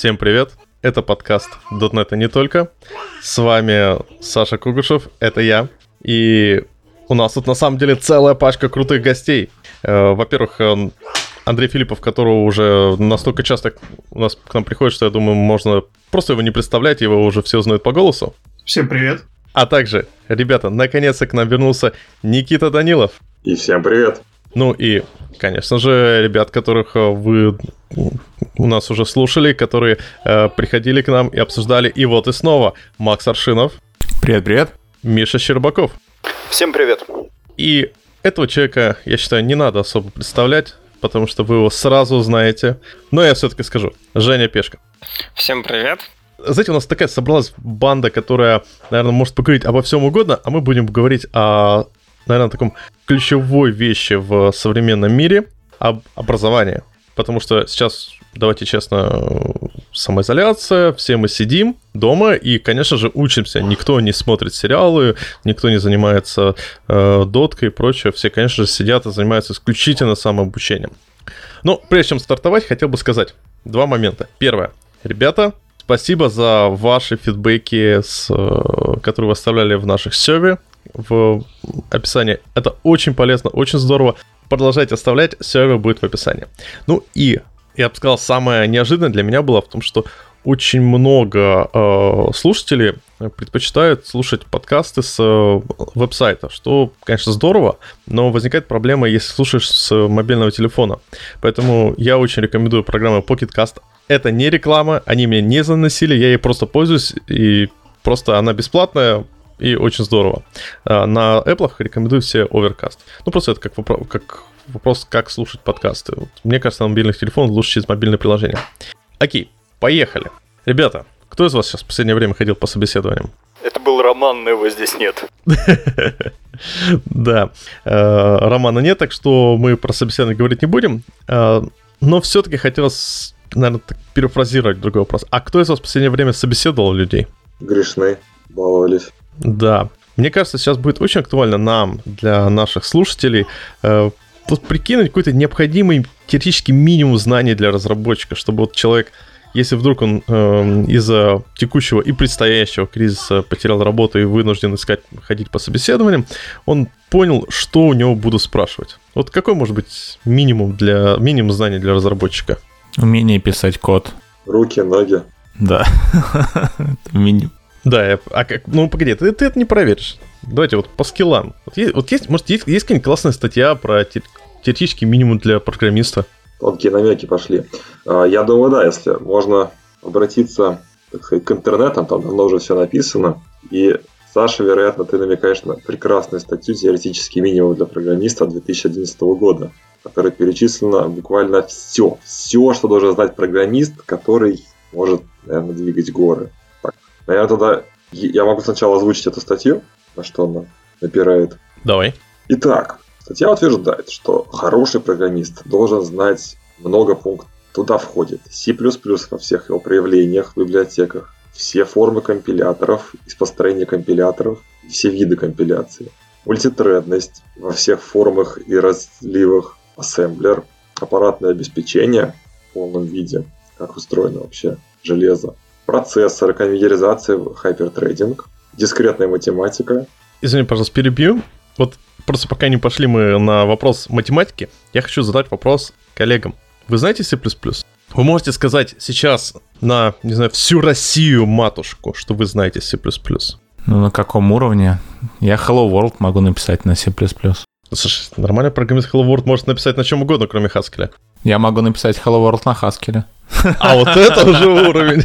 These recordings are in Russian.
Всем привет! Это подкаст .NET и не только. С вами Саша Кугушев, это я. И у нас тут на самом деле целая пачка крутых гостей. Э, во-первых, э, Андрей Филиппов, которого уже настолько часто у нас к нам приходит, что я думаю, можно просто его не представлять, его уже все знают по голосу. Всем привет. А также, ребята, наконец-то к нам вернулся Никита Данилов. И всем привет. Ну и, конечно же, ребят, которых э, вы у нас уже слушали, которые э, приходили к нам и обсуждали. И вот и снова Макс Аршинов. Привет, привет. Миша Щербаков. Всем привет. И этого человека, я считаю, не надо особо представлять, потому что вы его сразу знаете. Но я все-таки скажу. Женя Пешка. Всем привет. Знаете, у нас такая собралась банда, которая, наверное, может поговорить обо всем угодно, а мы будем говорить о, наверное, таком ключевой вещи в современном мире, об образовании. Потому что сейчас, давайте честно, самоизоляция, все мы сидим дома и, конечно же, учимся. Никто не смотрит сериалы, никто не занимается э, доткой и прочее. Все, конечно же, сидят и занимаются исключительно самообучением. Но прежде чем стартовать, хотел бы сказать два момента. Первое. Ребята, спасибо за ваши фидбэки, с, э, которые вы оставляли в наших сервере в описании. Это очень полезно, очень здорово. Продолжайте оставлять, сервер будет в описании. Ну и, я бы сказал, самое неожиданное для меня было в том, что очень много э, слушателей предпочитают слушать подкасты с э, веб-сайта, что, конечно, здорово, но возникает проблема, если слушаешь с мобильного телефона. Поэтому я очень рекомендую программу Pocket Cast. Это не реклама, они меня не заносили, я ей просто пользуюсь, и просто она бесплатная, и очень здорово. А, на Apple рекомендую все Overcast. Ну, просто это как вопрос, как вопрос, как слушать подкасты. Вот, мне кажется, на мобильных телефонах лучше через мобильное приложение. Окей, поехали. Ребята, кто из вас сейчас в последнее время ходил по собеседованиям? Это был Роман, но его здесь нет. Да, э, Романа нет, так что мы про собеседование говорить не будем. Э, но все-таки хотелось, наверное, перефразировать другой вопрос. А кто из вас в последнее время собеседовал людей? Грешны, баловались. Да. Мне кажется, сейчас будет очень актуально нам, для наших слушателей, э, вот прикинуть какой-то необходимый теоретический минимум знаний для разработчика, чтобы вот человек, если вдруг он э, из-за текущего и предстоящего кризиса потерял работу и вынужден искать, ходить по собеседованиям, он понял, что у него будут спрашивать. Вот какой может быть минимум для минимум знаний для разработчика? Умение писать код. Руки, ноги. Да. Минимум. Да, я, а как, ну погоди, ты, ты это не проверишь. Давайте вот по скиллам. Вот есть, вот есть может, есть, есть какая-нибудь классная статья про те, теоретический минимум для программиста? Тонкие намеки пошли. А, я думаю, да, если можно обратиться, так сказать, к интернетам, там давно уже все написано. И, Саша, вероятно, ты намекаешь на прекрасную статью «Теоретический минимум для программиста» 2011 года, в которой перечислено буквально все. Все, что должен знать программист, который может, наверное, двигать горы. Наверное, тогда я могу сначала озвучить эту статью, на что она напирает. Давай. Итак, статья утверждает, что хороший программист должен знать много пунктов. Туда входит C++ во всех его проявлениях в библиотеках, все формы компиляторов из построения компиляторов, все виды компиляции, мультитредность во всех формах и разливах, ассемблер, аппаратное обеспечение в полном виде, как устроено вообще железо, процессоры, конвейеризация, хайпертрейдинг, дискретная математика. Извини, пожалуйста, перебью. Вот просто пока не пошли мы на вопрос математики, я хочу задать вопрос коллегам. Вы знаете C++? Вы можете сказать сейчас на, не знаю, всю Россию матушку, что вы знаете C++. Ну, на каком уровне? Я Hello World могу написать на C++. Слушай, нормальный программист Hello World может написать на чем угодно, кроме Haskell. Я могу написать Hello World на Haskell. А вот это уже уровень.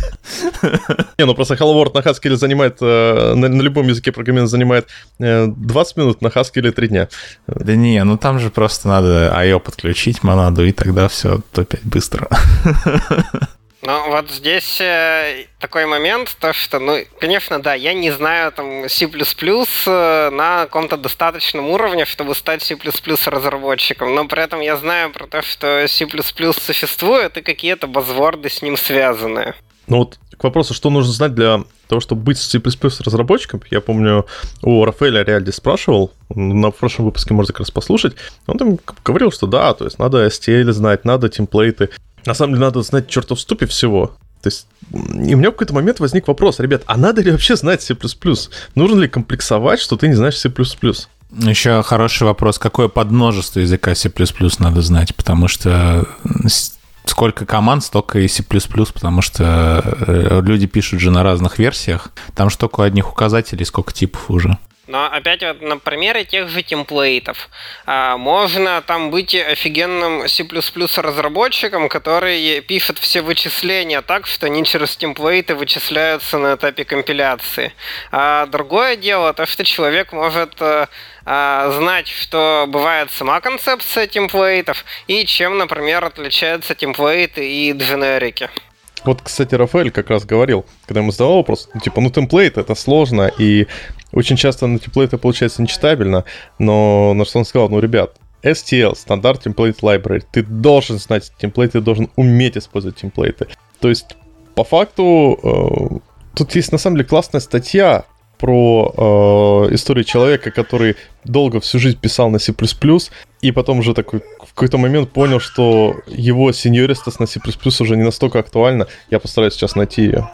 Не, ну просто Hello World на Haskell занимает, э, на, на любом языке программирования занимает 20 э, минут, на Haskell 3 дня. Да не, ну там же просто надо I.O. подключить монаду, и тогда все топить быстро. Ну, вот здесь э, такой момент, то что, ну, конечно, да, я не знаю там C++ э, на каком-то достаточном уровне, чтобы стать C++ разработчиком, но при этом я знаю про то, что C++ существует и какие-то базворды с ним связаны. Ну вот к вопросу, что нужно знать для того, чтобы быть C++ разработчиком, я помню, у Рафаэля Реальди спрашивал, на прошлом выпуске можно как раз послушать, он там говорил, что да, то есть надо STL знать, надо темплейты, на самом деле надо знать чертов ступе всего. То есть, и у меня в какой-то момент возник вопрос, ребят, а надо ли вообще знать C++? Нужно ли комплексовать, что ты не знаешь C++? Еще хороший вопрос, какое подмножество языка C++ надо знать, потому что сколько команд, столько и C++, потому что э, люди пишут же на разных версиях. Там столько одних указателей, сколько типов уже. Но опять вот на примере тех же темплейтов. А, можно там быть офигенным C++ разработчиком, который пишет все вычисления так, что они через темплейты вычисляются на этапе компиляции. А другое дело, то, что человек может а, знать, что бывает сама концепция темплейтов и чем, например, отличаются темплейты и дженерики. Вот, кстати, Рафаэль как раз говорил, когда ему задавал вопрос, ну, типа, ну, темплейт это сложно, и очень часто на темплейты получается нечитабельно, но на что он сказал, ну, ребят, STL, стандарт template library, ты должен знать темплейты, ты должен уметь использовать темплейты. То есть, по факту, э, тут есть на самом деле классная статья про э, историю человека, который долго всю жизнь писал на C++, и потом уже такой в какой-то момент понял, что его сеньористость на C++ уже не настолько актуальна. Я постараюсь сейчас найти ее.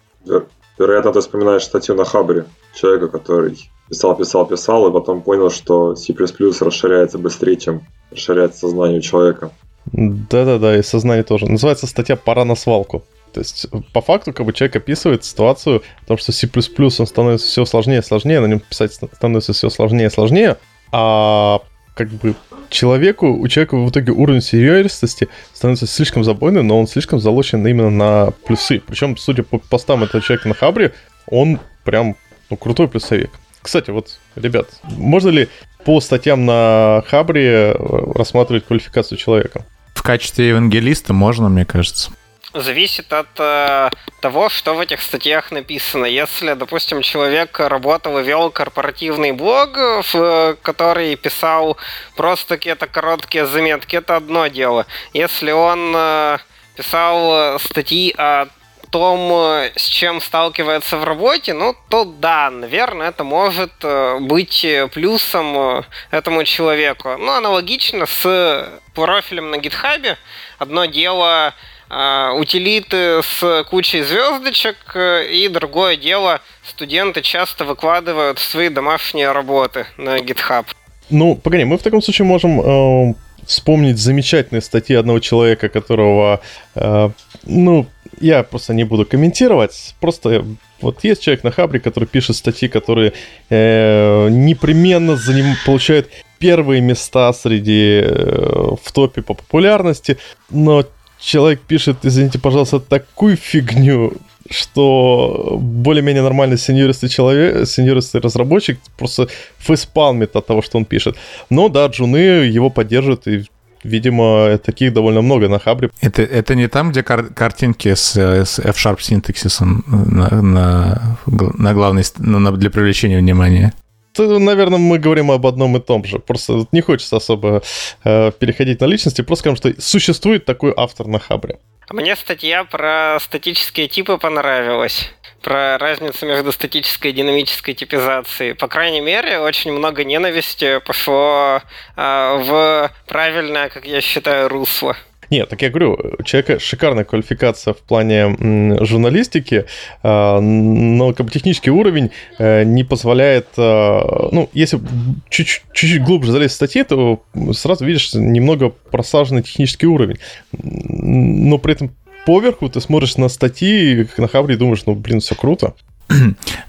Вероятно, ты вспоминаешь статью на Хабре человека, который писал, писал, писал, и потом понял, что C++ расширяется быстрее, чем расширяется сознание у человека. Да-да-да, и сознание тоже. Называется статья «Пора на свалку». То есть, по факту, как бы человек описывает ситуацию о том, что C++ он становится все сложнее и сложнее, на нем писать становится все сложнее и сложнее, а как бы человеку, у человека в итоге уровень серьезности становится слишком забойный, но он слишком залочен именно на плюсы. Причем, судя по постам этого человека на Хабре, он прям ну, крутой плюсовик. Кстати, вот, ребят, можно ли по статьям на Хабре э, рассматривать квалификацию человека? В качестве евангелиста можно, мне кажется зависит от э, того, что в этих статьях написано. Если, допустим, человек работал и вел корпоративный блог, в который писал просто какие-то короткие заметки, это одно дело. Если он э, писал статьи о том, с чем сталкивается в работе, ну, то да, наверное, это может э, быть плюсом э, этому человеку. Ну, аналогично с профилем на гитхабе. Одно дело утилиты с кучей звездочек, э, и другое дело, студенты часто выкладывают свои домашние работы на GitHub. Ну, погоди, мы в таком случае можем э, вспомнить замечательные статьи одного человека, которого, э, ну, я просто не буду комментировать, просто вот есть человек на Хабре, который пишет статьи, которые э, непременно за ним получают первые места среди э, в топе по популярности, но человек пишет, извините, пожалуйста, такую фигню, что более-менее нормальный сеньористый человек, сеньористый разработчик просто фейспалмит от того, что он пишет. Но да, джуны его поддерживают, и Видимо, таких довольно много на Хабре. Это, это не там, где кар- картинки с, с F-Sharp синтаксисом на, на, на главной, на, для привлечения внимания? То, наверное, мы говорим об одном и том же. Просто не хочется особо э, переходить на личности. Просто скажем, что существует такой автор на Хабре. Мне статья про статические типы понравилась. Про разницу между статической и динамической типизацией. По крайней мере, очень много ненависти пошло э, в правильное, как я считаю, русло. Нет, так я говорю, у человека шикарная квалификация в плане журналистики, а, но как бы технический уровень э, не позволяет, а, ну, если чуть-чуть глубже залезть в статьи, то сразу видишь немного просаженный технический уровень. Но при этом поверху ты смотришь на статьи на Хабре и думаешь, ну, блин, все круто.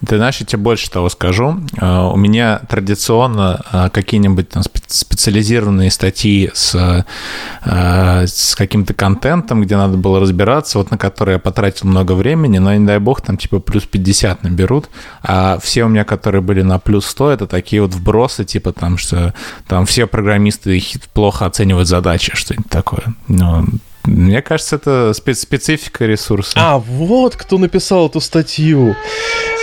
Ты знаешь, я тебе больше того скажу. А, у меня традиционно а, какие-нибудь там специализированные статьи с, а, с каким-то контентом, где надо было разбираться, вот на которые я потратил много времени, но, не дай бог, там типа плюс 50 наберут. А все у меня, которые были на плюс 100, это такие вот вбросы, типа там, что там все программисты плохо оценивают задачи, что-нибудь такое. Ну, мне кажется, это специфика ресурса. А, вот кто написал эту статью.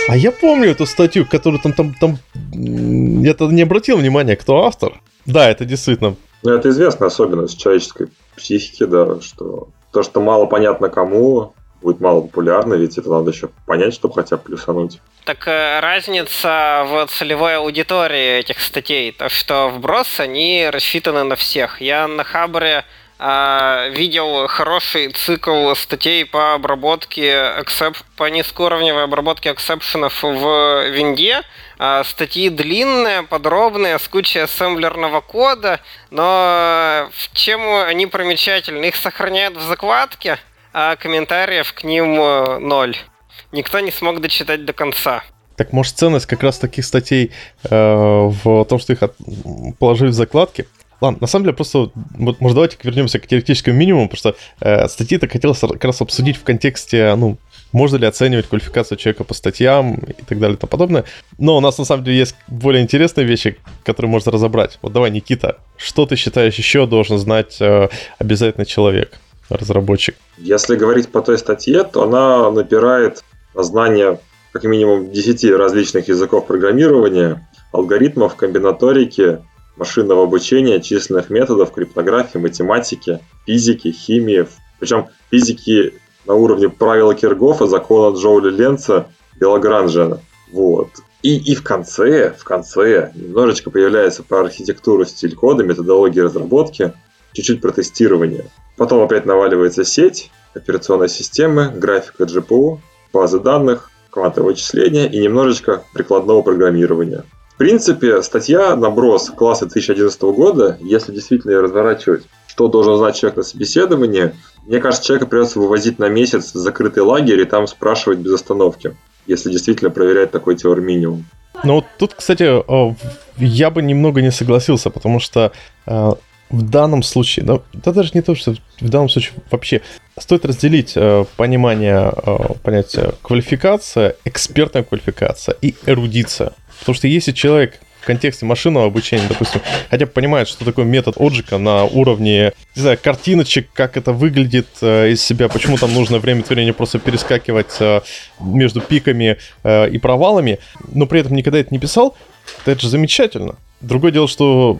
А я помню эту статью, которую там, там, там... Я-то не обратил внимания, кто автор. Да, это действительно... Ну, это известная особенность человеческой психики, да, что то, что мало понятно кому, будет мало популярно, ведь это надо еще понять, чтобы хотя бы плюсануть. Так э, разница в целевой аудитории этих статей, то что вброс, они рассчитаны на всех. Я на Хабре э, видел хороший цикл статей по обработке эксеп... по низкоуровневой обработке эксепшенов в винде. Э, статьи длинные, подробные, с кучей ассемблерного кода, но в чем они примечательны? Их сохраняют в закладке, а комментариев к ним э, ноль. Никто не смог дочитать до конца. Так может ценность как раз таких статей э, в том, что их от... положили в закладки? Ладно, на самом деле просто, вот, может, давайте вернемся к теоретическому минимуму, потому что э, статьи так хотелось как раз обсудить в контексте, ну, можно ли оценивать квалификацию человека по статьям и так далее и тому подобное. Но у нас на самом деле есть более интересные вещи, которые можно разобрать. Вот давай, Никита, что ты считаешь еще должен знать э, обязательно человек, разработчик? Если говорить по той статье, то она напирает на знание как минимум 10 различных языков программирования, алгоритмов, комбинаторики, машинного обучения, численных методов, криптографии, математики, физики, химии. Причем физики на уровне правила Киргофа, закона Джоуля Ленца и Лагранжа. Вот. И, и в конце, в конце немножечко появляется про архитектуру, стиль кода, методологии разработки, чуть-чуть про тестирование. Потом опять наваливается сеть, операционной системы, графика GPU, базы данных, квантовое вычисление и немножечко прикладного программирования. Принципе, статья наброс класса 2011 года, если действительно ее разворачивать, что должен знать человек на собеседовании, мне кажется, человека придется вывозить на месяц в закрытый лагерь и там спрашивать без остановки, если действительно проверять такой теор минимум. Ну вот тут, кстати, э, я бы немного не согласился, потому что э, в данном случае, да, да даже не то, что в данном случае вообще стоит разделить э, понимание э, понятия квалификация, экспертная квалификация и эрудиция. Потому что если человек в контексте машинного обучения, допустим, хотя бы понимает, что такое метод отжика на уровне, не знаю, картиночек, как это выглядит э, из себя, почему там нужно время от времени просто перескакивать э, между пиками э, и провалами, но при этом никогда это не писал, то это же замечательно. Другое дело, что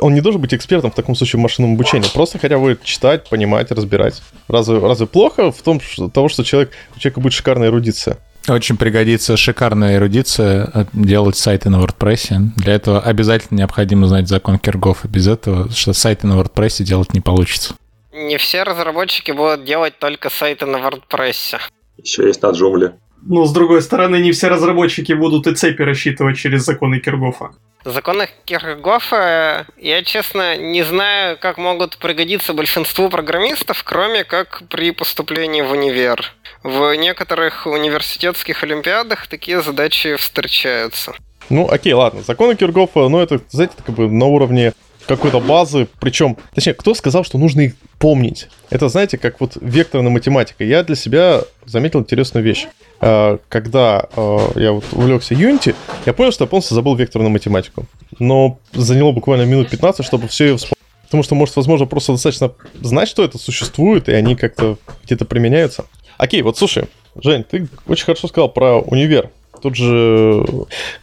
он не должен быть экспертом в таком случае в машинном обучении. Просто хотя бы читать, понимать, разбирать. Разве, разве плохо в том, что, того, что человек, у человека будет шикарная эрудиция? Очень пригодится шикарная эрудиция э, делать сайты на WordPress. Для этого обязательно необходимо знать закон Киргофа. Без этого что сайты на WordPress делать не получится. Не все разработчики будут делать только сайты на WordPress. Еще есть на джумле. Но, с другой стороны, не все разработчики будут и цепи рассчитывать через законы Киргофа. Законы Киргофа, я честно не знаю, как могут пригодиться большинству программистов, кроме как при поступлении в универ. В некоторых университетских олимпиадах такие задачи встречаются. Ну, окей, ладно. Законы Киргофа, ну, это, знаете, как бы на уровне какой-то базы, причем, точнее, кто сказал, что нужно их помнить? Это, знаете, как вот векторная математика. Я для себя заметил интересную вещь. Э, когда э, я вот увлекся Unity, я понял, что я полностью забыл векторную математику. Но заняло буквально минут 15, чтобы все ее вспомнить. Потому что, может, возможно, просто достаточно знать, что это существует, и они как-то где-то применяются. Окей, вот слушай, Жень, ты очень хорошо сказал про универ. Тут же,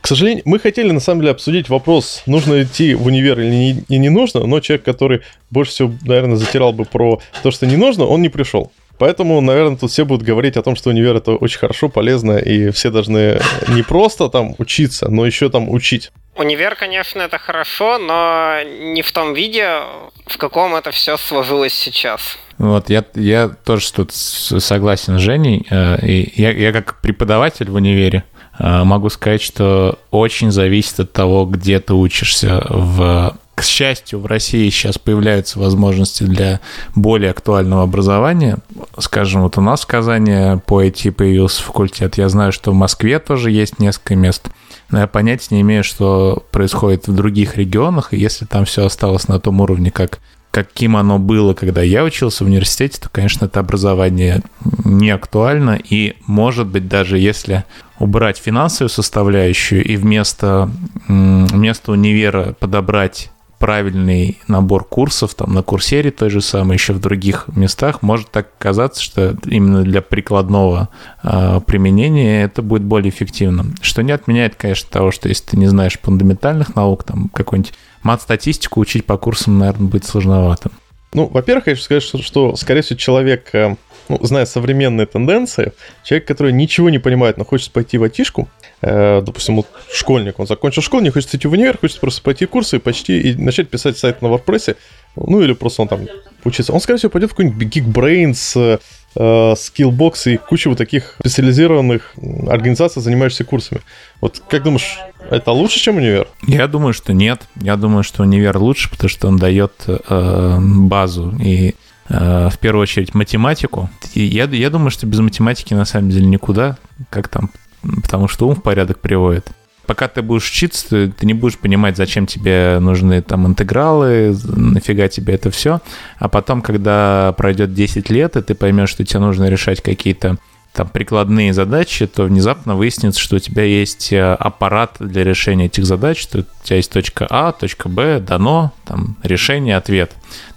к сожалению, мы хотели на самом деле обсудить вопрос, нужно идти в универ или не, и не нужно, но человек, который больше всего, наверное, затирал бы про то, что не нужно, он не пришел. Поэтому, наверное, тут все будут говорить о том, что универ это очень хорошо, полезно, и все должны не просто там учиться, но еще там учить. Универ, конечно, это хорошо, но не в том виде, в каком это все сложилось сейчас. Вот, я, я тоже тут согласен с Женей. Э, и я, я как преподаватель в универе могу сказать, что очень зависит от того, где ты учишься в к счастью, в России сейчас появляются возможности для более актуального образования. Скажем, вот у нас в Казани по IT появился факультет. Я знаю, что в Москве тоже есть несколько мест. Но я понятия не имею, что происходит в других регионах. И если там все осталось на том уровне, как каким оно было, когда я учился в университете, то, конечно, это образование не актуально. И, может быть, даже если убрать финансовую составляющую и вместо, вместо универа подобрать правильный набор курсов, там на курсере той же самой, еще в других местах, может так казаться, что именно для прикладного э, применения это будет более эффективным. Что не отменяет, конечно, того, что если ты не знаешь фундаментальных наук, там какой-нибудь мат-статистику учить по курсам, наверное, будет сложновато. Ну, во-первых, я хочу сказать, что, что скорее всего, человек, э, ну, зная современные тенденции, человек, который ничего не понимает, но хочет пойти в айтишку, э, допустим, вот школьник, он закончил школу, не хочет идти в универ, хочет просто пойти курсы и почти и начать писать сайт на WordPress, ну или просто он там учится. Он, скорее всего, пойдет в какой-нибудь Geekbrains, э, Skillbox и кучу вот таких специализированных организаций, занимающихся курсами. Вот как думаешь, это лучше, чем универ? Я думаю, что нет. Я думаю, что универ лучше, потому что он дает э, базу и э, в первую очередь математику. Я, я думаю, что без математики на самом деле никуда, как там, потому что ум в порядок приводит пока ты будешь учиться, ты, ты не будешь понимать, зачем тебе нужны там интегралы, нафига тебе это все. А потом, когда пройдет 10 лет, и ты поймешь, что тебе нужно решать какие-то там прикладные задачи, то внезапно выяснится, что у тебя есть э, аппарат для решения этих задач, что у тебя есть точка А, точка Б, дано, там решение, ответ.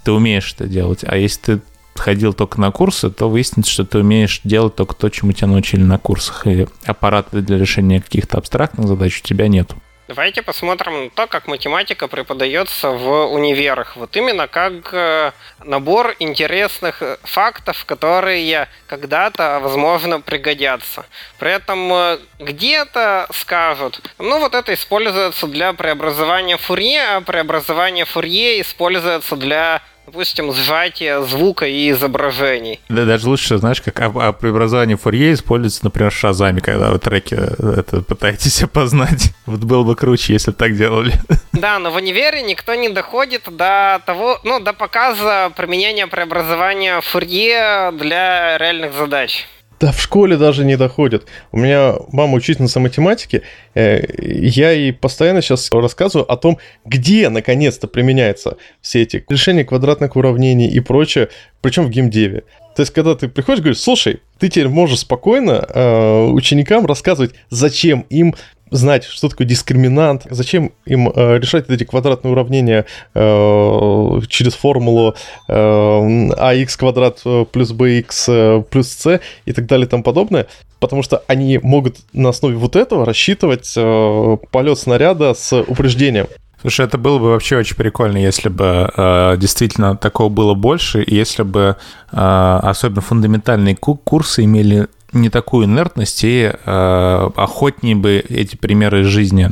Ты умеешь это делать. А если ты ходил только на курсы, то выяснится, что ты умеешь делать только то, чему тебя научили на курсах, и аппарата для решения каких-то абстрактных задач у тебя нет. Давайте посмотрим на то, как математика преподается в универах. Вот именно как э, набор интересных э, фактов, которые когда-то, возможно, пригодятся. При этом э, где-то скажут, ну вот это используется для преобразования Фурье, а преобразование Фурье используется для допустим, сжатие звука и изображений. Да, даже лучше, знаешь, как а, а преобразование Фурье используется, например, в Шазаме, когда вы треки э, это пытаетесь опознать. Вот было бы круче, если бы так делали. Да, но в универе никто не доходит до того, ну, до показа применения преобразования Фурье для реальных задач. Да в школе даже не доходит. У меня мама учительница математики, э, я ей постоянно сейчас рассказываю о том, где наконец-то применяются все эти решения квадратных уравнений и прочее, причем в геймдеве. То есть, когда ты приходишь, говоришь, слушай, ты теперь можешь спокойно э, ученикам рассказывать, зачем им знать, что такое дискриминант, зачем им э, решать эти квадратные уравнения э, через формулу э, квадрат э, плюс bx э, плюс c и так далее и тому подобное, потому что они могут на основе вот этого рассчитывать э, полет снаряда с упреждением. Слушай, это было бы вообще очень прикольно, если бы э, действительно такого было больше, если бы э, особенно фундаментальные курсы имели не такую инертность и э, охотнее бы эти примеры из жизни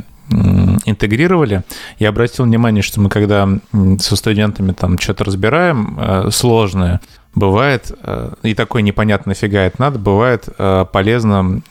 интегрировали. Я обратил внимание, что мы когда со студентами там что-то разбираем э, сложное, бывает, э, и такое непонятно нафига это надо, бывает э, полезно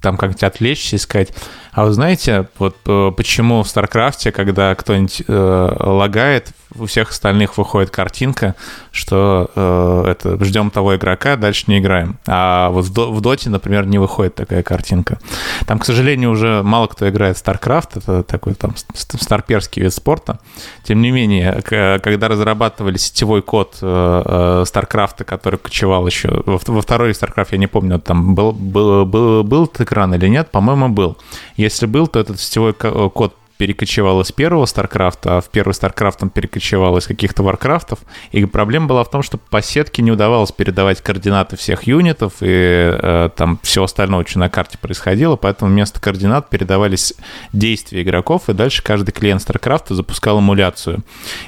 там как-нибудь отвлечься и сказать, а вы знаете, вот почему в StarCraft е, когда кто-нибудь лагает, у всех остальных выходит картинка, что э, это ждем того игрока, дальше не играем. А вот в, в Доте, например, не выходит такая картинка. Там, к сожалению, уже мало кто играет в StarCraft, это такой там старперский вид спорта. Тем не менее, когда разрабатывали сетевой код э, э, StarCraft, который кочевал еще во, второй StarCraft, я не помню, там был, был, был, был экран или нет, по-моему, был. Если был, то этот сетевой код перекочевал из первого StarCraft а, а в первый StarCraft он перекочевал из каких-то Warcraft ов. И проблема была в том, что по сетке не удавалось передавать координаты всех юнитов, и э, там все остальное, что на карте происходило, поэтому вместо координат передавались действия игроков, и дальше каждый клиент StarCraft а запускал эмуляцию.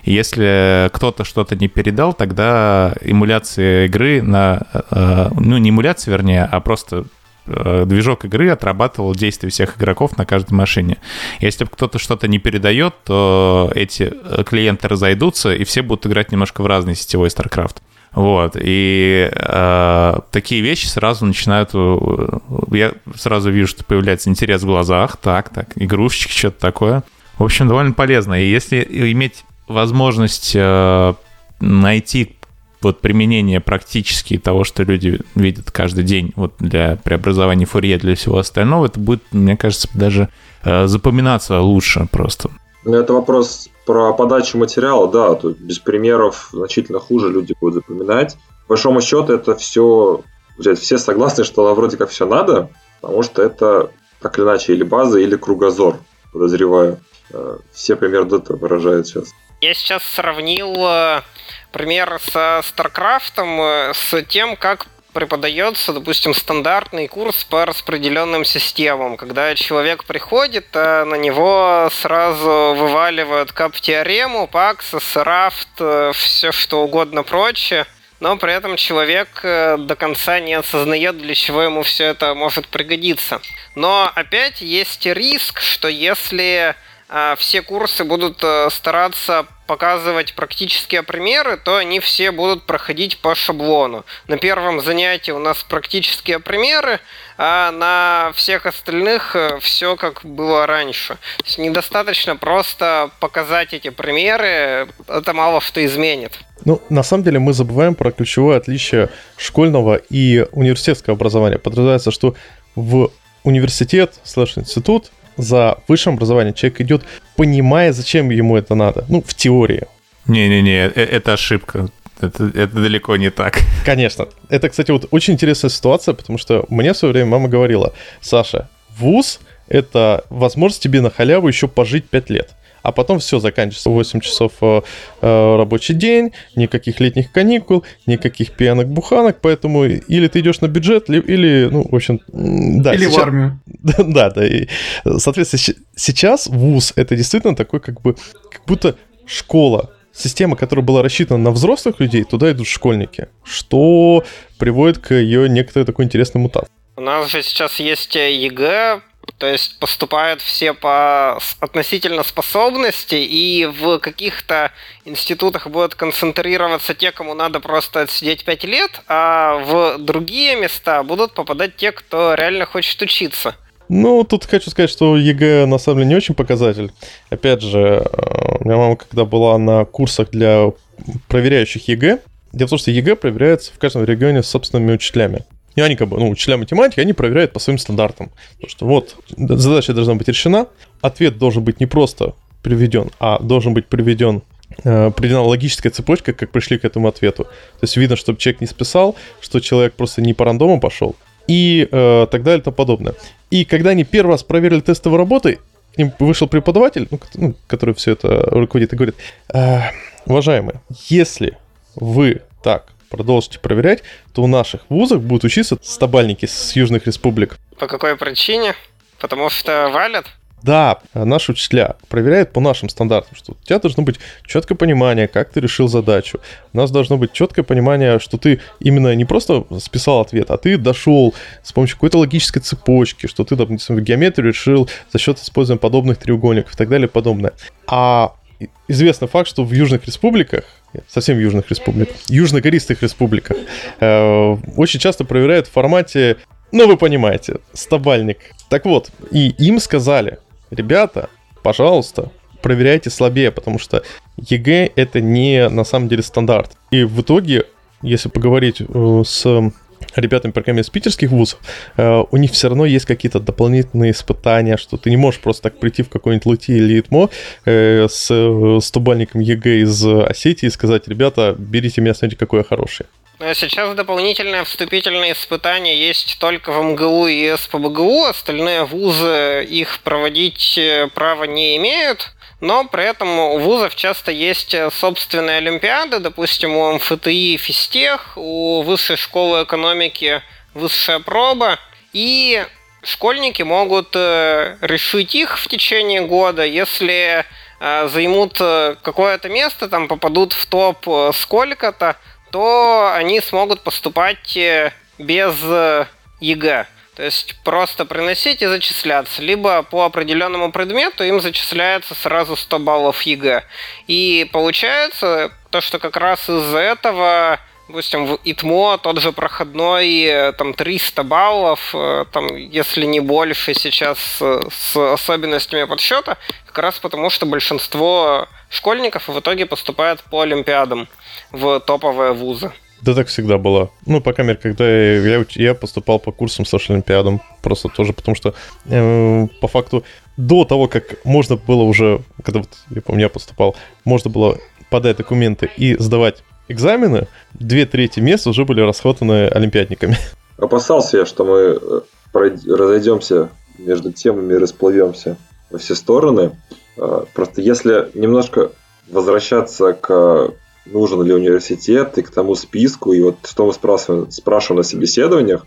И если кто-то что-то не передал, тогда эмуляция игры на... Э, ну, не эмуляция, вернее, а просто Э, движок игры отрабатывал действия всех игроков на каждой машине. Если кто-то что-то не передает, то эти э, клиенты разойдутся, и все будут играть немножко в разный сетевой StarCraft. Вот, и э, такие вещи сразу начинают... Э, я сразу вижу, что появляется интерес в глазах. Так, так, игрушечки, что-то такое. В общем, довольно полезно. И если иметь возможность э, найти вот применение практически того, что люди видят каждый день вот для преобразования Фурье, для всего остального, это будет, мне кажется, даже э, запоминаться лучше просто. Ну, это вопрос про подачу материала, да, тут без примеров значительно хуже люди будут запоминать. По большому счету это все, все согласны, что вроде как все надо, потому что это так или иначе или база, или кругозор, подозреваю. Э, все примерно это выражают сейчас. Я сейчас сравнил э, пример со StarCraft ом, э, с тем, как преподается, допустим, стандартный курс по распределенным системам, когда человек приходит, а на него сразу вываливают CAP -теорему, Paxos, Raft, все что угодно прочее. но при этом человек э, до конца не осознает, для чего ему все это может пригодиться. Но опять есть риск, что если все курсы будут э, стараться показывать практические примеры, то они все будут проходить по шаблону. На первом занятии у нас практические примеры, а на всех остальных э, все как было раньше. То есть недостаточно просто показать эти примеры, это мало что изменит. Ну, на самом деле мы забываем про ключевое отличие школьного и университетского образования. Подразумевается, что в университет слэш институт за высшим образованием человек идет, понимая, зачем ему это надо. Ну, в теории. Не-не-не, э, это ошибка. Это, это далеко не так. Конечно. Это, кстати, вот очень интересная ситуация, потому что мне в свое время мама говорила, Саша, вуз — это возможность тебе на халяву еще пожить 5 лет а потом все заканчивается. 8 часов э, э, рабочий день, никаких летних каникул, никаких пьяных буханок, поэтому или ты идешь на бюджет, или, ну, в общем, да. Или сейчас, в армию. Да, да. И, соответственно, сейчас ВУЗ это действительно такой, как бы, как будто школа, система, которая была рассчитана на взрослых людей, туда идут школьники, что приводит к ее некоторой такой интересной мутации. У нас же сейчас есть ЕГЭ, то есть поступают все по относительно способности, и в каких-то институтах будут концентрироваться те, кому надо просто отсидеть 5 лет, а в другие места будут попадать те, кто реально хочет учиться. Ну, тут хочу сказать, что ЕГЭ на самом деле не очень показатель. Опять же, э, у меня мама, когда была на курсах для проверяющих ЕГЭ, дело в том, что ЕГЭ проверяется в каждом регионе собственными учителями. И они как бы, ну, учителя математики, они проверяют по своим стандартам. Потому что вот, задача должна быть решена, ответ должен быть не просто приведен, а должен быть приведен э, приведена логическая цепочка, как пришли к этому ответу. То есть видно, чтобы человек не списал, что человек просто не по рандому пошел, и э, так далее и тому подобное. И когда они первый раз проверили тестовые работы, к ним вышел преподаватель, ну, ну, который все это руководит, и говорит, э, уважаемые, если вы так продолжите проверять, то у наших вузах будут учиться стабальники с южных республик. По какой причине? Потому что валят? Да, наши учителя проверяют по нашим стандартам, что у тебя должно быть четкое понимание, как ты решил задачу. У нас должно быть четкое понимание, что ты именно не просто списал ответ, а ты дошел с помощью какой-то логической цепочки, что ты, допустим, в геометрию решил за счет использования подобных треугольников и так далее и подобное. А известный факт, что в южных республиках совсем южных республик, южногористых республиках, э, очень часто проверяют в формате, ну вы понимаете, стабальник. Так вот, и им сказали, ребята, пожалуйста, проверяют слабее, потому что ЕГЭ это не на самом деле стандарт. И в итоге, если поговорить э, с ребятами, по крайней мере, из питерских вузов, э, у них все равно есть какие-то дополнительные испытания, что ты не можешь просто так прийти в какой-нибудь ЛЭТИ или ИТМО э, с э, стобалльником ЕГЭ из Осетии и сказать, ребята, берите меня, смотрите, какой я хороший. Ну, сейчас дополнительное вступительное испытание есть только в МГУ и СПБГУ, остальные вузы их проводить права не имеют. Но при этом у вузов часто есть э, собственные олимпиады, допустим, у МФТИ физтех, у высшей школы экономики высшая проба, и школьники могут э, решить их в течение года, если э, займут какое-то место, там попадут в топ сколько-то, то они смогут поступать без ЕГЭ. То есть просто приносить и зачисляться. Либо по определенному предмету им зачисляется сразу 100 баллов ЕГЭ. И получается то, что как раз из-за этого допустим, в ИТМО тот же проходной, там, 300 баллов, э, там, если не больше сейчас с особенностями подсчета, как раз потому, что большинство школьников в итоге поступает по олимпиадам в топовые вузы. Да так всегда было. Ну, по крайней мере, когда я, я поступал по курсам с Олимпиадом, просто тоже потому что э, по факту до того, как можно было уже, когда вот, я помню, я поступал, можно было подать документы и сдавать экзамены, две трети мест уже были расхватаны олимпиадниками. Опасался я, что мы э, разойдемся между темами и расплывемся во все стороны. Э, просто если немножко возвращаться к нужен ли университет и к тому списку, и вот что мы спрашиваем, спрашиваем на собеседованиях,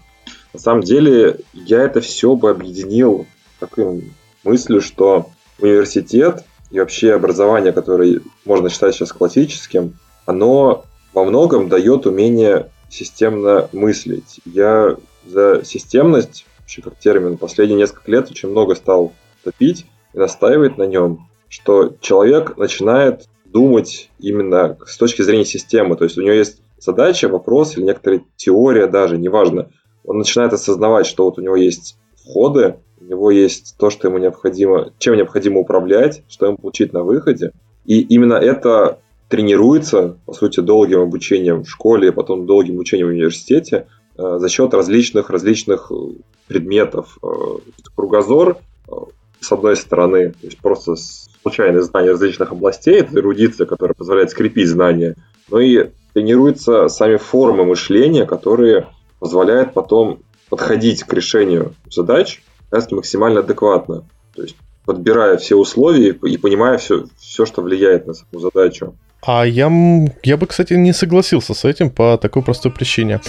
на самом деле я это все бы объединил такой мыслью, что университет и вообще образование, которое можно считать сейчас классическим, оно во многом дает умение системно мыслить. Я за системность, вообще как термин, последние несколько лет очень много стал топить и настаивать на нем, что человек начинает думать именно с точки зрения системы. То есть у него есть задача, вопрос или некоторая теория даже, неважно. Он начинает осознавать, что вот у него есть входы, у него есть то, что ему необходимо, чем необходимо управлять, что ему получить на выходе. И именно это тренируется, по сути, долгим обучением в школе, потом долгим обучением в университете э, за счет различных различных э, предметов. Э, кругозор, с одной стороны, то есть просто случайные знания различных областей, это эрудиция, которая позволяет скрепить знания, но и тренируются сами формы мышления, которые позволяют потом подходить к решению задач максимально адекватно. То есть подбирая все условия и понимая все, все, что влияет на саму задачу. А я, я бы, кстати, не согласился с этим по такой простой причине.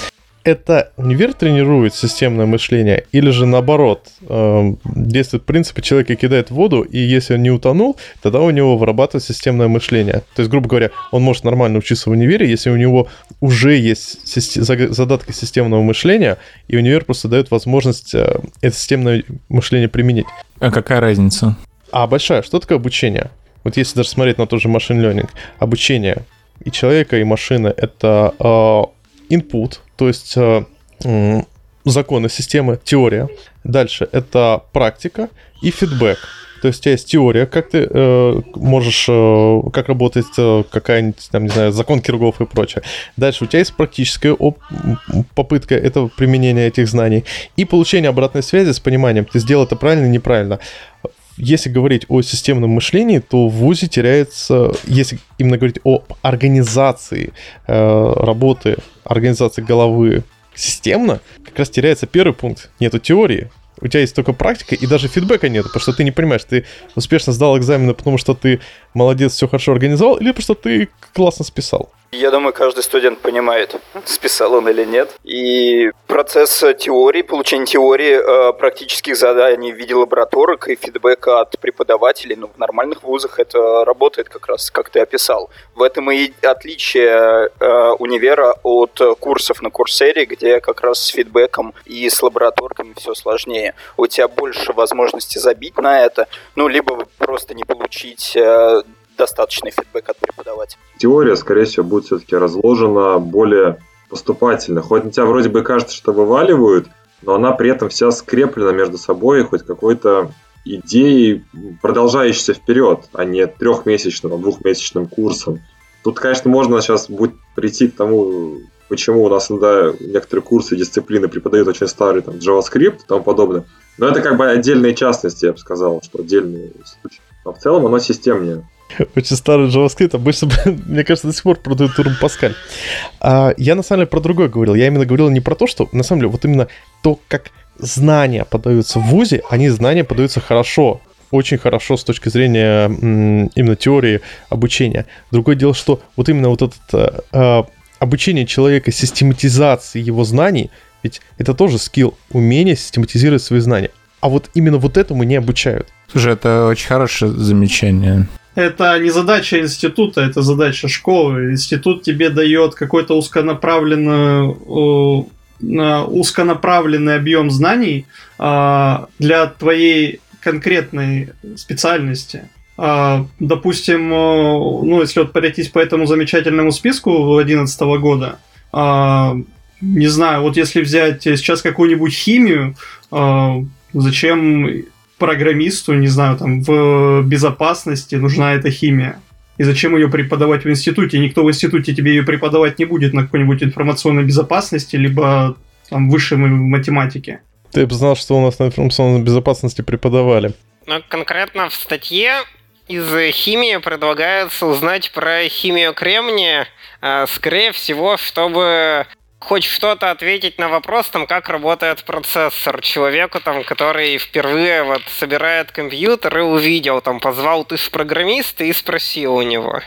Это универ тренирует системное мышление, или же наоборот, э, действует принцип, человека кидает в воду, и если он не утонул, тогда у него вырабатывает системное мышление. То есть, грубо говоря, он может нормально учиться в универе, если у него уже есть систем, задатки системного мышления, и универ просто дает возможность э, это системное мышление применить. А какая разница? А большая. Что такое обучение? Вот если даже смотреть на тот же машин learning, обучение и человека, и машины — это э, input, то есть э, законы системы, теория. Дальше это практика и фидбэк. То есть у тебя есть теория, как ты э, можешь, э, как работает э, какая-нибудь, там, не знаю, закон Киргов и прочее. Дальше у тебя есть практическая оп- попытка этого применения этих знаний и получение обратной связи с пониманием, ты сделал это правильно, неправильно если говорить о системном мышлении, то в ВУЗе теряется, если именно говорить о организации э, работы, организации головы системно, как раз теряется первый пункт. Нету теории, у тебя есть только практика, и даже фидбэка нет, потому что ты не понимаешь, ты успешно сдал экзамены, потому что ты молодец, все хорошо организовал, или потому что ты классно списал. Я думаю, каждый студент понимает, списал он или нет. И процесс теории, получения теории, э, практических заданий в виде лабораторок и фидбэка от преподавателей, ну, в нормальных вузах это работает как раз, как ты описал. В этом и отличие э, универа от курсов на курсере, где как раз с фидбэком и с лабораторками все сложнее. У тебя больше возможности забить на это, ну, либо просто не получить э, достаточный фидбэк от преподавателя. Теория, скорее всего, будет все-таки разложена более поступательно. Хоть на тебя вроде бы кажется, что вываливают, но она при этом вся скреплена между собой хоть какой-то идеей, продолжающейся вперед, а не трехмесячным, двухмесячным курсом. Тут, конечно, можно сейчас будет прийти к тому, почему у нас иногда некоторые курсы дисциплины преподают очень старый там, JavaScript и тому подобное. Но это как бы отдельные частности, я бы сказал, что отдельные случаи. Но в целом оно системнее. Очень старый JavaScript, обычно, мне кажется, до сих пор продают Турм Паскаль. А, я на самом деле про другое говорил. Я именно говорил не про то, что, на самом деле, вот именно то, как знания подаются в ВУЗе, они знания подаются хорошо, очень хорошо с точки зрения именно теории обучения. Другое дело, что вот именно вот это э, обучение человека, систематизации его знаний, ведь это тоже скилл, умение систематизировать свои знания. А вот именно вот этому не обучают. Слушай, это очень хорошее замечание. Это не задача института, это задача школы. Институт тебе дает какой-то узконаправленный, узконаправленный объем знаний а, для твоей конкретной специальности. А, допустим, ну, если вот пройтись по этому замечательному списку 2011 года, а, не знаю, вот если взять сейчас какую-нибудь химию, зачем программисту, не знаю, там, в безопасности нужна эта химия? И зачем ее преподавать в институте? Никто в институте тебе ее преподавать не будет на какой-нибудь информационной безопасности, либо там высшей математике. Ты бы знал, что у нас на информационной безопасности преподавали. Ну, конкретно в статье из химии предлагается узнать про химию кремния, э, скорее всего, чтобы хоть что-то ответить на вопрос, там, как работает процессор человеку, там, который впервые вот собирает компьютер и увидел, там, позвал ты программиста и спросил у него.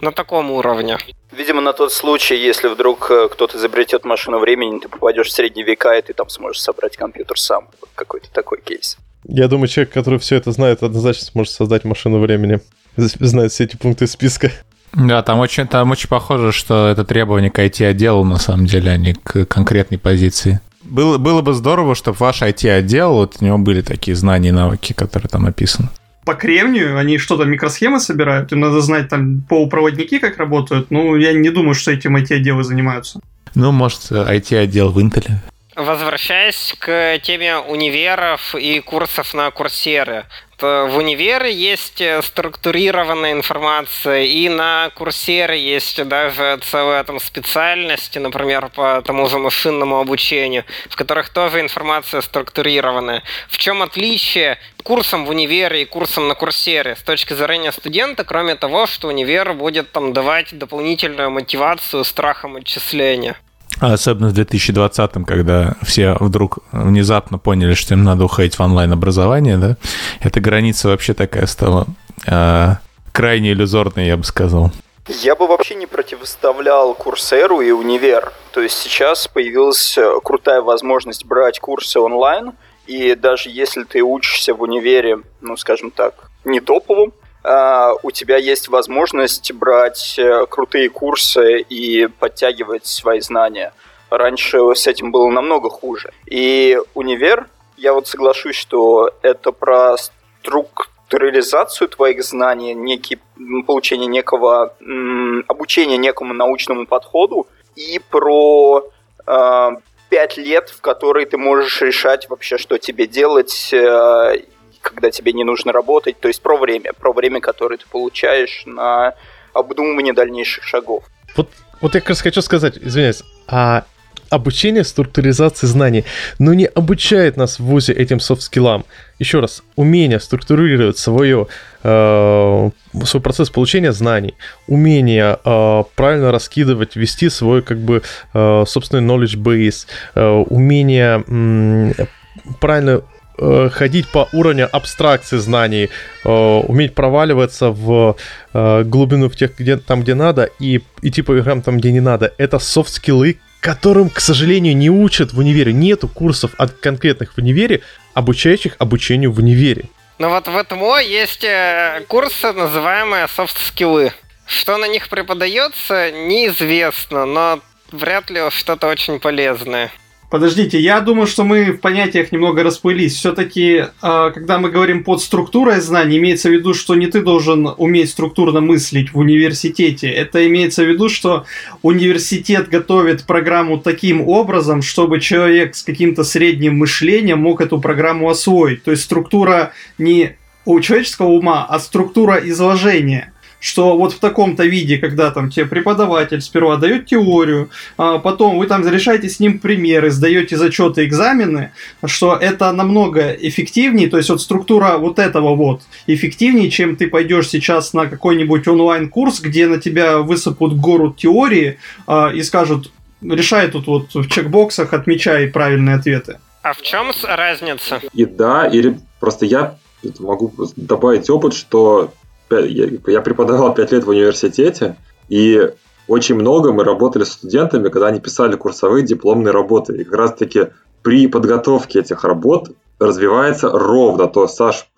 На таком уровне. Видимо, на тот случай, если вдруг э, кто-то изобретет машину времени, ты попадешь в средние века, и ты там сможешь собрать компьютер сам. Вот какой-то такой кейс. Я думаю, человек, который все это знает, однозначно сможет создать машину времени. Знает все эти пункты списка. Да, там очень, там очень похоже, что это требование к IT-отделу, на самом деле, а не к конкретной позиции. Было, было бы здорово, чтобы ваш IT-отдел, вот у него были такие знания и навыки, которые там описаны. По кремнию они что-то микросхемы собирают, им надо знать там полупроводники как работают, ну, я не думаю, что этим IT-отделы занимаются. Ну, может, IT-отдел в Intel. Возвращаясь к теме универов и курсов на курсеры. В универе есть структурированная информация, и на курсере есть даже целая там специальность, например, по тому же машинному обучению, в которых тоже информация структурированная. В чем отличие курсом в универе и курсом на курсере с точки зрения студента, кроме того, что универ будет там давать дополнительную мотивацию страхом отчисления? А особенно в 2020, когда все вдруг внезапно поняли, что им надо уходить в онлайн-образование, да, эта граница вообще такая стала э, крайне иллюзорной, я бы сказал. Я бы вообще не противоставлял Курсеру и Универ. То есть сейчас появилась крутая возможность брать курсы онлайн, и даже если ты учишься в универе, ну, скажем так, не топовым, у тебя есть возможность брать uh, крутые курсы и подтягивать свои знания. Раньше с этим было намного хуже. И универ, я вот соглашусь, что это про структурализацию твоих знаний, некий, получение некого обучения некому научному подходу и про э, пять лет, в которые ты можешь решать вообще, что тебе делать, э, когда тебе не нужно работать, то есть про время, про время, которое ты получаешь на обдумывание дальнейших шагов. Вот, вот я как раз хочу сказать, извиняюсь, а обучение структуризации знаний, но не обучает нас в ВУЗе этим софт-скиллам. Еще раз, умение структурировать свое, э, свой процесс получения знаний, умение э, правильно раскидывать, вести свой как бы э, собственный knowledge base, э, умение э, правильно Э, ходить по уровню абстракции знаний, э, уметь проваливаться в э, глубину в тех, где, там, где надо, и идти по играм там, где не надо. Это софт-скиллы, которым, к сожалению, не учат в универе. Нету курсов от конкретных в универе, обучающих обучению в универе. Но вот в ЭТМО есть курсы, называемые софт-скиллы. Что на них преподается, неизвестно, но вряд ли что-то очень полезное. Подождите, я думаю, что мы в понятиях немного расплылись. Все-таки, э, когда мы говорим под структурой знаний, имеется в виду, что не ты должен уметь структурно мыслить в университете. Это имеется в виду, что университет готовит программу таким образом, чтобы человек с каким-то средним мышлением мог эту программу освоить. То есть структура не у человеческого ума, а структура изложения что вот в таком-то виде, когда там тебе преподаватель сперва дает теорию, а потом вы там решаете с ним примеры, сдаете зачеты, экзамены, что это намного эффективнее, то есть вот структура вот этого вот эффективнее, чем ты пойдешь сейчас на какой-нибудь онлайн-курс, где на тебя высыпут гору теории а, и скажут, решай тут вот в чекбоксах, отмечай правильные ответы. А в чем разница? И да, или просто я могу добавить опыт, что я преподавал 5 лет в университете, и очень много мы работали с студентами, когда они писали курсовые дипломные работы. И как раз-таки при подготовке этих работ развивается ровно то, Саш,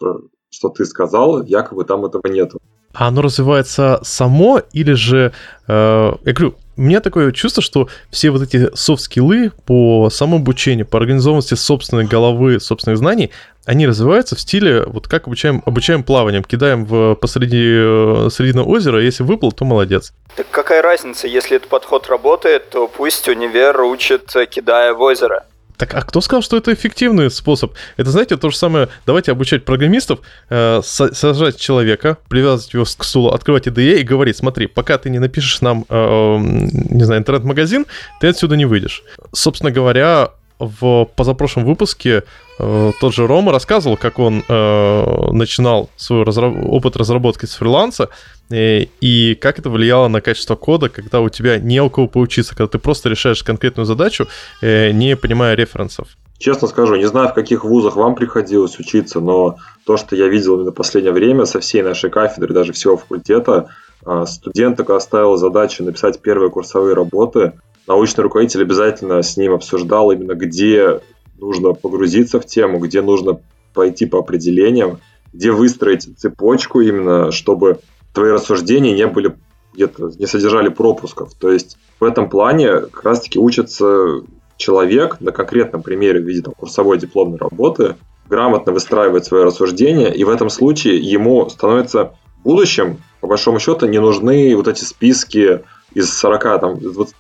что ты сказал, якобы там этого нету. А оно развивается само или же... Э, я говорю, у меня такое чувство, что все вот эти софт-скиллы по самообучению, по организованности собственной головы, собственных знаний, они развиваются в стиле, вот как обучаем, обучаем плаванием, кидаем в, посреди э, срединного озера, если выплыл, то молодец. Так какая разница, если этот подход работает, то пусть универ учит, кидая в озеро. Так, а кто сказал, что это эффективный способ? Это, знаете, то же самое, давайте обучать программистов, э, сажать человека, привязывать его к стулу, открывать IDE и говорить, смотри, пока ты не напишешь нам, э, не знаю, интернет-магазин, ты отсюда не выйдешь. Собственно говоря, в позапрошлом выпуске э, тот же Рома рассказывал, как он э, начинал свой разраб- опыт разработки с фриланса э, и как это влияло на качество кода, когда у тебя не у кого поучиться, когда ты просто решаешь конкретную задачу, э, не понимая референсов. Честно скажу, не знаю, в каких вузах вам приходилось учиться, но то, что я видел в последнее время со всей нашей кафедры, даже всего факультета, э, студент только оставил задачу написать первые курсовые работы, научный руководитель обязательно с ним обсуждал именно, где нужно погрузиться в тему, где нужно пойти по определениям, где выстроить цепочку именно, чтобы твои рассуждения не были где-то не содержали пропусков. То есть в этом плане как раз-таки учится человек на конкретном примере в виде там, курсовой дипломной работы грамотно выстраивает свои рассуждения, и в этом случае ему становится в будущем, по большому счету, не нужны вот эти списки из 40, там,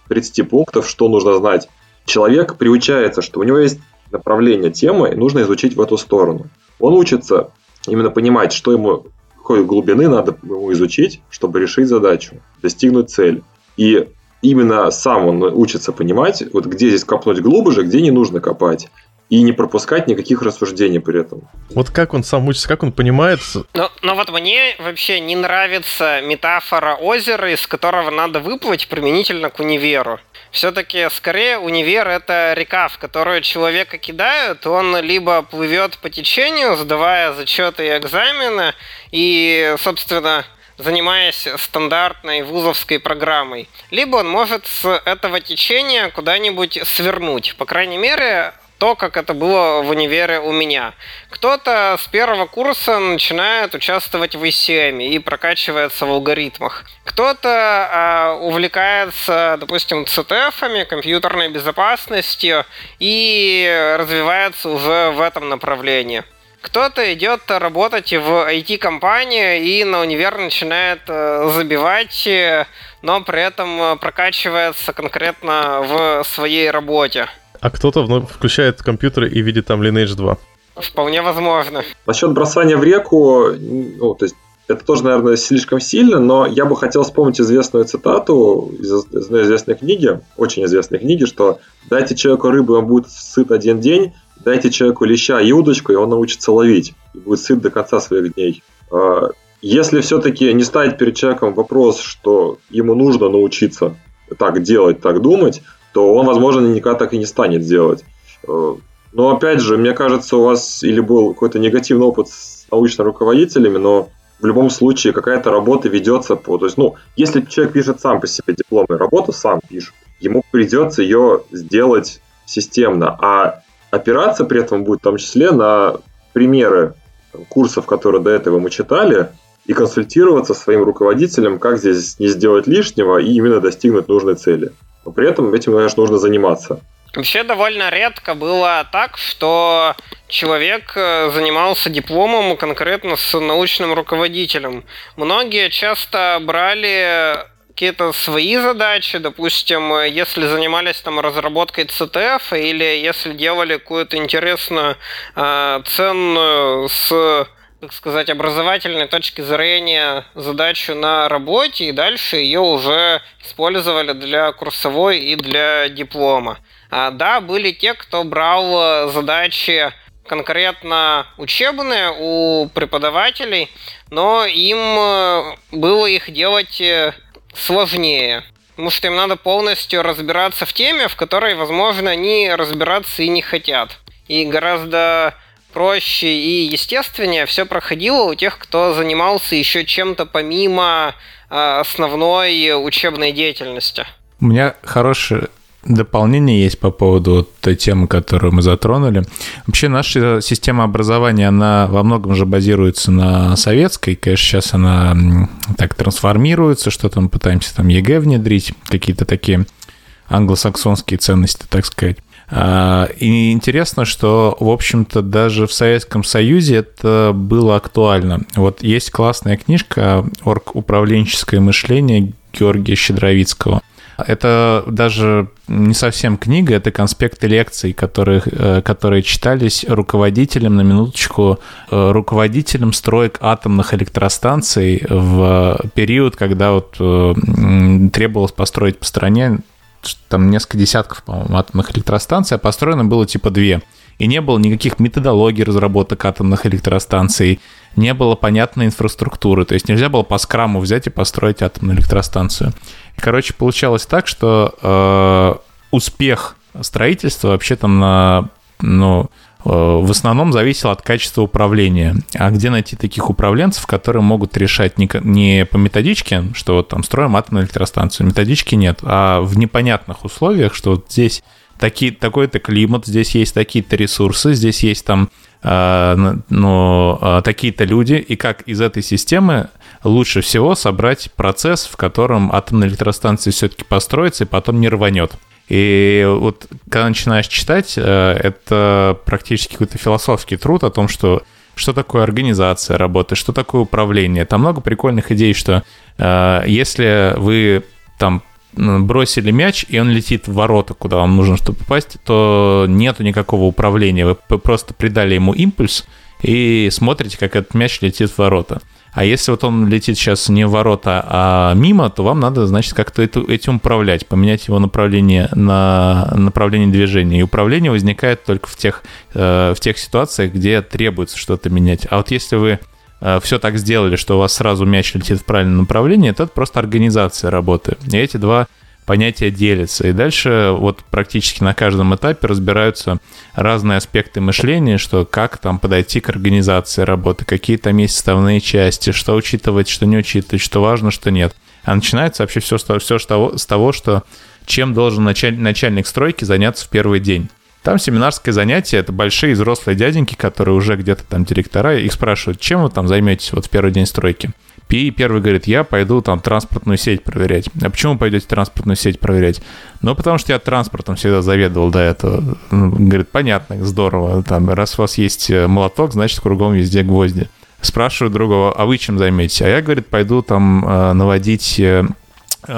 30 пунктов, что нужно знать. Человек приучается, что у него есть направление темы, и нужно изучить в эту сторону. Он учится именно понимать, что ему, какой глубины надо ему изучить, чтобы решить задачу, достигнуть цели. И именно сам он учится понимать, вот где здесь копнуть глубже, где не нужно копать и не пропускать никаких рассуждений при этом. Вот как он сам учится, как он понимает... Но, но вот мне вообще не нравится метафора озера, из которого надо выплыть применительно к универу. Все-таки скорее универ это река, в которую человека кидают, он либо плывет по течению, сдавая зачеты и экзамены, и, собственно, занимаясь стандартной вузовской программой. Либо он может с этого течения куда-нибудь свернуть. По крайней мере, то, как это было в универе у меня. Кто-то с первого курса начинает участвовать в ICM и прокачивается в алгоритмах. Кто-то э, увлекается, допустим, CTF, компьютерной безопасностью и развивается уже в этом направлении. Кто-то идет работать в IT-компании и на универ начинает э, забивать, но при этом прокачивается конкретно в своей работе а кто-то вновь включает компьютер и видит там Lineage 2. Вполне возможно. Насчет бросания в реку, ну, то есть это тоже, наверное, слишком сильно, но я бы хотел вспомнить известную цитату из известной книги, очень известной книги, что дайте человеку рыбу, он будет сыт один день, дайте человеку леща и удочку, и он научится ловить, и будет сыт до конца своих дней. А, если все-таки не ставить перед человеком вопрос, что ему нужно научиться так делать, так думать, то он, возможно, никогда так и не станет делать. Э, но опять же, мне кажется, у вас или был какой-то негативный опыт с научными руководителями, но в любом случае какая-то работа ведется по... То есть, ну, если человек пишет сам по себе дипломную работу, сам пишет, ему придется ее сделать системно, а опираться при этом будет в том числе на примеры курсов, которые до этого мы читали, и консультироваться своим руководителем, как здесь не сделать лишнего и именно достигнуть нужной цели но при этом этим, конечно, нужно заниматься. Вообще довольно редко было так, что человек э, занимался дипломом конкретно с научным руководителем. Многие часто брали какие-то свои задачи, допустим, если занимались там разработкой CTF или если делали какую-то интересную, э, ценную с так сказать, образовательной точки зрения задачу на работе, и дальше ее уже использовали для курсовой и для диплома. А, да, были те, кто брал задачи конкретно учебные у преподавателей, но им э, было их делать э, сложнее. Потому что им надо полностью разбираться в теме, в которой, возможно, они разбираться и не хотят. И гораздо проще и естественнее все проходило у тех, кто занимался еще чем-то помимо э, основной учебной деятельности. У меня хорошее дополнение есть по поводу той темы, которую мы затронули. Вообще наша система образования, она во многом же базируется на советской. Конечно, сейчас она так трансформируется, что-то мы пытаемся там ЕГЭ внедрить, какие-то такие англосаксонские ценности, так сказать. А, и интересно, что, в общем-то, даже в Советском Союзе это было актуально. Вот есть классная книжка «Оргуправленческое мышление» Георгия Щедровицкого. Это даже не совсем книга, это конспекты лекций, которые, э, которые читались руководителем, на минуточку, э, руководителем строек атомных электростанций в период, когда вот э, требовалось построить по стране там несколько десятков, по-моему, атомных электростанций, а построено было типа две. И не было никаких методологий разработок атомных электростанций, не было понятной инфраструктуры. То есть нельзя было по скраму взять и построить атомную электростанцию. Короче, получалось так, что э, успех строительства вообще там на, ну, в основном зависело от качества управления. А где найти таких управленцев, которые могут решать не, по методичке, что вот там строим атомную электростанцию, методички нет, а в непонятных условиях, что вот здесь такой-то климат, здесь есть такие-то ресурсы, здесь есть там э, ну, э, такие-то люди, и как из этой системы лучше всего собрать процесс, в котором атомная электростанция все-таки построится и потом не рванет. И вот когда начинаешь читать, э, это практически какой-то философский труд о том, что что такое организация работы, что такое управление. Там много прикольных идей, что э, если вы там бросили мяч, и он летит в ворота, куда вам нужно, чтобы попасть, то нету никакого управления. Вы просто придали ему импульс и смотрите, как этот мяч летит в ворота. А если вот он летит сейчас не в ворота, а мимо, то вам надо, значит, как-то этим управлять, поменять его направление на направление движения. И управление возникает только в тех, э, в тех ситуациях, где требуется что-то менять. А вот если вы э, все так сделали, что у вас сразу мяч летит в правильном направлении, то это просто организация работы. И эти два понятия делятся. И дальше вот практически на каждом этапе разбираются разные аспекты мышления, что как там подойти к организации работы, какие там есть составные части, что учитывать, что не учитывать, что важно, что нет. А начинается вообще все, все с, того, с того, что чем должен началь, начальник стройки заняться в первый день. Там семинарское занятие, это большие взрослые дяденьки, которые уже где-то там директора, их спрашивают, чем вы там займетесь вот в первый день стройки. И первый говорит, я пойду там транспортную сеть проверять. А почему пойдете транспортную сеть проверять? Ну, потому что я транспортом всегда заведовал до этого. Ну, говорит, понятно, здорово. Там, раз у вас есть э, молоток, значит, кругом везде гвозди. Спрашиваю другого, а вы чем займетесь? А я, говорит, пойду там э, наводить, э,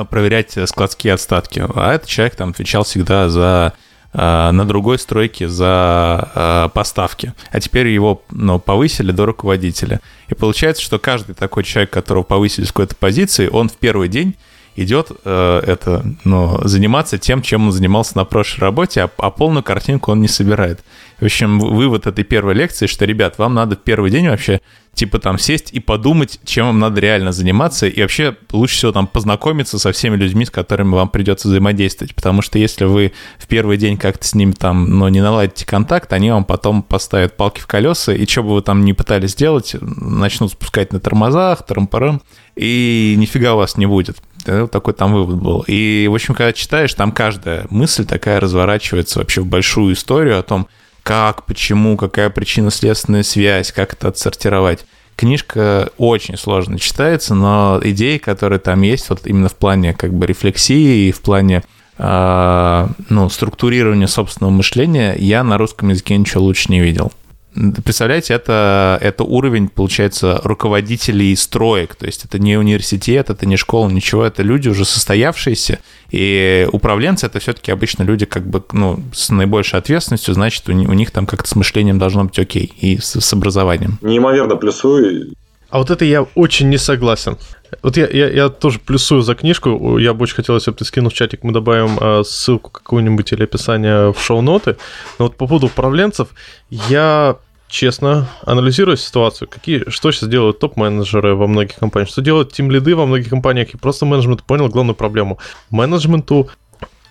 проверять складские остатки. А этот человек там отвечал всегда за на другой стройке за э, поставки. А теперь его ну, повысили до руководителя. И получается, что каждый такой человек, которого повысили с какой-то позиции, он в первый день идет э, это, ну, заниматься тем, чем он занимался на прошлой работе, а, а полную картинку он не собирает. В общем, вывод этой первой лекции, что, ребят, вам надо в первый день вообще типа там сесть и подумать, чем вам надо реально заниматься, и вообще лучше всего там познакомиться со всеми людьми, с которыми вам придется взаимодействовать, потому что если вы в первый день как-то с ними там, ну, не наладите контакт, они вам потом поставят палки в колеса, и что бы вы там ни пытались сделать, начнут спускать на тормозах, трампарам, и нифига у вас не будет. Вот такой там вывод был. И, в общем, когда читаешь, там каждая мысль такая разворачивается вообще в большую историю о том, как, почему, какая причинно-следственная связь, как это отсортировать. Книжка очень сложно читается, но идеи, которые там есть, вот именно в плане как бы рефлексии и в плане э, ну, структурирования собственного мышления, я на русском языке ничего лучше не видел. Представляете, это, это уровень, получается, руководителей строек. То есть это не университет, это не школа, ничего. Это люди уже состоявшиеся. И управленцы — это все-таки обычно люди как бы ну, с наибольшей ответственностью, значит, у, у них там как-то с мышлением должно быть окей. И с, с образованием. Неимоверно плюсую. А вот это я очень не согласен. Вот я, я, я тоже плюсую за книжку. Я бы очень хотел, если бы ты скинул в чатик, мы добавим э, ссылку какую-нибудь или описание в шоу-ноты. Но вот по поводу управленцев, я честно анализирую ситуацию, какие, что сейчас делают топ-менеджеры во многих компаниях, что делают тим-лиды во многих компаниях, и просто менеджмент понял главную проблему. Менеджменту,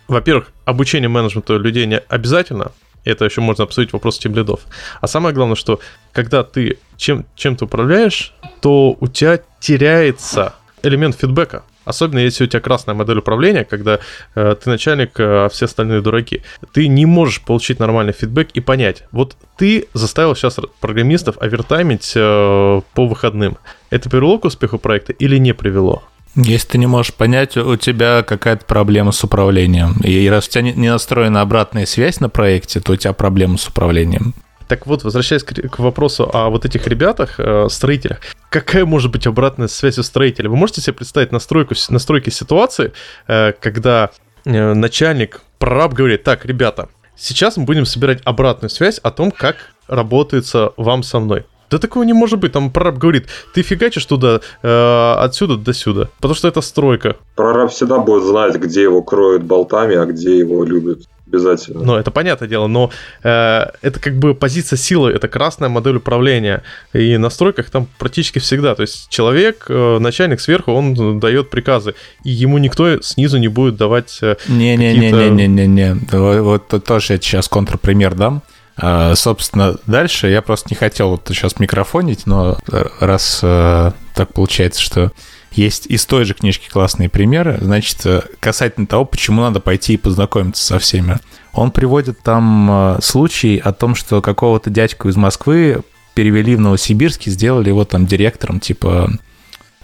во-первых, обучение менеджменту людей не обязательно, это еще можно обсудить вопрос тем лидов. А самое главное, что когда ты чем, чем ты управляешь, то у тебя теряется элемент фидбэка. Особенно если у тебя красная модель управления, когда э, ты начальник, а все остальные дураки. Ты не можешь получить нормальный фидбэк и понять, вот ты заставил сейчас программистов овертаймить э, по выходным. Это привело к успеху проекта или не привело? Если ты не можешь понять, у тебя какая-то проблема с управлением. И раз у тебя не настроена обратная связь на проекте, то у тебя проблема с управлением. Так вот, возвращаясь к, вопросу о вот этих ребятах, э, строителях, какая может быть обратная связь у строителя? Вы можете себе представить настройку, настройки ситуации, э, когда э, начальник, прораб говорит, так, ребята, сейчас мы будем собирать обратную связь о том, как работается вам со мной. Да такого не может быть. Там прораб говорит, ты фигачишь туда, э, отсюда до сюда. Потому что это стройка. Прораб всегда будет знать, где его кроют болтами, а где его любят. Обязательно. Ну, это понятное дело, но э, это как бы позиция силы, это красная модель управления. И на стройках там практически всегда. То есть человек, э, начальник сверху, он дает приказы, и ему никто снизу не будет давать э, Не-не-не-не-не-не. Вот, вот тоже я сейчас контрпример дам. А, собственно, дальше я просто не хотел вот сейчас микрофонить, но раз э, так получается, что есть из той же книжки классные примеры, значит, э, касательно того, почему надо пойти и познакомиться со всеми. Он приводит там э, случай о том, что какого-то дядьку из Москвы перевели в Новосибирск и сделали его там директором, типа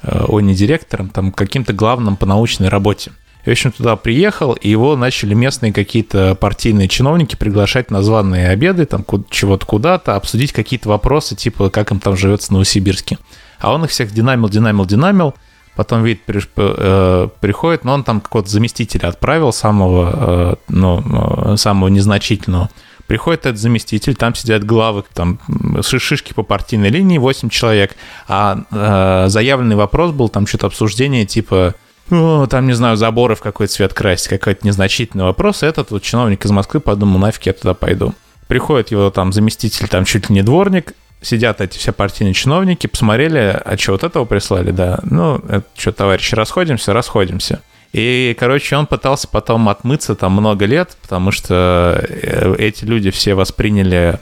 э, ой, не директором, там каким-то главным по научной работе. В общем, туда приехал, и его начали местные какие-то партийные чиновники приглашать на званые обеды, там чего-то куда-то, обсудить какие-то вопросы, типа, как им там живется в Новосибирске. А он их всех динамил, динамил, динамил, потом при, э, приходит, но он там какого-то заместителя отправил, самого, э, ну, самого незначительного. Приходит этот заместитель, там сидят главы, там шишки по партийной линии, 8 человек, а э, заявленный вопрос был, там что-то обсуждение типа ну, там, не знаю, заборы в какой цвет красить, какой-то незначительный вопрос. И этот вот чиновник из Москвы подумал, нафиг я туда пойду. Приходит его там заместитель, там чуть ли не дворник, сидят эти все партийные чиновники, посмотрели, а что, вот этого прислали, да, ну, это что, товарищи, расходимся, расходимся. И, короче, он пытался потом отмыться там много лет, потому что э, эти люди все восприняли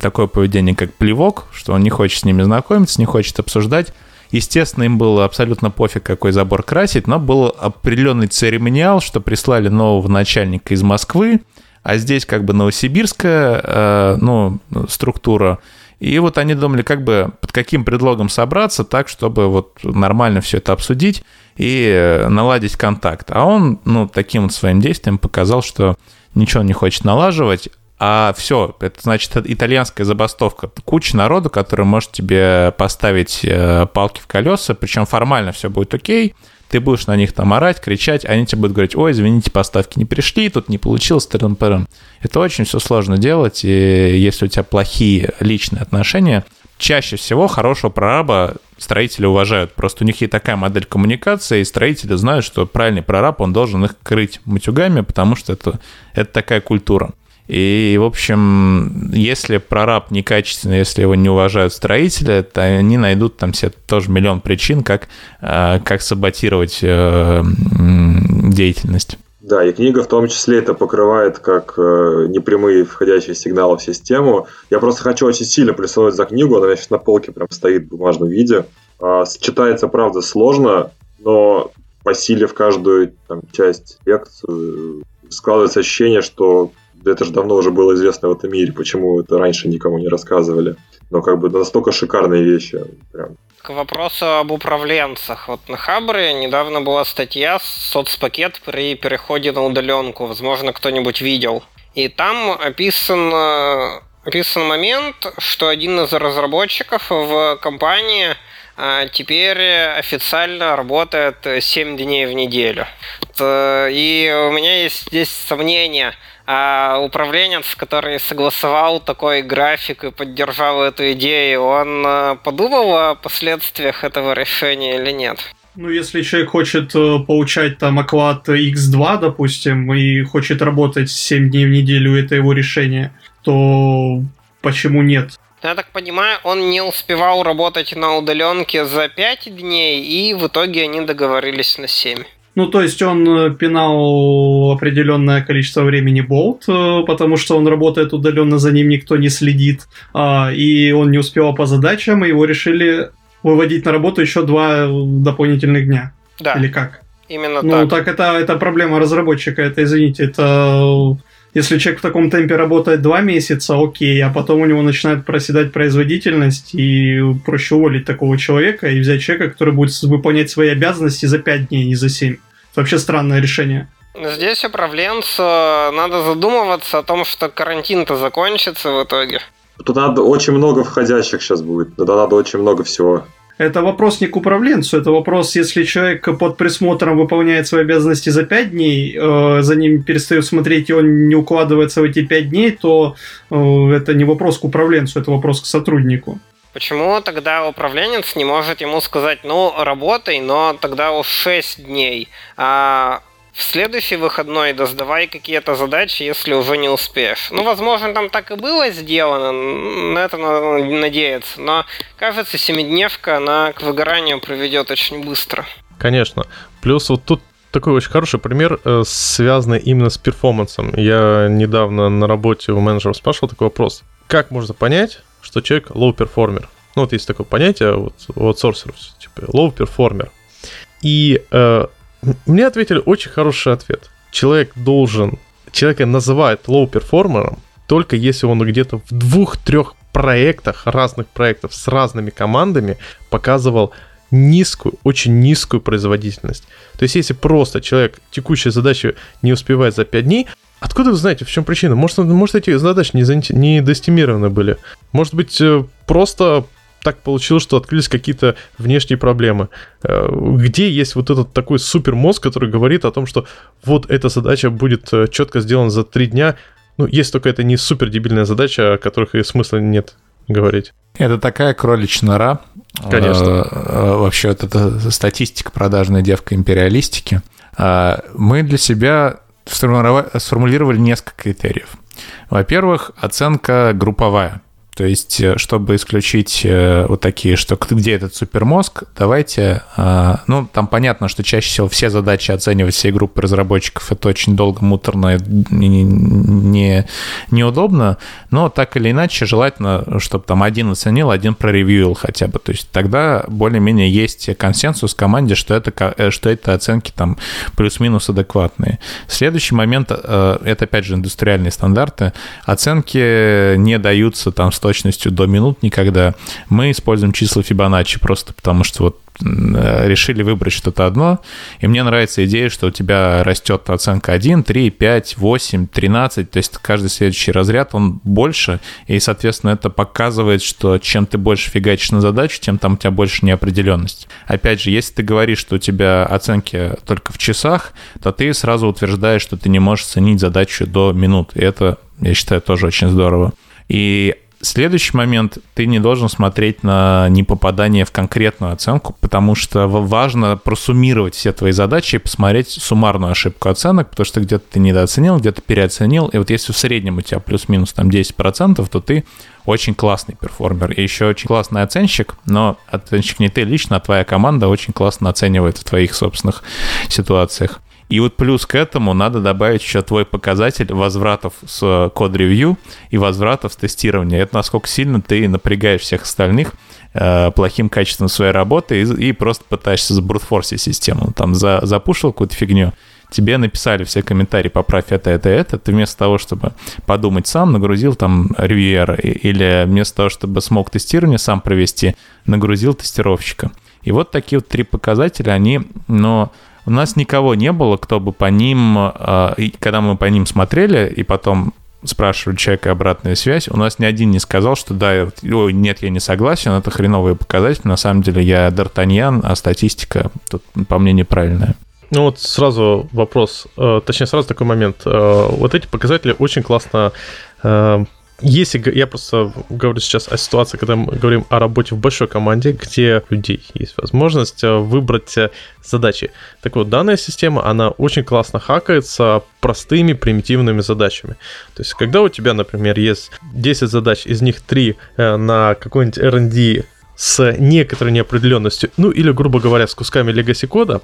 такое поведение как плевок, что он не хочет с ними знакомиться, не хочет обсуждать. Естественно, им было абсолютно пофиг, какой забор красить, но был определенный церемониал, что прислали нового начальника из Москвы, а здесь как бы новосибирская э, ну, структура. И вот они думали, как бы под каким предлогом собраться так, чтобы вот нормально все это обсудить и э, наладить контакт. А он, ну, таким вот своим действием показал, что ничего не хочет налаживать, а все, это значит итальянская забастовка. Куча народу, который может тебе поставить э, палки в колеса, причем формально все будет окей, ты будешь на них там орать, кричать, они тебе будут говорить, ой, извините, поставки не пришли, тут не получилось, тырым -пырым. Это очень все сложно делать, и если у тебя плохие личные отношения, чаще всего хорошего прораба строители уважают. Просто у них есть такая модель коммуникации, и строители знают, что правильный прораб, он должен их крыть матюгами, потому что это, это такая культура. И, в общем, если прораб некачественный, если его не уважают строители, то они найдут там себе тоже миллион причин, как, э, как саботировать э, деятельность. Да, и книга в том числе это покрывает как э, непрямые входящие сигналы в систему. Я просто хочу очень сильно плюсовать за книгу, она сейчас на полке прям стоит в бумажном виде. Э, читается, правда, сложно, но посилив каждую там, часть лекцию, складывается ощущение, что это же давно уже было известно в этом мире, почему это раньше никому не рассказывали. Но как бы настолько шикарные вещи. Прям. К вопросу об управленцах. Вот на Хабре недавно была статья «Соцпакет при переходе на удаленку». Возможно, кто-нибудь видел. И там описан, описан момент, что один из разработчиков в компании а, теперь официально работает 7 дней в неделю. И у меня есть здесь сомнения – а управленец, который согласовал такой график и поддержал эту идею, он э, подумал о последствиях этого решения или нет? Ну, если человек хочет э, получать там оклад X2, допустим, и хочет работать 7 дней в неделю, это его решение, то почему нет? Я так понимаю, он не успевал работать на удаленке за 5 дней, и в итоге они договорились на 7. Ну, то есть он э, пинал определенное количество времени болт, э, потому что он работает удаленно, за ним никто не следит, а, и он не успевал по задачам, и его решили выводить на работу еще два дополнительных дня. Да. Или как? Именно ну, так. Ну, так это, это проблема разработчика, это, извините, это если человек в таком темпе работает два месяца, окей, а потом у него начинает проседать производительность, и проще уволить такого человека и взять человека, который будет выполнять свои обязанности за пять дней, не за семь. Это вообще странное решение. Здесь управленцу надо задумываться о том, что карантин-то закончится в итоге. Тут надо очень много входящих сейчас будет. Туда надо очень много всего. Это вопрос не к управленцу, это вопрос, если человек под присмотром выполняет свои обязанности за 5 дней, э, за ним перестают смотреть, и он не укладывается в эти 5 дней, то э, это не вопрос к управленцу, это вопрос к сотруднику. Почему тогда управленец не может ему сказать, ну, работай, но тогда уж 6 дней, а в следующий выходной доздавай какие-то задачи, если уже не успеешь. Ну, возможно, там так и было сделано, на это надо надеяться, но, кажется, семидневка, она к выгоранию приведет очень быстро. Конечно. Плюс вот тут такой очень хороший пример, э, связанный именно с перформансом. Я недавно на работе у менеджера спрашивал такой вопрос. Как можно понять, что человек low performer? Ну, вот есть такое понятие вот, у аутсорсеров, типа low performer. И э, мне ответили очень хороший ответ. Человек должен, человека называют low performer ом только если он где-то в двух-трех проектах, разных проектов с разными командами показывал низкую, очень низкую производительность. То есть, если просто человек текущие задачи не успевает за 5 дней, Откуда вы знаете, в чем причина? Может, может эти задачи не, не доэстимированы были? Может быть, э, просто так получилось, что открылись какие-то внешние проблемы. Э, где есть вот этот такой супер мозг, который говорит о том, что вот эта задача будет э, четко сделана за три дня. Ну, есть только это не супер дебильная задача, о которых и смысла нет говорить. Это такая кроличья нора. Конечно. Вообще, вот эта статистика продажной девка империалистики. Мы для себя сформулировали несколько критериев. Во-первых, оценка групповая. То есть, э, чтобы исключить э, вот такие, что где этот супермозг, давайте, э, ну, там понятно, что чаще всего все задачи оценивать всей группы разработчиков, это очень долго, муторно, не, не, неудобно, но так или иначе желательно, чтобы там один оценил, один проревьюил хотя бы. То есть тогда более-менее есть консенсус в команде, что это, что это оценки там плюс-минус адекватные. Следующий момент, это опять же индустриальные стандарты, оценки не даются там с точностью до минут никогда. Мы используем числа Фибоначчи просто потому, что вот э, решили выбрать что-то одно, и мне нравится идея, что у тебя растет оценка 1, 3, 5, 8, 13, то есть каждый следующий разряд, он больше, и, соответственно, это показывает, что чем ты больше фигачишь на задачу, тем там у тебя больше неопределенности. Опять же, если ты говоришь, что у тебя оценки только в часах, то ты сразу утверждаешь, что ты не можешь ценить задачу до минут, и это, я считаю, тоже очень здорово. И Следующий момент, ты не должен смотреть на непопадание в конкретную оценку, потому что важно просуммировать все твои задачи и посмотреть суммарную ошибку оценок, потому что где-то ты недооценил, где-то переоценил, и вот если в среднем у тебя плюс-минус там 10%, то ты очень классный перформер и еще очень классный оценщик, но оценщик не ты лично, а твоя команда очень классно оценивает в твоих собственных ситуациях. И вот плюс к этому надо добавить еще твой показатель возвратов с код-ревью и возвратов с тестирования. Это насколько сильно ты напрягаешь всех остальных э, плохим качеством своей работы и, и просто пытаешься забрутфорсить систему. Там за, запушил какую-то фигню, тебе написали все комментарии, поправь это, это, это, ты вместо того, чтобы подумать сам, нагрузил там ревьюера, или вместо того, чтобы смог тестирование сам провести, нагрузил тестировщика. И вот такие вот три показателя, они, но у нас никого не было, кто бы по ним, а, когда мы по ним смотрели, и потом спрашивали человека обратную связь, у нас ни один не сказал, что да, ой, нет, я не согласен, это хреновые показатели, на самом деле я Д'Артаньян, а статистика тут, по мне, неправильная. Ну вот сразу вопрос, э, точнее сразу такой момент. Э, вот эти показатели очень классно э, если я просто говорю сейчас о ситуации, когда мы говорим о работе в большой команде, где у людей есть возможность э, выбрать э, задачи. Так вот, данная система, она очень классно хакается простыми примитивными задачами. То есть, когда у тебя, например, есть 10 задач, из них 3 э, на какой-нибудь R&D с некоторой неопределенностью, ну или, грубо говоря, с кусками legacy кода,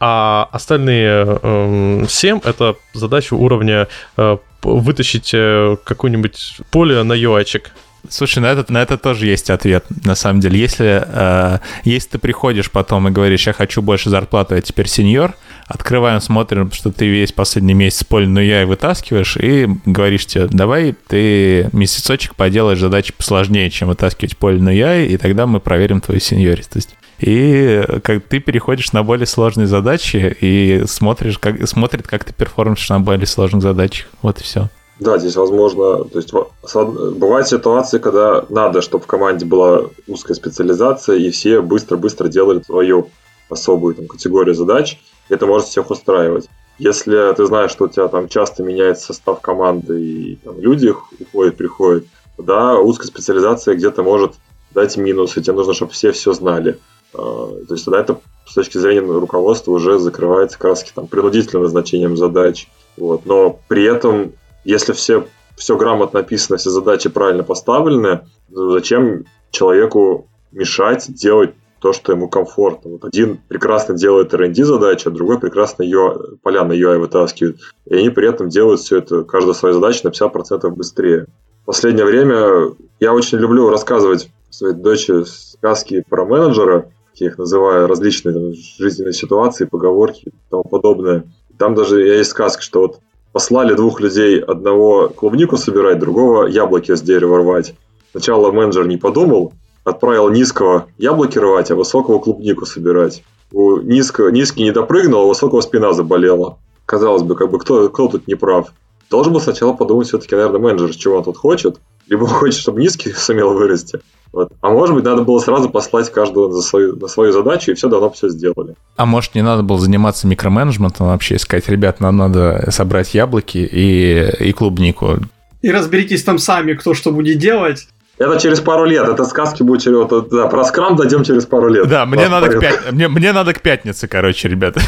а остальные э, 7 это задача уровня э, вытащить э, какое-нибудь поле на UI-чик. Слушай, на это, на это тоже есть ответ, на самом деле. Если, э, если ты приходишь потом и говоришь, я хочу больше зарплаты, а теперь сеньор, открываем, смотрим, что ты весь последний месяц поле на UI вытаскиваешь, и говоришь тебе, давай ты месяцочек поделаешь задачи посложнее, чем вытаскивать поле на UI, и тогда мы проверим твою сеньористость и как ты переходишь на более сложные задачи и смотришь, как, смотрит, как ты перформишь на более сложных задачах. Вот и все. Да, здесь возможно, то есть бывают ситуации, когда надо, чтобы в команде была узкая специализация, и все быстро-быстро делали свою особую там, категорию задач, это может всех устраивать. Если ты знаешь, что у тебя там часто меняется состав команды и там, люди уходят, приходят, да, узкая специализация где-то может дать минус, и тебе нужно, чтобы все все знали. А, то есть тогда это с точки зрения руководства уже закрывается краски там принудительным назначением задач. Вот. Но при этом, если все, все грамотно написано, все задачи правильно поставлены, зачем человеку мешать делать то, что ему комфортно. Вот один прекрасно делает R&D задачи, а другой прекрасно ее, поля на UI вытаскивает. И они при этом делают все это, каждая своя задача на 50% быстрее. В последнее время я очень люблю рассказывать своей дочери сказки про менеджера, я их называю, различные там, жизненные ситуации, поговорки и тому подобное. Там даже есть сказка, что вот послали двух людей, одного клубнику собирать, другого яблоки с дерева рвать. Сначала менеджер не подумал, отправил низкого яблоки рвать, а высокого клубнику собирать. У низкого, низкий не допрыгнул, а у высокого спина заболела. Казалось бы, как бы кто, кто тут не прав? Должен был сначала подумать все-таки, наверное, менеджер, чего он тут хочет. Либо хочет, чтобы низкий сумел вырасти. Вот. А может быть, надо было сразу послать каждого за свою, на свою задачу, и все давно все сделали. А может, не надо было заниматься микроменеджментом вообще, сказать, ребят, нам надо собрать яблоки и, и клубнику. И разберитесь там сами, кто что будет делать. Это через пару лет. Это сказки будет через... Да, про скрам дойдем через пару лет. Да, мне надо, к пят... мне, мне надо к пятнице, короче, ребята.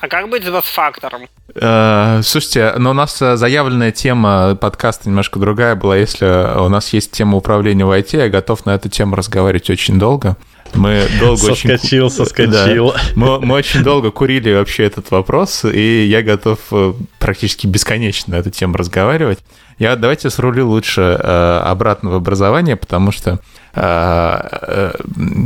А как быть с бас-фактором? Э, слушайте, но у нас э, заявленная тема подкаста немножко другая была. Если у нас есть тема управления в IT, я готов на эту тему разговаривать очень долго. Мы долго соскочил, очень... Соскочил, да. мы, мы очень долго курили вообще этот вопрос, и я готов э, практически бесконечно на эту тему разговаривать. Я давайте срулю лучше э, обратно в образование, потому что э, э,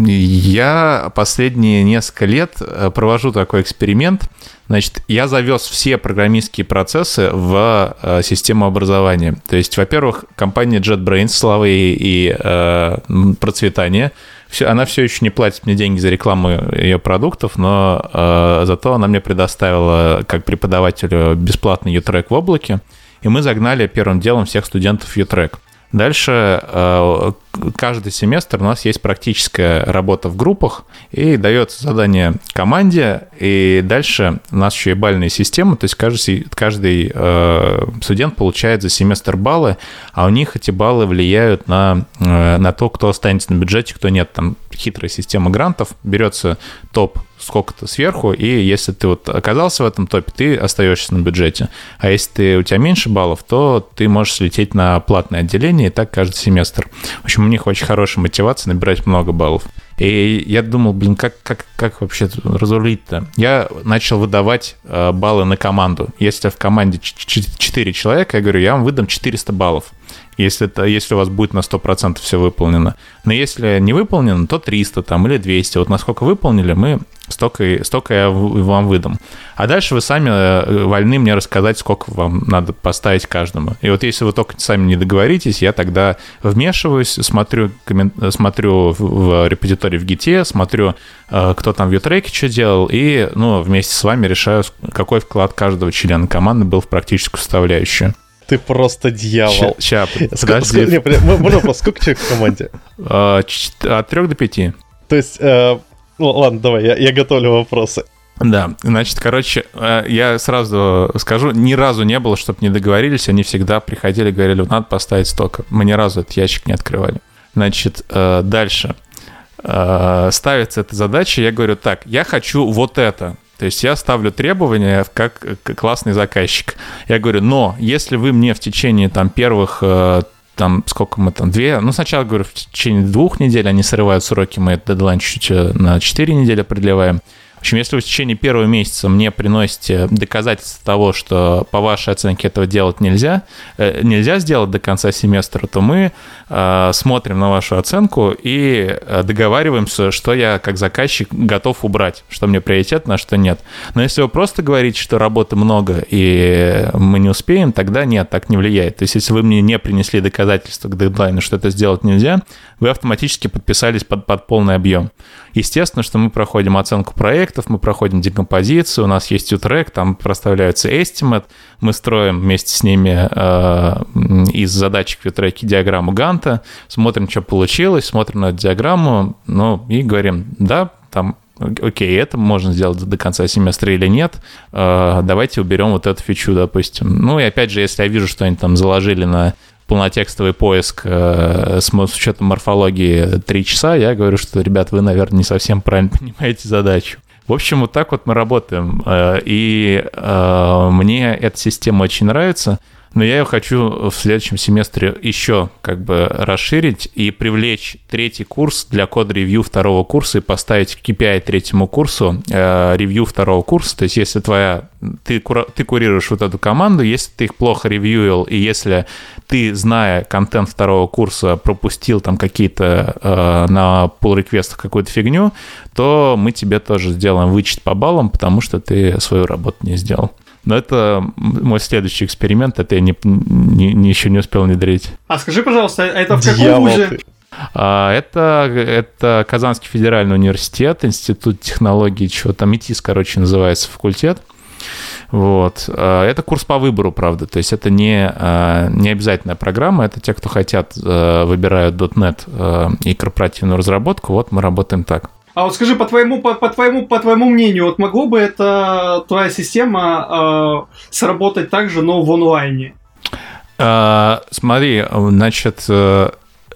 я последние несколько лет провожу такой эксперимент. Значит, я завез все программистские процессы в систему образования. То есть, во-первых, компания JetBrains, слава и, и э, процветание, все, она все еще не платит мне деньги за рекламу ее продуктов, но э, зато она мне предоставила как преподавателю бесплатный U-Track в облаке и мы загнали первым делом всех студентов U-Track. Дальше э, каждый семестр у нас есть практическая работа в группах, и дается задание команде, и дальше у нас еще и бальная система, то есть каждый, каждый э, студент получает за семестр баллы, а у них эти баллы влияют на, э, на то, кто останется на бюджете, кто нет. Там хитрая система грантов, берется топ сколько-то сверху, и если ты вот оказался в этом топе, ты остаешься на бюджете. А если ты, у тебя меньше баллов, то ты можешь слететь на платное отделение, и так каждый семестр. В общем, у них очень хорошая мотивация набирать много баллов. И я думал, блин, как, как, как вообще разрулить-то? Я начал выдавать э, баллы на команду. Если в команде 4 человека, я говорю, я вам выдам 400 баллов если, это, если у вас будет на 100% все выполнено. Но если не выполнено, то 300 там, или 200. Вот насколько выполнили, мы столько, столько я вам выдам. А дальше вы сами э, вольны мне рассказать, сколько вам надо поставить каждому. И вот если вы только сами не договоритесь, я тогда вмешиваюсь, смотрю, коммен... смотрю в репозитории в Git, смотрю, э, кто там в ютреке что делал, и ну, вместе с вами решаю, какой вклад каждого члена команды был в практическую составляющую. Ты просто дьявол. Сейчас, подожди. Не, можно вопрос, сколько человек в команде? А, от трех до пяти. То есть, э, ладно, давай, я, я готовлю вопросы. Да, значит, короче, э, я сразу скажу, ни разу не было, чтобы не договорились, они всегда приходили, говорили, надо поставить столько. Мы ни разу этот ящик не открывали. Значит, э, дальше. Ставится эта задача, я говорю, так, я хочу вот это. То есть я ставлю требования как классный заказчик. Я говорю, но если вы мне в течение там первых э, там сколько мы там, две, ну сначала, говорю, в течение двух недель они срывают сроки, мы этот дедлайн чуть-чуть э, на четыре недели продлеваем. Общем, если вы в течение первого месяца мне приносите доказательства того, что по вашей оценке этого делать нельзя, э, нельзя сделать до конца семестра, то мы э, смотрим на вашу оценку и э, договариваемся, что я как заказчик готов убрать, что мне приоритетно, а что нет. Но если вы просто говорите, что работы много и мы не успеем, тогда нет, так не влияет. То есть если вы мне не принесли доказательства к дедлайну, что это сделать нельзя, вы автоматически подписались под, под полный объем. Естественно, что мы проходим оценку проектов, мы проходим декомпозицию, у нас есть U-трек, там проставляется estimate, мы строим вместе с ними э, из задачек в U-треке диаграмму Ганта, смотрим, что получилось, смотрим на диаграмму, ну и говорим, да, там окей, это можно сделать до конца семестра или нет, э, давайте уберем вот эту фичу, допустим. Ну и опять же, если я вижу, что они там заложили на полнотекстовый поиск э, с, с учетом морфологии 3 часа, я говорю, что, ребят, вы, наверное, не совсем правильно понимаете задачу. В общем, вот так вот мы работаем. Э, и э, мне эта система очень нравится но я ее хочу в следующем семестре еще как бы расширить и привлечь третий курс для код-ревью второго курса и поставить KPI третьему курсу э, ревью второго курса. То есть если твоя ты, ты курируешь вот эту команду, если ты их плохо ревьюил, и если ты, зная контент второго курса, пропустил там какие-то э, на pull реквестах какую-то фигню, то мы тебе тоже сделаем вычет по баллам, потому что ты свою работу не сделал. Но это мой следующий эксперимент, это я не, не, не еще не успел внедрить. А скажи, пожалуйста, это в каком вузе? А, это, это Казанский федеральный университет, Институт технологий, чего там, ИТИС, короче, называется факультет. Вот. А, это курс по выбору, правда. То есть это не, а, не обязательная программа. Это те, кто хотят, а, выбирают .NET и корпоративную разработку. Вот мы работаем так. А вот скажи, по твоему, по, по твоему, по твоему мнению, вот могло бы эта твоя система э, сработать также, но в онлайне? А, смотри, значит, э,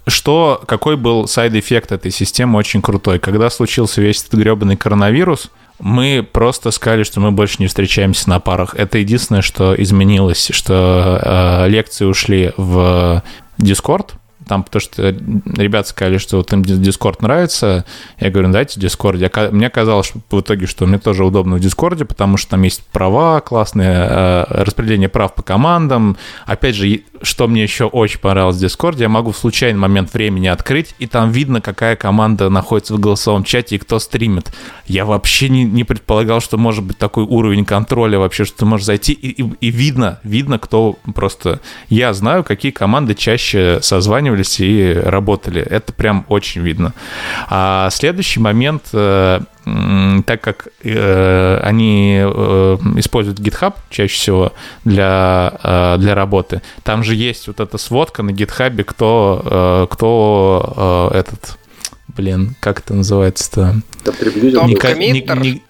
что, какой был side effect этой системы очень крутой. Когда случился весь этот гребаный коронавирус, мы просто сказали, что мы больше не встречаемся на парах. Это единственное, что изменилось, что э, лекции ушли в Discord, там, потому что ребята сказали, что вот им Discord нравится. Я говорю, «Ну, дайте Discord. Мне казалось в итоге, что мне тоже удобно в Discord, потому что там есть права классные, э, распределение прав по командам. Опять же, что мне еще очень понравилось в Discord, я могу в случайный момент времени открыть, и там видно, какая команда находится в голосовом чате и кто стримит. Я вообще не, не предполагал, что может быть такой уровень контроля вообще, что ты можешь зайти, и, и, и видно, видно, кто просто... Я знаю, какие команды чаще созванивались и работали. Это прям очень видно. А следующий момент э, так как э, они э, используют GitHub чаще всего для, э, для работы, там же есть вот эта сводка на GitHub, кто, э, кто э, этот, блин, как это называется-то? Не, не, не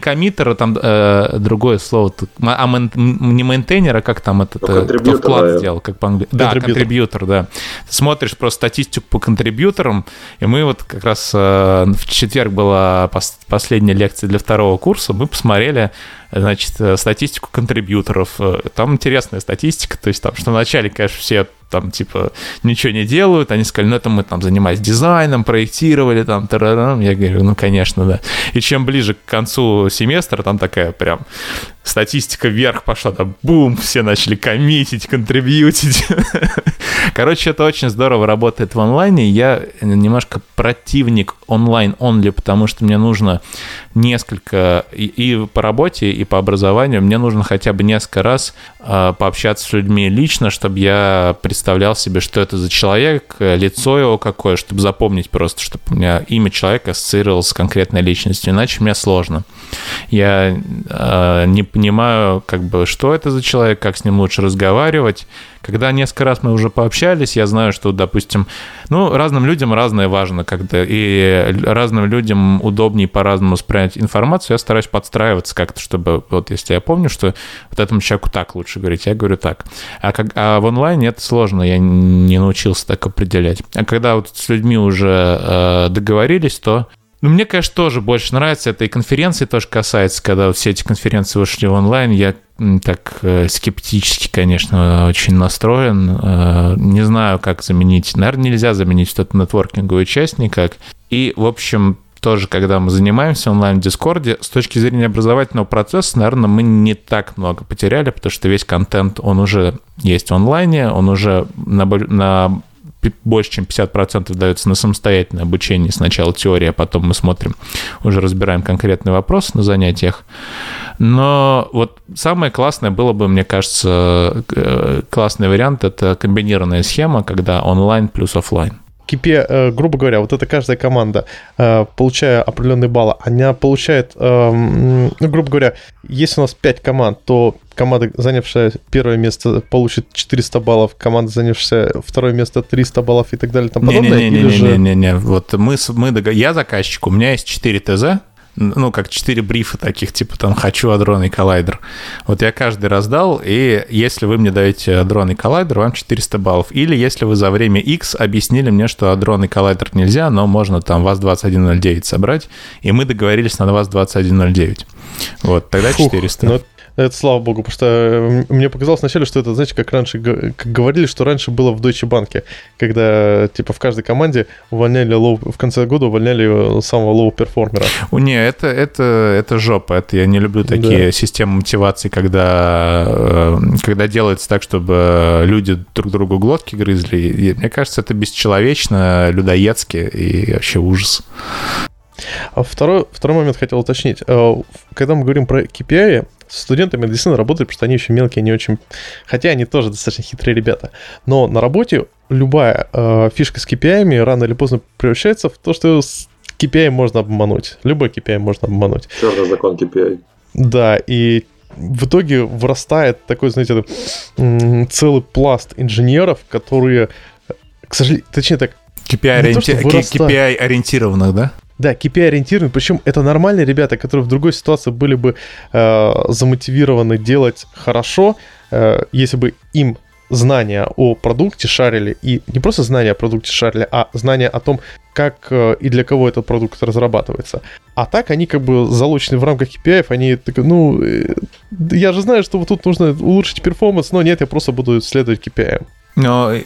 коммитера, там э, другое слово, тут, а мен, не мейнтейнера, как там этот, ну, кто вклад да. сделал, как по-английски. Да, контрибьютор, да. смотришь просто статистику по контрибьюторам, и мы вот как раз э, в четверг была пос- последняя лекция для второго курса, мы посмотрели значит, э, статистику контрибьюторов. Э, там интересная статистика, то есть там, что вначале, конечно, все там, типа, ничего не делают, они сказали, ну, это мы там занимались дизайном, проектировали, там, тарарам. Я говорю, ну, конечно, да. И чем ближе к концу семестра, там такая прям статистика вверх пошла, да, бум, все начали коммитить, контрибьютить. Короче, это очень здорово работает в онлайне. Я немножко противник онлайн-онли, потому что мне нужно несколько, и, по работе, и по образованию, мне нужно хотя бы несколько раз э, пообщаться с людьми лично, чтобы я представлял себе, что это за человек, лицо его какое, чтобы запомнить просто, чтобы у меня имя человека ассоциировалось с конкретной личностью, иначе мне сложно. Я э, не понимаю, как бы, что это за человек, как с ним лучше разговаривать. Когда несколько раз мы уже пообщались, я знаю, что, допустим, ну, разным людям разное важно, когда и разным людям удобнее по-разному воспринять информацию, я стараюсь подстраиваться как-то, чтобы, вот если я помню, что вот этому человеку так лучше говорить, я говорю так. А, как, а в онлайне это сложно, я не научился так определять. А когда вот с людьми уже э, договорились, то ну, мне, конечно, тоже больше нравится. Это и конференции тоже касается, когда все эти конференции вышли в онлайн. Я так э, скептически, конечно, очень настроен. Э, не знаю, как заменить. Наверное, нельзя заменить эту нетворкинговую часть никак. И, в общем, тоже, когда мы занимаемся онлайн в Дискорде, с точки зрения образовательного процесса, наверное, мы не так много потеряли, потому что весь контент, он уже есть в онлайне, он уже на, на больше, чем 50% дается на самостоятельное обучение. Сначала теория, а потом мы смотрим, уже разбираем конкретный вопрос на занятиях. Но вот самое классное было бы, мне кажется, э, классный вариант – это комбинированная схема, когда онлайн плюс офлайн. Кипе, э, грубо говоря, вот эта каждая команда, э, получая определенные баллы, она получает, эм, ну, грубо говоря, если у нас 5 команд, то команда, занявшая первое место, получит 400 баллов, команда, занявшая второе место, 300 баллов и так далее. Там Не-не-не, вот мы, мы, я заказчик, у меня есть 4 ТЗ, ну, как четыре брифа таких, типа там «хочу адронный коллайдер». Вот я каждый раздал, и если вы мне даете адронный коллайдер, вам 400 баллов. Или если вы за время X объяснили мне, что адронный коллайдер нельзя, но можно там ВАЗ-2109 собрать, и мы договорились на ВАЗ-2109. Вот, тогда 400. Фух, это слава богу, потому что э, мне показалось вначале, что это, знаете, как раньше как говорили, что раньше было в Deutsche Bank, когда типа в каждой команде увольняли low, в конце года увольняли самого low performer а. Не, это, это, это жопа. Это я не люблю такие да. системы мотивации, когда, э, когда делается так, чтобы люди друг другу глотки грызли. И мне кажется, это бесчеловечно, людоедски и вообще ужас. А второй, второй момент хотел уточнить. Э, когда мы говорим про KPI, с студентами действительно работают, потому что они еще мелкие, не очень... Хотя они тоже достаточно хитрые ребята. Но на работе любая э, фишка с KPI рано или поздно превращается в то, что с KPI можно обмануть. Любой KPI можно обмануть. Черный закон KPI. Да, и в итоге вырастает такой, знаете, целый пласт инженеров, которые, к сожалению, точнее так... KPI-ориентированных, да? Да, KPI-ориентированный, причем это нормальные ребята, которые в другой ситуации были бы э, замотивированы делать хорошо, э, если бы им знания о продукте шарили, и не просто знания о продукте шарили, а знания о том, как э, и для кого этот продукт разрабатывается. А так они как бы залучены в рамках KPI, они такие, ну, э, я же знаю, что вот тут нужно улучшить перформанс, но нет, я просто буду следовать KPI. Но э,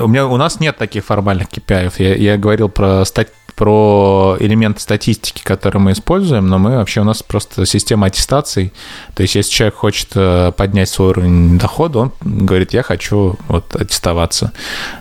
у, меня, у нас нет таких формальных KPI. Я, я говорил про стать про элементы статистики, которые мы используем, но мы вообще у нас просто система аттестаций. То есть, если человек хочет э, поднять свой уровень дохода, он говорит, я хочу вот аттестоваться.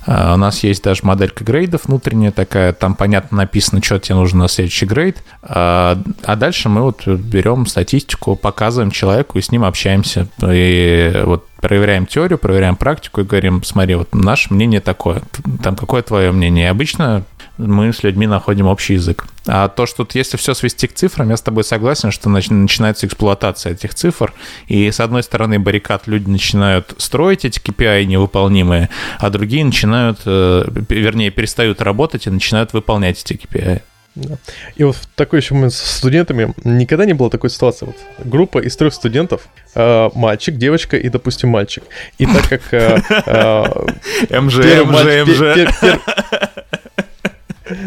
А у нас есть даже моделька грейдов внутренняя такая, там понятно написано, что тебе нужно на следующий грейд. А, а дальше мы вот берем статистику, показываем человеку и с ним общаемся. И вот проверяем теорию, проверяем практику и говорим, смотри, вот наше мнение такое, там какое твое мнение? И обычно мы с людьми находим общий язык. А то, что если все свести к цифрам, я с тобой согласен, что начинается эксплуатация этих цифр, и с одной стороны баррикад люди начинают строить эти KPI невыполнимые, а другие начинают, э, вернее, перестают работать и начинают выполнять эти KPI. Да. И вот такой еще момент с студентами никогда не было такой ситуации. Вот группа из трех студентов, э, мальчик, девочка и, допустим, мальчик. И так как... Э, э, МЖ, МЖ, МЖ.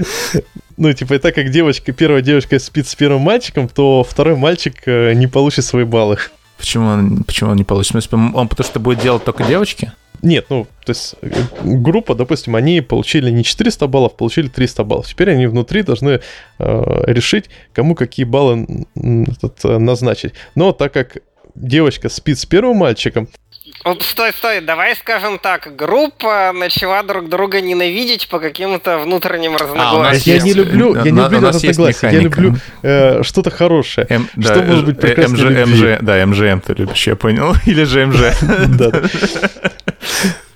Ну, типа, и так как девочка, первая девочка спит с первым мальчиком, то второй мальчик э, не получит свои баллы. Почему он, почему он не получит? Смысле, он потому что будет делать только девочки? Нет, ну, то есть э, группа, допустим, они получили не 400 баллов, получили 300 баллов. Теперь они внутри должны э, решить, кому какие баллы этот, э, назначить. Но так как девочка спит с первым мальчиком, Стой, стой, давай скажем так, группа начала друг друга ненавидеть по каким-то внутренним а, разногласиям. А, я не люблю, я не люблю разногласия, я люблю э, что-то хорошее. М, что да, может быть прекрасно МЖ, МЖ, Да, МЖМ ты любишь, я понял. Или же МЖ.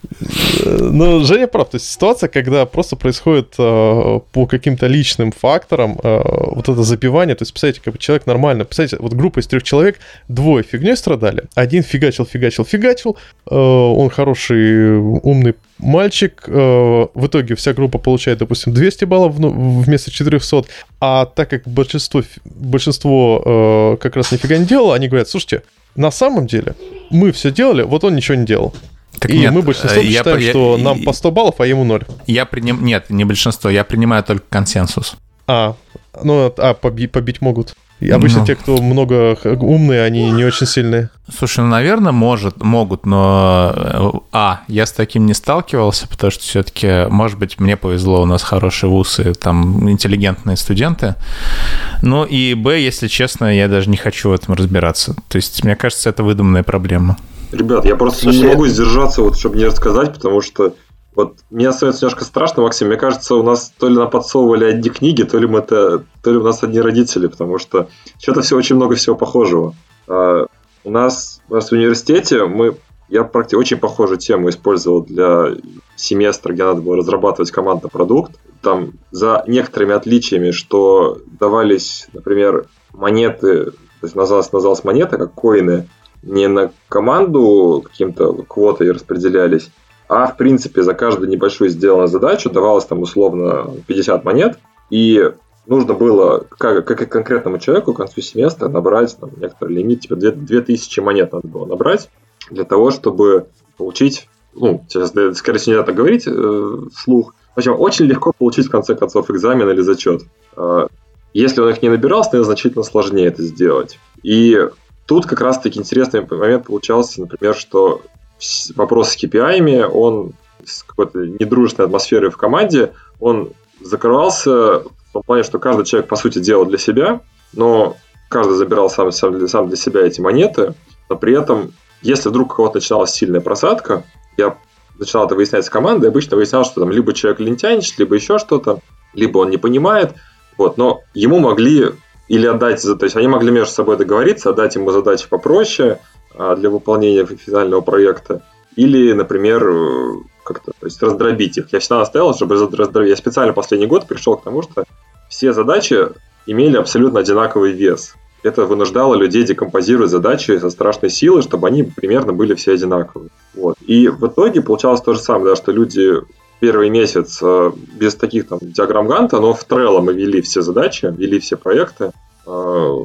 Но Женя прав, то есть ситуация, когда просто происходит э, по каким-то личным факторам э, вот это запивание, то есть, представляете, как бы человек нормально, представляете, вот группа из трех человек, двое фигней страдали, один фигачил, фигачил, фигачил, э, он хороший, умный мальчик, э, в итоге вся группа получает, допустим, 200 баллов вместо 400, а так как большинство, большинство э, как раз нифига не делало, они говорят, слушайте, на самом деле мы все делали, вот он ничего не делал. Так и нет, мы большинство я, считаем, я, что я, нам по 100 баллов, а ему 0. Я приним... Нет, не большинство, я принимаю только консенсус. А, ну, а поби... побить могут. И обычно ну. те, кто много умные, они не очень сильные. Слушай, ну, наверное, может, могут, но... Э, а, я с таким не сталкивался, потому что все-таки, может быть, мне повезло, у нас хорошие вузы, там интеллигентные студенты. Ну и, б, если честно, я даже не хочу в этом разбираться. То есть, мне кажется, это выдуманная проблема. Ребят, я просто Слушай, не могу сдержаться, вот, чтобы не рассказать, потому что вот мне остается немножко страшно, Максим. Мне кажется, у нас то ли нам подсовывали одни книги, то ли мы это, то ли у нас одни родители, потому что что-то все очень много всего похожего. А, у нас, у нас в университете мы я практически очень похожую тему использовал для семестра, где надо было разрабатывать командный продукт. Там за некоторыми отличиями, что давались, например, монеты, то есть называлась, называлась монета, как коины, не на команду каким-то квотой распределялись, а в принципе за каждую небольшую сделанную задачу давалось там условно 50 монет, и нужно было как, как и конкретному человеку к концу семестра набрать там, некоторый лимит, типа 2000 монет надо было набрать для того, чтобы получить, ну, скорее всего, не надо говорить э, вслух, в общем, очень легко получить в конце концов экзамен или зачет. Э, если он их не набирал, становится значительно сложнее это сделать. И Тут как раз-таки интересный момент получался, например, что вопрос с KPI, он с какой-то недружественной атмосферой в команде, он закрывался в том плане, что каждый человек, по сути, делал для себя, но каждый забирал сам, сам, для, сам для себя эти монеты, но при этом, если вдруг у кого-то начиналась сильная просадка, я начинал это выяснять с командой, обычно выяснял, что там либо человек лентяйничает, либо еще что-то, либо он не понимает, вот, но ему могли или отдать, то есть они могли между собой договориться, отдать ему задачи попроще а, для выполнения финального проекта, или, например, как-то, то есть раздробить их. Я всегда настоял, чтобы раздробить. Я специально последний год пришел к тому, что все задачи имели абсолютно одинаковый вес. Это вынуждало людей декомпозировать задачи со страшной силой, чтобы они примерно были все одинаковые. Вот. И в итоге получалось то же самое, да, что люди первый месяц э, без таких там диаграмм Ганта, но в Trello мы вели все задачи, вели все проекты. Э,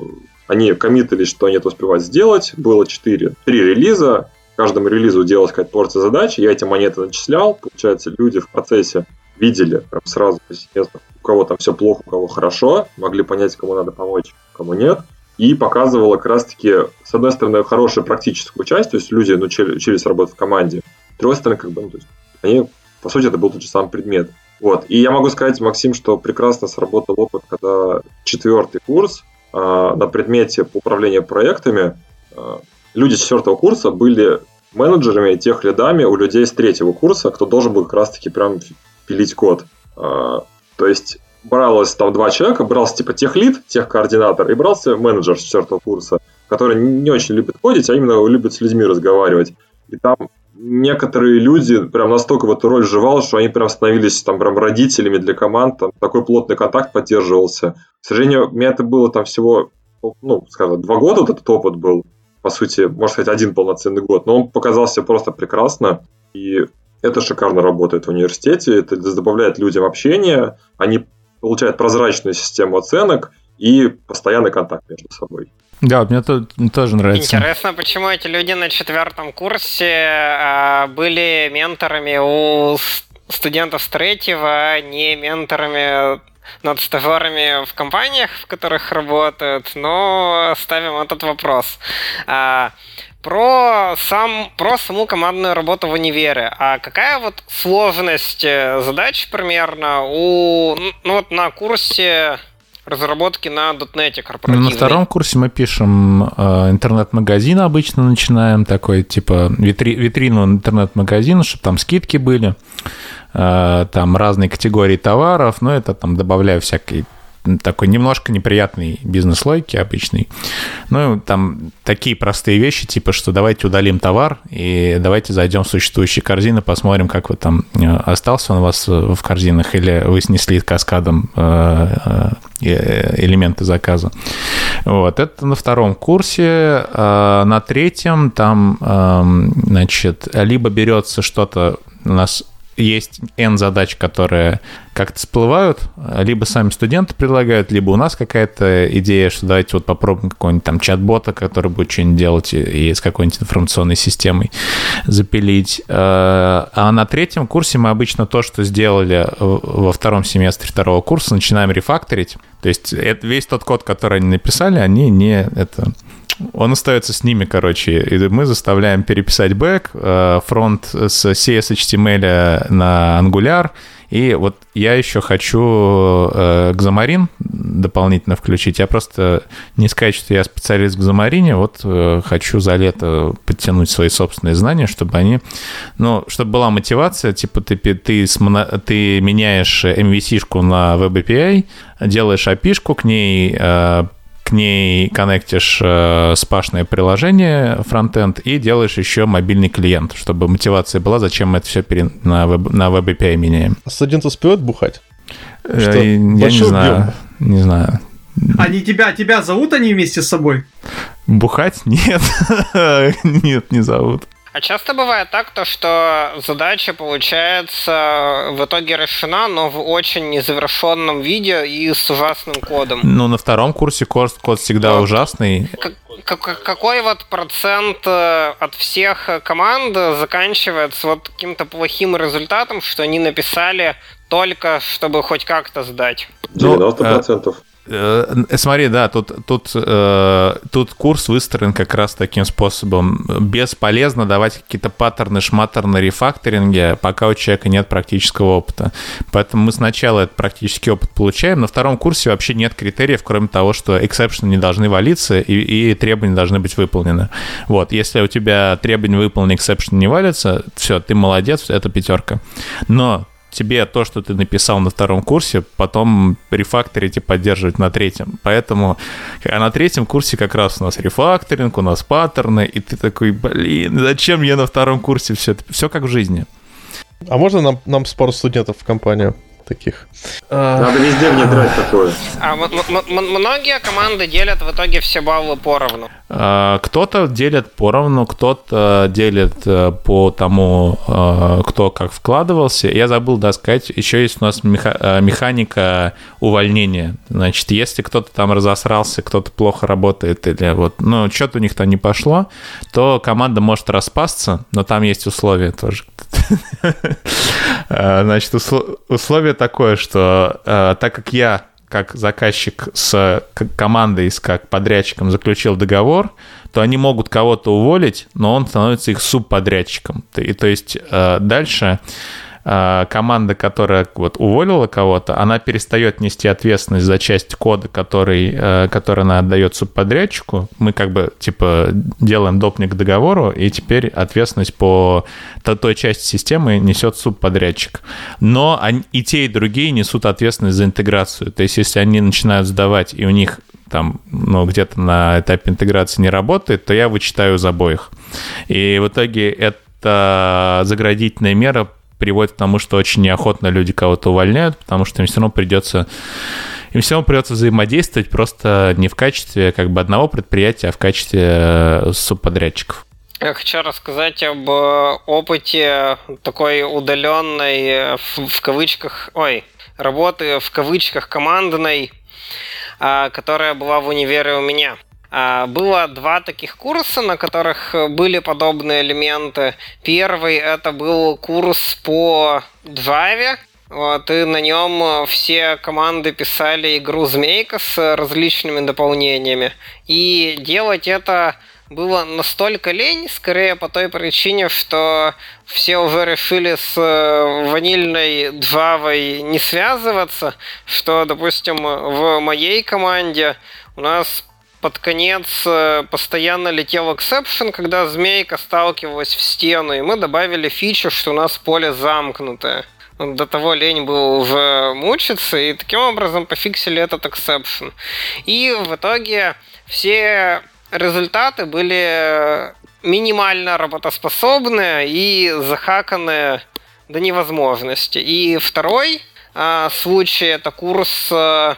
они коммитились, что они это успевают сделать. Было 4, 3 релиза. Каждому релизу делалась какая-то порция задач. Я эти монеты начислял. Получается, люди в процессе видели прям сразу, у кого там все плохо, у кого хорошо, могли понять, кому надо помочь, кому нет и показывала как раз-таки, с одной стороны, хорошую практическую часть, то есть люди научили, учились работать в команде, с другой стороны, как бы, ну, то есть они, по сути, это был тот же самый предмет. Вот. И я могу сказать, Максим, что прекрасно сработал опыт, когда четвертый курс э, на предмете по проектами э, люди четвертого курса были менеджерами, тех лидами у людей с третьего курса, кто должен был как раз-таки прям пилить код. Э, то есть бралось там два человека, брался типа тех лид, тех координатор, и брался менеджер с четвертого курса, который не очень любит кодить, а именно любит с людьми разговаривать. И там некоторые люди прям настолько в эту роль вживал, что они прям становились там прям родителями для команд, там такой плотный контакт поддерживался. К сожалению, у меня это было там всего, ну, скажем, два года вот этот опыт был, по сути, можно сказать, один полноценный год, но он показался просто прекрасно, и это шикарно работает в университете, это добавляет людям общение, они получает прозрачную систему оценок и постоянный контакт между собой. Да, мне то, тоже нравится. Интересно, почему эти люди на четвертом курсе э, были менторами у студентов с третьего, а не менторами над стажерами в компаниях, в которых работают, но ставим этот вопрос. А, про, сам, про саму командную работу в универе. А какая вот сложность э, задач примерно у, ну вот на курсе разработки на корпоративной? Ну, на втором курсе мы пишем э, интернет-магазин обычно начинаем, такой типа витри, витрину интернет-магазина, чтобы там скидки были, э, там разные категории товаров, но это там добавляю всякие такой немножко неприятный бизнес-логики обычный. Ну, там такие простые вещи, типа, что давайте удалим товар и давайте зайдем в существующие корзины, посмотрим, как вы там, э, остался он у вас в корзинах или вы снесли каскадом э, э, элементы заказа. Вот, это на втором курсе. На третьем там, эм, значит, либо берется что-то у нас есть N задач, которые как-то всплывают, либо сами студенты предлагают, либо у нас какая-то идея, что давайте вот попробуем какого-нибудь там чат-бота, который будет что-нибудь делать и, с какой-нибудь информационной системой запилить. Э, а на третьем курсе мы обычно то, что сделали во втором семестре второго курса, начинаем рефакторить. То есть это, весь тот код, который они написали, они не это он остается с ними, короче, и мы заставляем переписать бэк, э, фронт с CSHTML на Angular, и вот я еще хочу э, Xamarin дополнительно включить. Я просто не сказать, что я специалист в Xamarin, вот э, хочу за лето подтянуть свои собственные знания, чтобы они, ну, чтобы была мотивация, типа ты, ты, ты меняешь MVC-шку на Web API, делаешь API-шку к ней, к ней коннектишь э, спашное приложение, фронтенд, и делаешь еще мобильный клиент, чтобы мотивация была, зачем мы это все пере... на, веб... на Web API меняем. А студент успевает бухать? Э, Что, я не знаю, не знаю. Они тебя, тебя зовут они вместе с собой? Бухать? Нет. Нет, не зовут. А часто бывает так, то, что задача получается в итоге решена, но в очень незавершенном виде и с ужасным кодом. Ну, на втором курсе код, код всегда вот. ужасный. Как, какой вот процент э, от всех команд заканчивается вот каким-то плохим результатом, что они написали только, чтобы хоть как-то сдать? 90%. Ну, Э, смотри, да, тут, тут, э, тут курс выстроен как раз таким способом. Бесполезно давать какие-то паттерны, шматтерны рефакторинге, пока у человека нет практического опыта. Поэтому мы сначала этот практический опыт получаем. На втором курсе вообще нет критериев, кроме того, что exception ы не должны валиться и, и требования должны быть выполнены. Вот, если у тебя требования выполнены, exception ы не валятся, все, ты молодец, это пятерка. Но тебе то, что ты написал на втором курсе, потом рефакторить и поддерживать на третьем. Поэтому а на третьем курсе как раз у нас рефакторинг, у нас паттерны, и ты такой, блин, зачем я на втором курсе все это? Все как в жизни. А можно нам, нам с пару студентов в компанию? Таких. Надо везде внедрять такое. А многие команды делят в итоге все баллы поровну. А, кто-то делит поровну, кто-то делит э, по тому, э, кто как вкладывался. Я забыл, да, сказать, еще есть у нас э, механика увольнения. Значит, если кто-то там разосрался, кто-то плохо работает или вот, ну, что-то у них там не пошло, то команда может распасться, но там есть условия тоже. Значит, условие такое, что так как я как заказчик с командой, с как подрядчиком заключил договор, то они могут кого-то уволить, но он становится их субподрядчиком. И то есть э, дальше команда, которая вот уволила кого-то, она перестает нести ответственность за часть кода, который, э, который она отдает субподрядчику. Мы как бы, типа, делаем допник к договору, и теперь ответственность по той части системы несет субподрядчик. Но они, и те, и другие несут ответственность за интеграцию. То есть, если они начинают сдавать, и у них там, ну, где-то на этапе интеграции не работает, то я вычитаю из обоих. И в итоге это заградительная мера приводит к тому, что очень неохотно люди кого-то увольняют, потому что им все равно придется им все равно придется взаимодействовать просто не в качестве как бы одного предприятия, а в качестве э, субподрядчиков. Я хочу рассказать об э, опыте такой удаленной э, в, в кавычках, ой, работы в кавычках командной, а, которая была в универе у меня. А, было два таких курса, на которых были подобные элементы. Первый это был курс по Java, вот, и на нем все команды писали игру Змейка с различными дополнениями. И делать это было настолько лень, скорее по той причине, что все уже решили с ванильной Java не связываться, что, допустим, в моей команде у нас под конец э, постоянно летел exception, когда змейка сталкивалась в стену, и мы добавили фичу, что у нас поле замкнутое. До того лень было уже мучиться, и таким образом пофиксили этот exception. И в итоге все результаты были минимально работоспособные и захаканы до невозможности. И второй а, случай это курс э,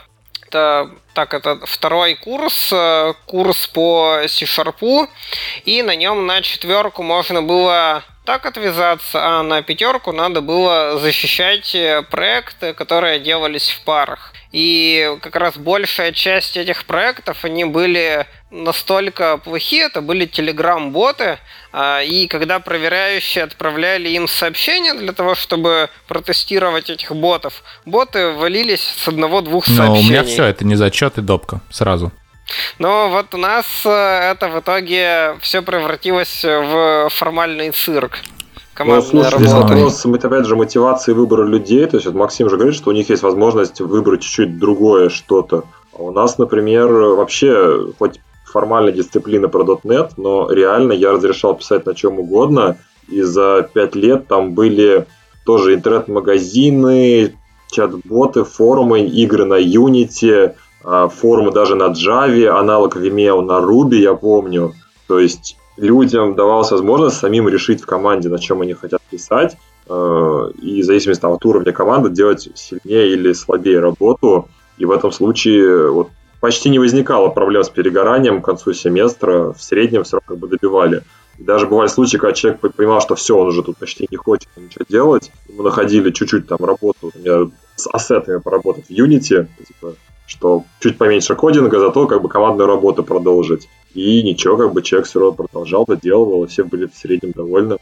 это так, это второй курс, э, курс по C-Sharp, и на нем на четверку можно было так отвязаться, а на пятерку надо было защищать э, проекты, которые делались в парах. И как раз большая часть этих проектов, они были настолько плохие, это были телеграм-боты, а, и когда проверяющие отправляли им сообщения для того, чтобы протестировать этих ботов, боты валились с одного-двух сообщений. Но у меня все, это не зачет и допка, сразу. Но вот у нас э, это в итоге все превратилось в формальный цирк командная ну, слушай, здесь вопрос, опять же, мотивации выбора людей. То есть вот Максим же говорит, что у них есть возможность выбрать чуть-чуть другое что-то. А у нас, например, вообще, хоть формальная дисциплина про .NET, но реально я разрешал писать на чем угодно, и за пять лет там были тоже интернет-магазины, чат-боты, форумы, игры на Unity, а, форумы даже на Java, аналог Vimeo на Ruby, я помню. То есть людям давалась возможность самим решить в команде, на чем они хотят писать, э, и в зависимости от уровня команды делать сильнее или слабее работу. И в этом случае вот, почти не возникало проблем с перегоранием к концу семестра, в среднем все равно как бы добивали. Даже бывали случаи, когда человек понимал, что все, он уже тут почти не хочет ничего делать. Мы находили чуть-чуть там работу, у меня с ассетами поработать в Unity, типа, что чуть поменьше кодинга, зато как бы командную работу продолжить. И ничего, как бы человек все равно продолжал, доделывал, и все были в среднем довольны.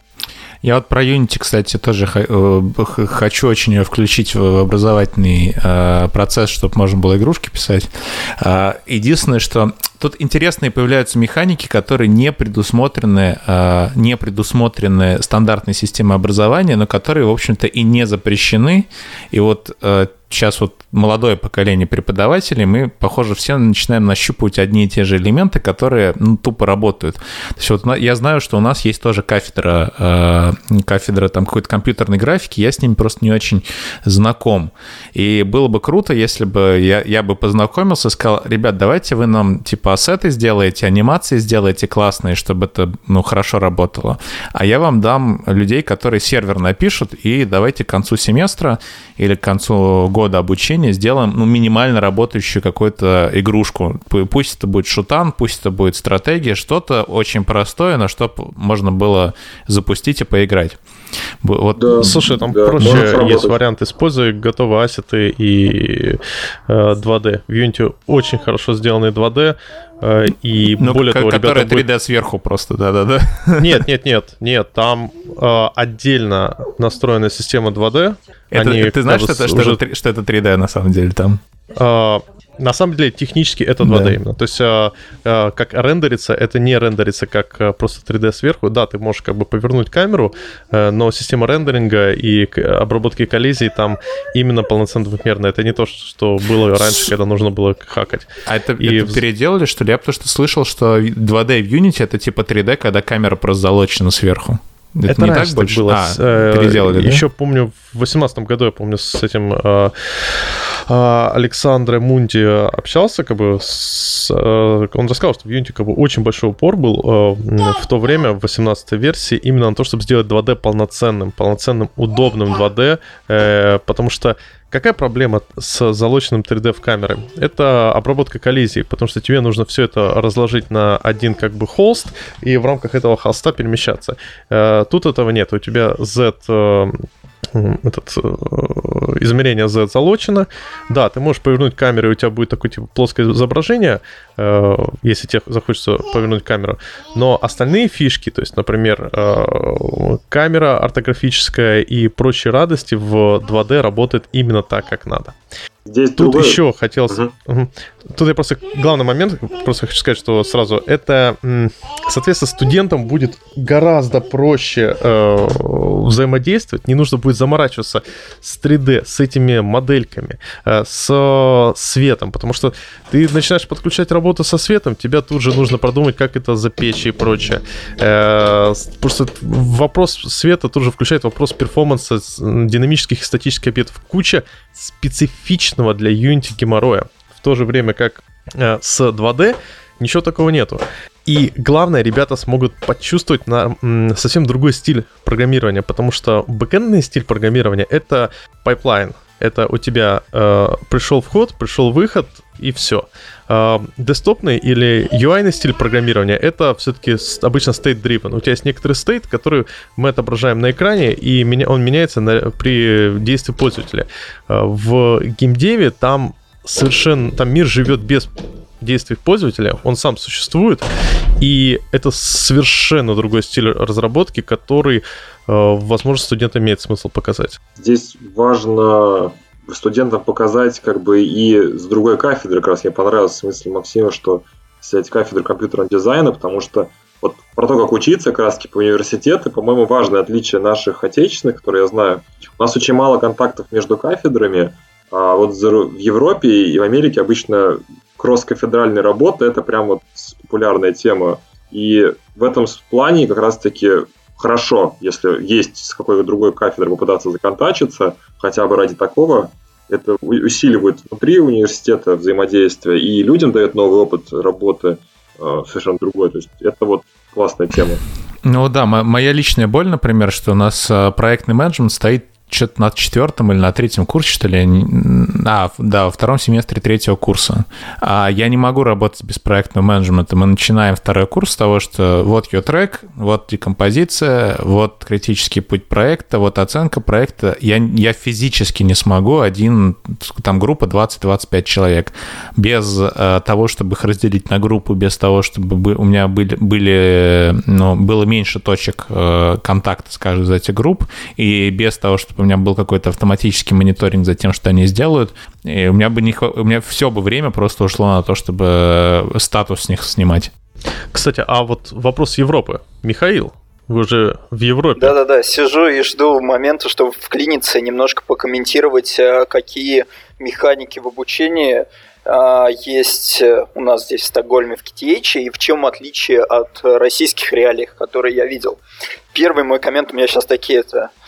Я вот про Unity, кстати, тоже э, хочу очень включить в образовательный э, процесс, чтобы можно было игрушки писать. Э, единственное, что тут интересные появляются механики, которые не предусмотрены, не предусмотрены стандартной системой образования, но которые, в общем-то, и не запрещены. И вот сейчас вот молодое поколение преподавателей, мы, похоже, все начинаем нащупывать одни и те же элементы, которые ну, тупо работают. То есть вот я знаю, что у нас есть тоже кафедра, э, кафедра там какой-то компьютерной графики, я с ними просто не очень знаком. И было бы круто, если бы я, я бы познакомился, сказал, ребят, давайте вы нам типа ассеты сделаете, анимации сделаете классные, чтобы это ну, хорошо работало. А я вам дам людей, которые сервер напишут, и давайте к концу семестра или к концу года обучения сделаем ну, минимально работающую какую-то игрушку. Пусть это будет шутан, пусть это будет стратегия, что-то очень простое, на что можно было запустить и поиграть. Вот. Да, Слушай, там да, проще есть вариант, используя готовые ассеты и э, 2D. В Unity очень хорошо сделанный 2D, э, и ну, более того, ребята... 3D будет... сверху просто, да-да-да. Нет, нет, нет, нет, там э, отдельно настроена система 2D. Это, Они, ты знаешь, что это, уже... что, это, что это 3D на самом деле там? Э, на самом деле, технически это 2D да. именно. То есть, э, э, как рендерится, это не рендерится как просто 3D сверху. Да, ты можешь как бы повернуть камеру, э, но система рендеринга и обработки коллизий там именно полноценно двухмерная. Это не то, что было раньше, когда нужно было хакать. А это, и это переделали, что ли? Я потому что слышал, что 2D в Unity это типа 3D, когда камера просто залочена сверху. Это, это не так больше? было. А, э, переделали, да? Еще помню, в 2018 году, я помню, с этим э, э, Александром Мунди общался, как бы, с, э, он рассказал, что в Unity как бы очень большой упор был э, в то время, в 18 версии, именно на то, чтобы сделать 2D полноценным, полноценным, удобным 2D, э, потому что Какая проблема с залоченным 3D в камеры? Это обработка коллизий, потому что тебе нужно все это разложить на один как бы холст и в рамках этого холста перемещаться. Тут этого нет. У тебя Z этот, э, измерение Z залочено. Да, ты можешь повернуть камеру, и у тебя будет такое типа плоское изображение, э, если тебе захочется повернуть камеру. Но остальные фишки, то есть, например, э, камера ортографическая и прочие радости в 2D работает именно так, как надо. Здесь Тут другой... еще хотелось... Угу. Тут я просто... Главный момент, просто хочу сказать, что сразу, это, соответственно, студентам будет гораздо проще э, взаимодействовать, не нужно будет заморачиваться с 3D, с этими модельками, э, с светом, потому что ты начинаешь подключать работу со светом, тебя тут же нужно продумать, как это запечь и прочее. Э, просто вопрос света тут же включает вопрос перформанса динамических и статических объектов. Куча специфичного для Unity геморроя. В то же время как э, с 2D ничего такого нету. И главное, ребята смогут почувствовать на м, совсем другой стиль программирования, потому что бэкэндный стиль программирования — это pipeline. Это у тебя э, пришел вход, пришел выход, и все. Э, десктопный или UI стиль программирования это все-таки обычно state-driven. У тебя есть некоторый state, который мы отображаем на экране, и он меняется на, при действии пользователя. Э, в gamedev е там совершенно, там мир живет без действий пользователя, он сам существует, и это совершенно другой стиль разработки, который, э, возможно, студентам имеет смысл показать. Здесь важно студентам показать как бы и с другой кафедры, как раз мне понравилась мысль Максима, что взять кафедру компьютерного дизайна, потому что вот про то, как учиться как раз по университету, по-моему, важное отличие наших отечественных, которые я знаю. У нас очень мало контактов между кафедрами, а вот в Европе и в Америке обычно кросс-кафедральная работа – это прям вот популярная тема. И в этом плане как раз-таки хорошо, если есть с какой-то другой кафедрой попытаться законтачиться, хотя бы ради такого, это усиливает внутри университета взаимодействие, и людям дает новый опыт работы э, совершенно другой. То есть это вот классная тема. Ну да, моя личная боль, например, что у нас э, проектный менеджмент стоит что-то на четвертом или на третьем курсе, что ли, а, да, во втором семестре третьего курса. А я не могу работать без проектного менеджмента. Мы начинаем второй курс с того, что вот ее трек, вот декомпозиция, вот критический путь проекта, вот оценка проекта. Я, я физически не смогу один, там группа 20-25 человек, без э, того, чтобы их разделить на группу, без того, чтобы у меня были, были ну, было меньше точек э, контакта с каждой из этих групп, и без того, чтобы у меня был какой-то автоматический мониторинг за тем, что они сделают, и у меня бы не у меня все бы время просто ушло на то, чтобы статус с них снимать. Кстати, а вот вопрос Европы. Михаил, Вы уже в Европе. Да-да-да, сижу и жду момента, чтобы вклиниться и немножко покомментировать, э, какие механики в обучении а, есть э, у нас здесь в Стокгольме в KTH и в чем отличие от российских реалий, которые я видел. Первый мой коммент у меня сейчас такие это э,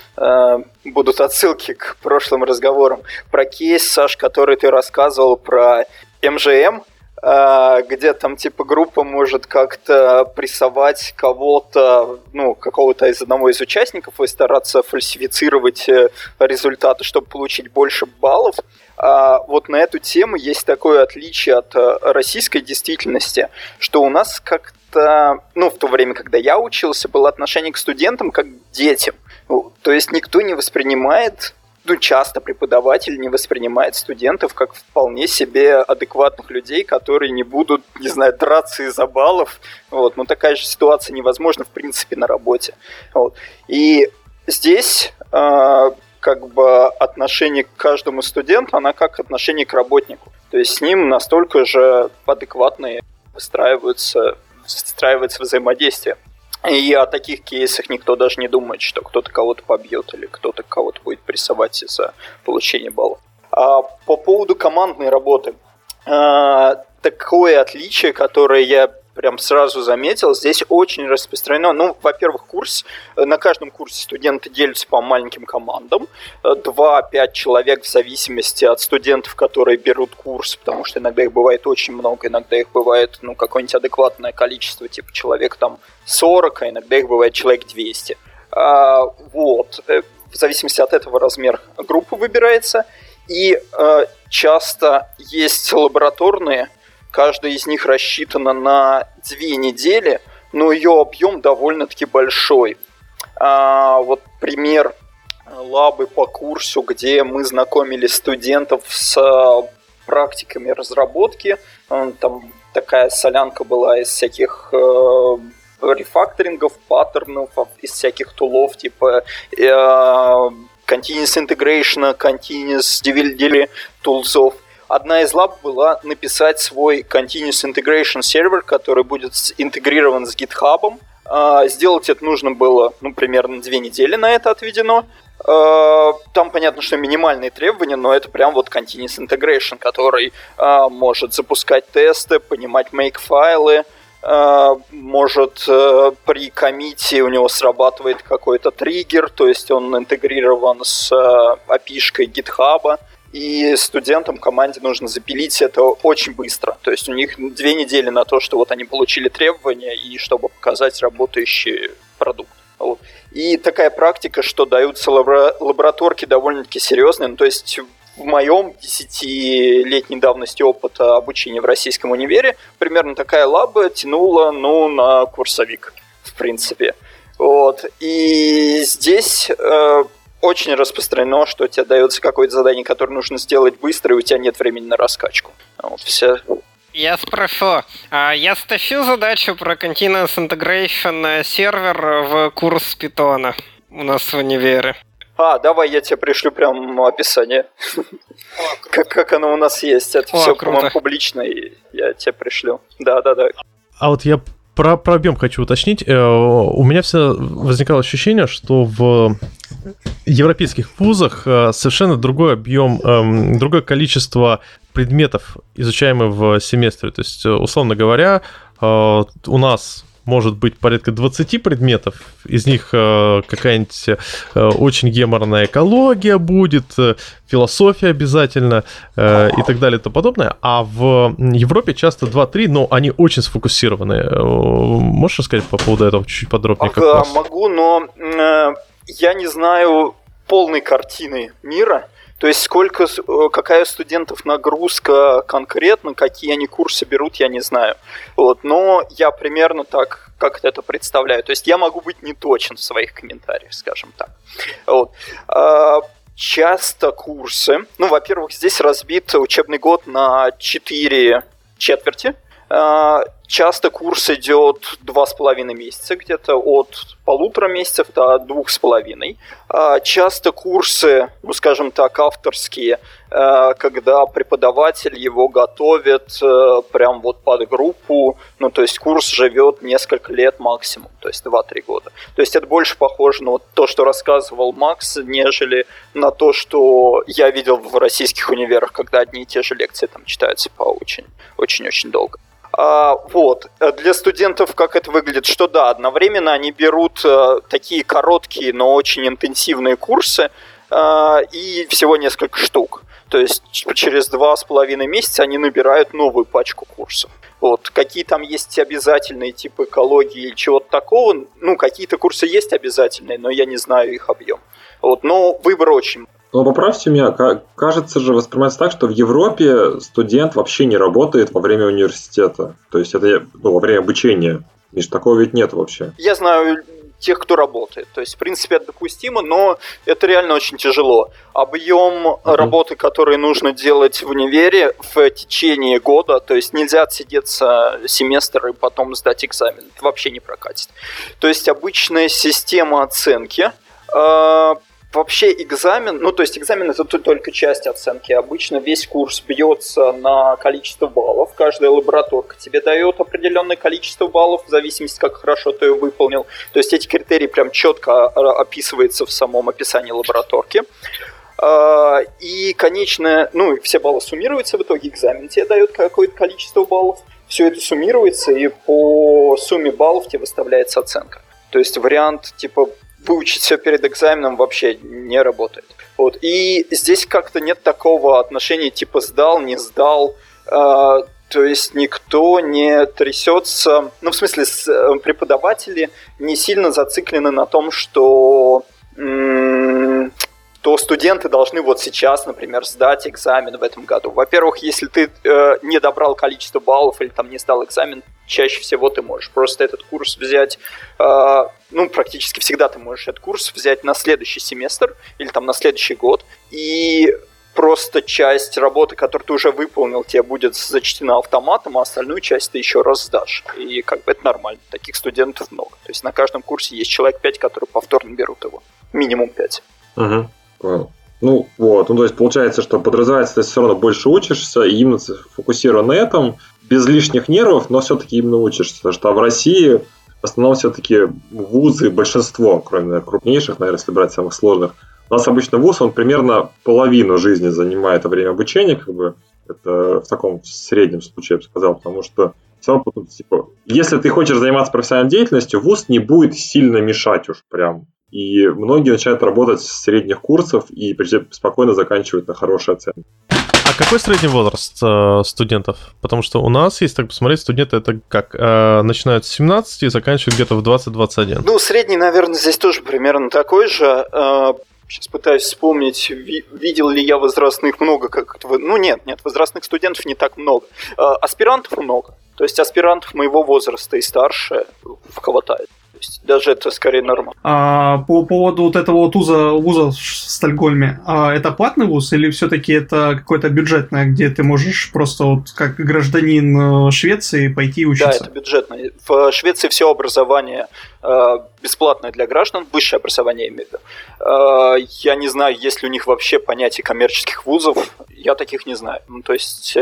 будут отсылки к прошлым разговорам. Про кейс, Саш, который ты рассказывал про МЖМ, а, где там типа группа может как-то прессовать кого-то, ну, какого-то из одного из участников и стараться фальсифицировать э, результаты, чтобы получить больше баллов. А вот на эту тему есть такое отличие от э, российской действительности, что у нас как-то, ну, в то время, когда я учился, было отношение к студентам как к детям. Ну, то есть никто не воспринимает ну, часто преподаватель не воспринимает студентов как вполне себе адекватных людей, которые не будут, не знаю, драться из-за баллов. Вот. Но такая же ситуация невозможна, в принципе, на работе. Вот. И здесь э, как бы отношение к каждому студенту, она как отношение к работнику. То есть с ним настолько же адекватные выстраиваются, выстраивается взаимодействие. И о таких кейсах никто даже не думает, что кто-то кого-то побьет или кто-то кого-то будет прессовать из-за получения баллов. А по поводу командной работы. А, такое отличие, которое я прям сразу заметил, здесь очень распространено. Ну, во-первых, курс, э, на каждом курсе студенты делятся по маленьким командам, 2-5 э, человек в зависимости от студентов, которые берут курс, потому что иногда их бывает очень много, иногда их бывает, ну, какое-нибудь адекватное количество, типа человек там 40, а иногда их бывает человек 200. А, вот, э, в зависимости от этого размер группы выбирается, и э, часто есть лабораторные Каждая из них рассчитана на две недели, но ее объем довольно-таки большой. А, вот пример лабы по курсу, где мы знакомили студентов с практиками разработки. Там такая солянка была из всяких э, рефакторингов, паттернов, из всяких тулов типа э, Continuous Integration, Continuous Delivery тулзов – Одна из лаб была написать свой Continuous Integration сервер, который будет интегрирован с GitHub. А, сделать это нужно было, ну, примерно две недели на это отведено. А, там понятно, что минимальные требования, но это прям вот Continuous Integration, который а, может запускать тесты, понимать make-файлы, может э, при комите у него срабатывает какой-то триггер, то есть он интегрирован с API-шкой GitHub и студентам команде нужно запилить это очень быстро. То есть у них две недели на то, что вот они получили требования и чтобы показать работающий продукт. Вот. И такая практика, что даются лабораторки довольно-таки серьезные. Ну, то есть в моем десятилетней давности опыта обучения в российском универе примерно такая лаба тянула ну, на курсовик, в принципе. Вот. И здесь э, очень распространено, что тебе дается какое-то задание, которое нужно сделать быстро, и у тебя нет времени на раскачку. Вот все. Я спрошу, а я стащу задачу про Continuous Integration сервер в курс питона у нас в универе. А, давай я тебе пришлю прям описание. как, как оно у нас есть. Это О, все, по-моему, публично, и я тебе пришлю. Да, да, да. А вот я про, про объем хочу уточнить. Э, у меня все возникало ощущение, что в европейских вузах э, совершенно другой объем, эм, другое количество предметов, изучаемых в семестре. То есть, э, условно говоря, у нас может быть порядка 20 предметов, из них э, какая-нибудь э, очень геморная экология будет, э, философия обязательно э, и так далее и тому подобное. А в Европе часто 2-3, но они очень сфокусированы. Э, можешь рассказать по поводу этого чуть-чуть подробнее? Ага, могу, но э, я не знаю полной картины мира. То есть сколько, э, какая студентов нагрузка конкретно, какие они курсы берут, я не знаю. Вот, но я примерно так как это представляю. То есть я могу быть не точен в своих комментариях, скажем так. Вот. А, часто курсы, ну, во-первых, здесь разбит учебный год на 4 четверти. А, часто курс идет два с половиной месяца, где-то от полутора месяцев до двух с половиной. А, часто курсы, ну скажем так, авторские, э, когда преподаватель его готовит э, прям вот под группу, ну то есть курс живет несколько лет максимум, то есть 2-3 года. То есть это больше похоже на вот то, что рассказывал Макс, нежели на то, что я видел в российских универах, когда одни и те же лекции там читаются по очень, очень-очень долго. А, вот. Для студентов как это выглядит? Что да, одновременно они берут а, такие короткие, но очень интенсивные курсы а, и всего несколько штук. То есть через два с половиной месяца они набирают новую пачку курсов. Вот. Какие там есть обязательные типы экологии или чего-то такого, ну, какие-то курсы есть обязательные, но я не знаю их объем. Вот. Но выбор очень но поправьте меня, кажется же, воспринимается так, что в Европе студент вообще не работает во время университета. То есть это ну, во время обучения. Миш, такого ведь нет вообще. Я знаю тех, кто работает. То есть, в принципе, это допустимо, но это реально очень тяжело. Объем uh-huh. работы, который нужно делать в универе в течение года, то есть нельзя отсидеться семестр и потом сдать экзамен. Это вообще не прокатит. То есть обычная система оценки э, Вообще экзамен, ну то есть экзамен это только часть оценки. Обычно весь курс бьется на количество баллов. Каждая лабораторка тебе дает определенное количество баллов в зависимости, как хорошо ты ее выполнил. То есть эти критерии прям четко описываются в самом описании лабораторки. А, и, конечно, ну, все баллы суммируются, в итоге экзамен тебе дает какое-то количество баллов. Все это суммируется, и по сумме баллов тебе выставляется оценка. То есть вариант типа выучить все перед экзаменом вообще не работает. Вот. И здесь как-то нет такого отношения типа сдал, не сдал. Э, то есть никто не трясется. Ну, в смысле, э, преподаватели не сильно зациклены на том, что то студенты должны вот сейчас, например, сдать экзамен в этом году. Во-первых, если ты э, не добрал количество баллов или там не сдал экзамен, чаще всего ты можешь просто этот курс взять, э, ну, практически всегда ты можешь этот курс взять на следующий семестр или там на следующий год, и просто часть работы, которую ты уже выполнил, тебе будет зачтена автоматом, а остальную часть ты еще раз сдашь. И как бы это нормально. Таких студентов много. То есть на каждом курсе есть человек 5, которые повторно берут его. Минимум 5. Угу. Понял. Ну, вот. Ну, то есть получается, что подразумевается, ты все равно больше учишься, и именно фокусирован на этом, без лишних нервов, но все-таки именно учишься. Потому что в России в основном все-таки вузы, большинство, кроме наверное, крупнейших, наверное, если брать самых сложных, у нас обычно вуз, он примерно половину жизни занимает во время обучения, как бы, это в таком среднем случае, я бы сказал, потому что все равно, типа, если ты хочешь заниматься профессиональной деятельностью, вуз не будет сильно мешать уж прям и многие начинают работать с средних курсов и спокойно заканчивают на хорошие оценки. А какой средний возраст э, студентов? Потому что у нас, если так посмотреть, студенты это как э, начинают с 17 и заканчивают где-то в 20-21. Ну, средний, наверное, здесь тоже примерно такой же. Э, сейчас пытаюсь вспомнить, ви- видел ли я возрастных много, как ну нет, нет, возрастных студентов не так много. Э, аспирантов много. То есть аспирантов моего возраста и старше хватает есть даже это скорее норма. А, по поводу вот этого вот вуза, вуза в Стокгольме, а это платный вуз или все-таки это какое-то бюджетное, где ты можешь просто вот как гражданин э, Швеции пойти учиться? Да, это бюджетное. В Швеции все образование э, бесплатное для граждан, высшее образование я имею в виду. Э, я не знаю, есть ли у них вообще понятие коммерческих вузов, я таких не знаю. Ну, то есть,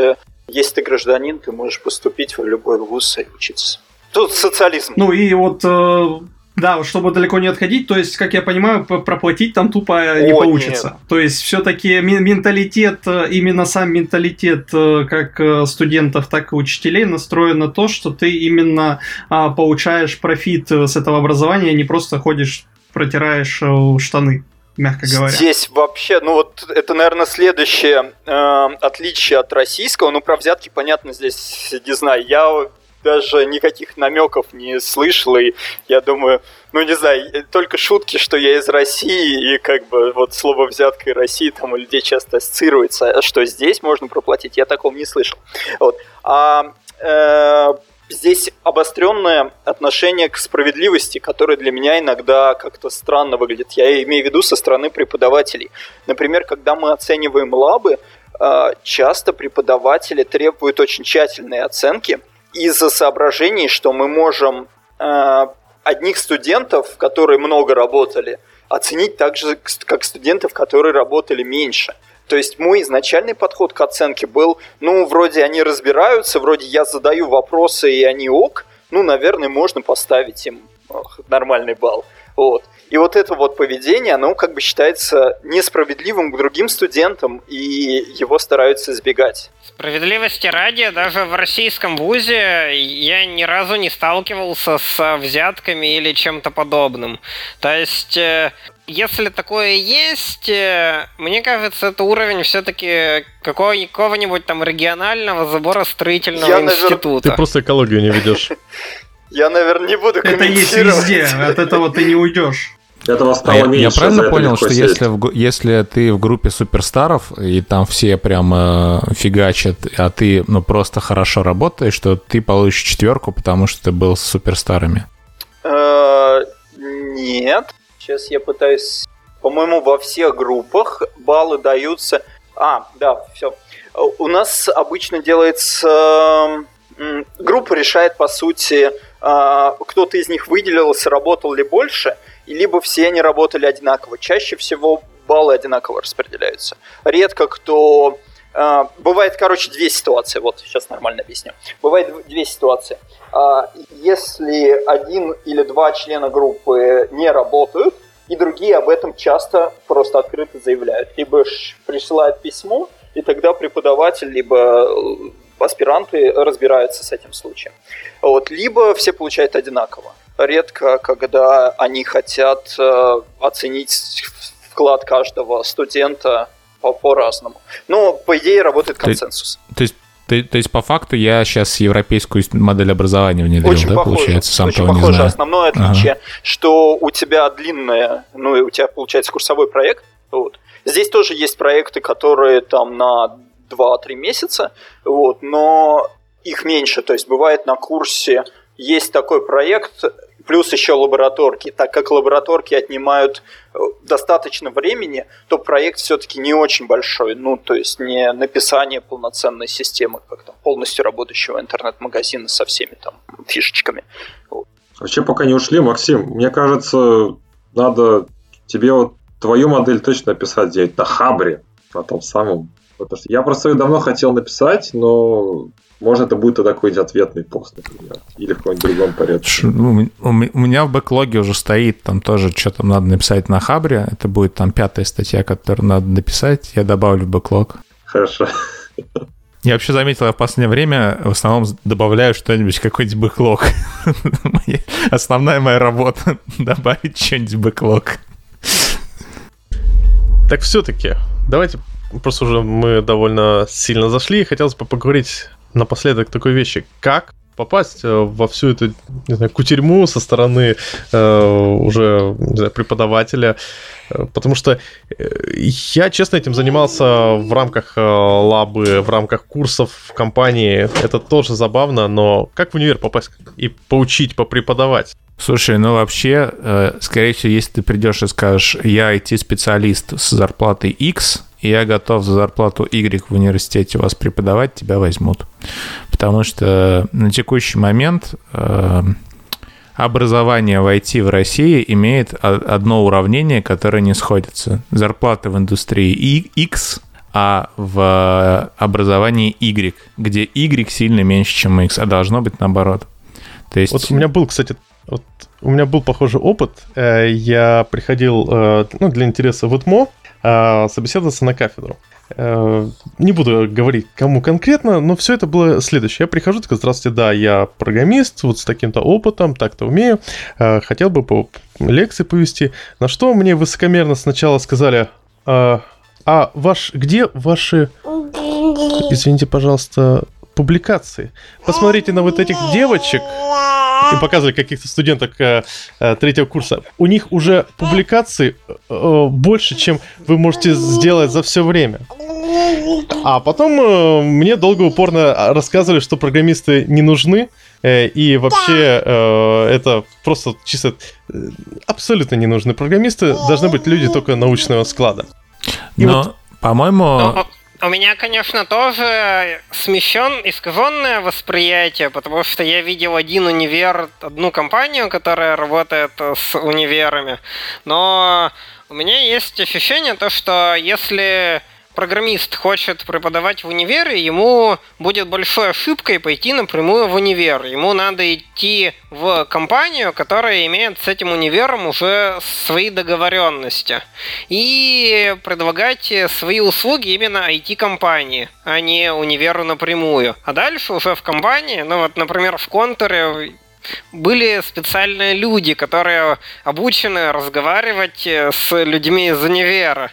если ты гражданин, ты можешь поступить в любой вуз и учиться. Тут социализм. Ну и вот э, да, чтобы далеко не отходить, то есть, как я понимаю, проплатить там тупо не О, получится. Нет. То есть, все-таки менталитет, э, именно сам менталитет э, как студентов, так и учителей настроен на то, что ты именно а, получаешь профит с этого образования, а не просто ходишь, протираешь штаны мягко говоря. Здесь вообще, ну вот это, наверное, следующее э, отличие от российского. Ну, про взятки, понятно, здесь не знаю. Я даже никаких намеков не слышал, и я думаю, ну не знаю, только шутки, что я из России, и как бы вот слово взятка и России там у людей часто ассоциируется, а что здесь можно проплатить, я такого не слышал. Вот. А э, здесь обостренное отношение к справедливости, которое для меня иногда как-то странно выглядит. Я имею в виду со стороны преподавателей. Например, когда мы оцениваем лабы, э, часто преподаватели требуют очень тщательные оценки, из-за соображений, что мы можем э, одних студентов, которые много работали, оценить так же, как студентов, которые работали меньше. То есть мой изначальный подход к оценке был, ну, вроде они разбираются, вроде я задаю вопросы, и они ок, ну, наверное, можно поставить им нормальный балл. Вот. И вот это вот поведение, оно как бы считается несправедливым к другим студентам, и его стараются избегать. Справедливости ради, даже в российском вузе я ни разу не сталкивался с взятками или чем-то подобным. То есть э, если такое есть, э, мне кажется, это уровень все-таки какого-нибудь там регионального забора строительного я, института. Навер... Ты просто экологию не ведешь. Я, наверное, не буду Это есть везде, от этого ты не уйдешь. Этого стало а меньше. Я правильно понял, что если, в, если ты в группе суперстаров, и там все прям э, фигачат, а ты ну, просто хорошо работаешь, что ты получишь четверку, потому что ты был с суперстарами? Э, нет. Сейчас я пытаюсь... По-моему, во всех группах баллы даются... А, да, все. У нас обычно делается... Группа решает, по сути, а, кто-то из них выделился, работал ли больше, либо все они работали одинаково. Чаще всего баллы одинаково распределяются. Редко кто... А, бывает, короче, две ситуации. Вот, сейчас нормально объясню. Бывает две ситуации. А, если один или два члена группы не работают, и другие об этом часто просто открыто заявляют. Либо присылают письмо, и тогда преподаватель, либо аспиранты разбираются с этим случаем. Вот. Либо все получают одинаково. Редко, когда они хотят э, оценить вклад каждого студента по- по-разному. Но, по идее, работает консенсус. То, то есть то, то есть, по факту, я сейчас европейскую модель образования внедрил, очень да, похоже, получается, сам очень того похоже. не знаю. Основное отличие, ага. что у тебя длинная, ну, и у тебя, получается, курсовой проект, вот. Здесь тоже есть проекты, которые там на 2-3 месяца, вот, но их меньше, то есть бывает на курсе есть такой проект, плюс еще лабораторки. Так как лабораторки отнимают э, достаточно времени, то проект все-таки не очень большой. Ну, то есть не написание полноценной системы, как там полностью работающего интернет-магазина со всеми там фишечками. Вообще, пока не ушли, Максим, мне кажется, надо тебе вот твою модель точно написать где-нибудь на Хабре, на том самом Потому что я просто давно хотел написать, но может это будет тогда какой-нибудь ответный пост, например, или в каком-нибудь другом порядке. Ну, у меня в бэклоге уже стоит, там тоже что-то надо написать на Хабре, это будет там пятая статья, которую надо написать, я добавлю в бэклог. Хорошо. Я вообще заметил, я в последнее время в основном добавляю что-нибудь, какой-нибудь бэклог. Основная моя работа — добавить что-нибудь в бэклог. Так все-таки, давайте просто уже мы довольно сильно зашли, и хотелось бы поговорить напоследок такой вещи. Как попасть э, во всю эту не знаю, кутерьму со стороны э, уже не знаю, преподавателя, э, потому что э, я, честно, этим занимался в рамках лабы, в рамках курсов в компании. Это тоже забавно, но как в универ попасть и поучить, попреподавать? Слушай, ну вообще, скорее всего, если ты придешь и скажешь, я IT-специалист с зарплатой X, я готов за зарплату Y в университете вас преподавать, тебя возьмут. Потому что на текущий момент э, образование в IT в России имеет одно уравнение, которое не сходится. Зарплата в индустрии X, а в образовании Y, где Y сильно меньше, чем X, а должно быть наоборот. То есть... Вот у меня был, кстати, вот у меня был похожий опыт. Э, я приходил э, ну, для интереса в ИТМО, собеседоваться на кафедру. Э, не буду говорить, кому конкретно, но все это было следующее. Я прихожу, такой, здравствуйте, да, я программист, вот с таким-то опытом, так-то умею, э, хотел бы по лекции повести. На что мне высокомерно сначала сказали, а, а ваш, где ваши, извините, пожалуйста, публикации? Посмотрите на вот этих девочек, и показывали каких-то студенток э, третьего курса, у них уже публикаций э, больше, чем вы можете сделать за все время. А потом э, мне долго упорно рассказывали, что программисты не нужны, э, и вообще э, это просто чисто э, абсолютно не нужны программисты, должны быть люди только научного склада. И Но, вот... по-моему, У меня, конечно, тоже смещен, искаженное восприятие, потому что я видел один универ, одну компанию, которая работает с универами, но у меня есть ощущение то, что если программист хочет преподавать в универе, ему будет большой ошибкой пойти напрямую в универ. Ему надо идти в компанию, которая имеет с этим универом уже свои договоренности. И предлагать свои услуги именно IT-компании, а не универу напрямую. А дальше уже в компании, ну вот, например, в контуре были специальные люди, которые обучены разговаривать с людьми из универа.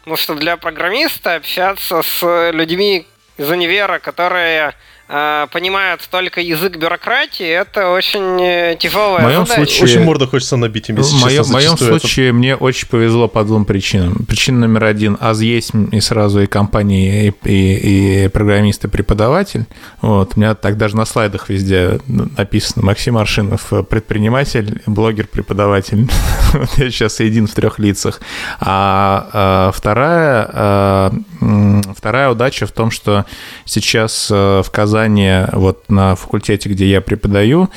Потому что для программиста общаться с людьми из универа, которые э, понимают только язык бюрократии, это очень э, тяжелая в моем задача. Случае, очень морда хочется набить им, В моем, в моем случае это... мне очень повезло по двум причинам. Причина номер один, аз есть и сразу и компании, и, и, и программист, и преподаватель. Вот. У меня так даже на слайдах везде написано Максим Аршинов, предприниматель, блогер, преподаватель. Я сейчас един в трех лицах. А, а вторая, а, вторая удача в том, что сейчас э, в Казани вот на факультете, где я преподаю,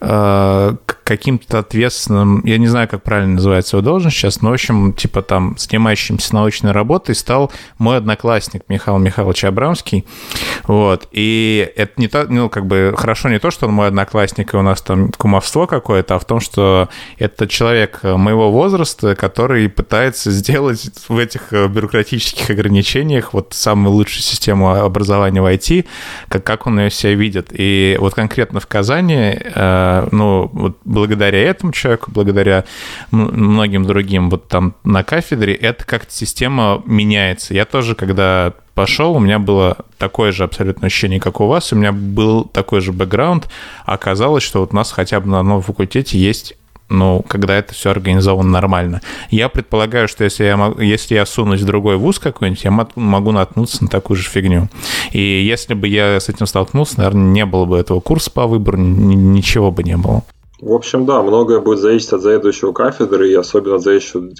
э, каким-то ответственным, я не знаю, как правильно называется его должность сейчас, но, в общем, типа там, занимающимся научной работой стал мой одноклассник Михаил Михайлович Абрамский, вот, и это не то, ну, как бы, хорошо не то, что он мой одноклассник, и у нас там кумовство какое-то, а в том, что это человек моего возраста, который пытается сделать в этих бюрократических ограничениях вот самую лучшую систему образования в IT, как, как он ее себя видит. И вот конкретно в Казани, э, ну, вот благодаря этому человеку, благодаря многим другим вот там на кафедре, это как-то система меняется. Я тоже, когда пошел, у меня было такое же абсолютно ощущение, как у вас, у меня был такой же бэкграунд, оказалось, что вот у нас хотя бы на одном факультете есть ну, когда это все организовано нормально. Я предполагаю, что если я, могу, если я сунусь в другой вуз какой-нибудь, я могу наткнуться на такую же фигню. И если бы я с этим столкнулся, наверное, не было бы этого курса по выбору, ничего бы не было. В общем, да, многое будет зависеть от заведующего кафедры и особенно от заведующего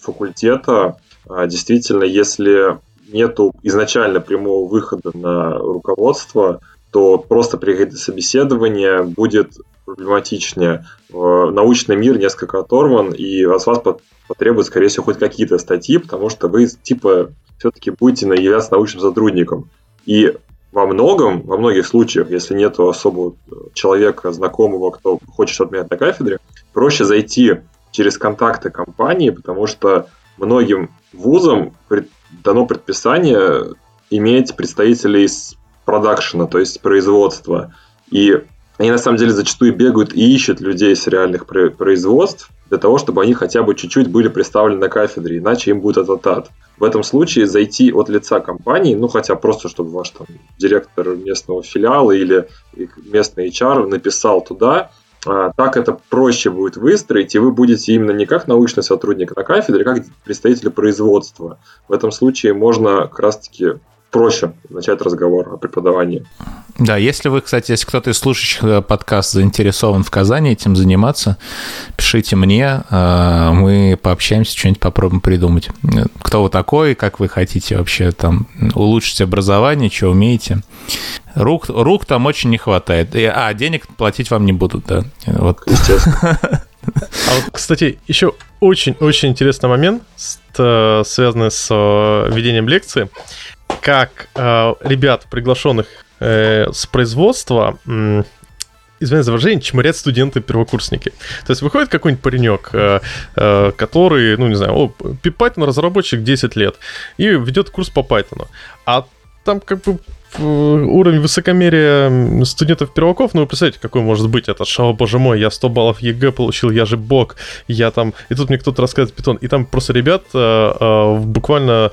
факультета. А, действительно, если нету изначально прямого выхода на руководство, то просто при собеседовании будет проблематичнее. Научный мир несколько оторван, и от вас потребует, скорее всего, хоть какие-то статьи, потому что вы, типа, все-таки будете являться научным сотрудником. И во многом, во многих случаях, если нет особого человека, знакомого, кто хочет что-то менять на кафедре, проще зайти через контакты компании, потому что многим вузам дано предписание иметь представителей из продакшена, то есть производства. И они на самом деле зачастую бегают и ищут людей с реальных производств для того, чтобы они хотя бы чуть-чуть были представлены на кафедре, иначе им будет ататат. В этом случае зайти от лица компании, ну хотя просто, чтобы ваш там директор местного филиала или местный HR написал туда, а, так это проще будет выстроить, и вы будете именно не как научный сотрудник на кафедре, а как представитель производства. В этом случае можно как раз-таки проще начать разговор о преподавании. Да, если вы, кстати, если кто-то из слушающих э, подкаст заинтересован в Казани этим заниматься, пишите мне, э, мы пообщаемся, что-нибудь попробуем придумать. Кто вы такой, как вы хотите вообще там улучшить образование, что умеете. Рук, рук там очень не хватает. А, денег платить вам не будут, да. Вот. А вот, кстати, еще очень-очень интересный момент, связанный с э, ведением лекции как э, ребят, приглашенных э, с производства, э, извиняюсь за выражение, чморят студенты-первокурсники. То есть выходит какой-нибудь паренек, э, э, который, ну не знаю, о, Python разработчик 10 лет, и ведет курс по Python. А там как бы уровень высокомерия студентов-перваков, ну, вы представляете, какой может быть это? Шо, боже мой, я 100 баллов ЕГЭ получил, я же бог, я там... И тут мне кто-то рассказывает питон, и там просто ребят э, э, буквально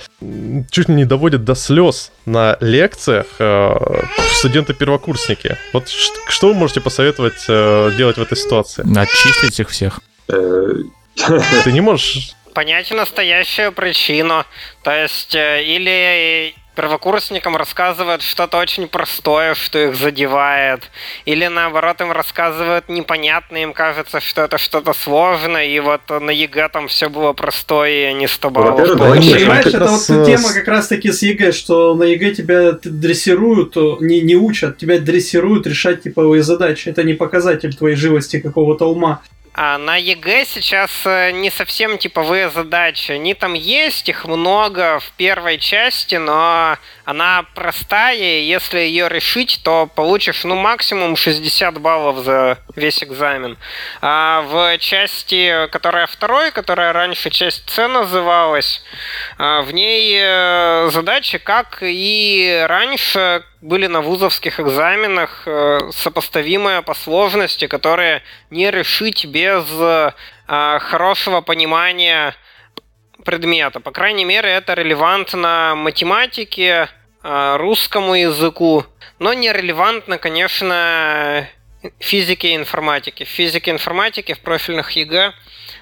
чуть ли не доводят до слез на лекциях э, студенты-первокурсники. Вот что вы можете посоветовать э, делать в этой ситуации? Отчислить их всех. Э, Ты не можешь понять настоящую причину. То есть, э, или первокурсникам рассказывают что-то очень простое, что их задевает, или наоборот им рассказывают непонятно, им кажется, что это что-то сложное, и вот на ЕГЭ там все было простое, и они 100 баллов ну, Понимаешь, это вот с... тема как раз-таки с ЕГЭ, что на ЕГЭ тебя дрессируют, не, не учат, тебя дрессируют решать типовые задачи. Это не показатель твоей живости какого-то ума. А на ЕГЭ сейчас э, не совсем типовые задачи. Они там есть, их много в первой части, но она простая, и если ее решить, то получишь, ну, максимум 60 баллов за весь экзамен. А в части, которая второй, которая раньше часть С называлась, а, в ней э, задачи, как и раньше, были на вузовских экзаменах э, сопоставимые по сложности, которые не решить без э, хорошего понимания предмета. По крайней мере, это релевантно математике, э, русскому языку, но не релевантно, конечно, физике и информатике. В физике и информатике в профильных ЕГЭ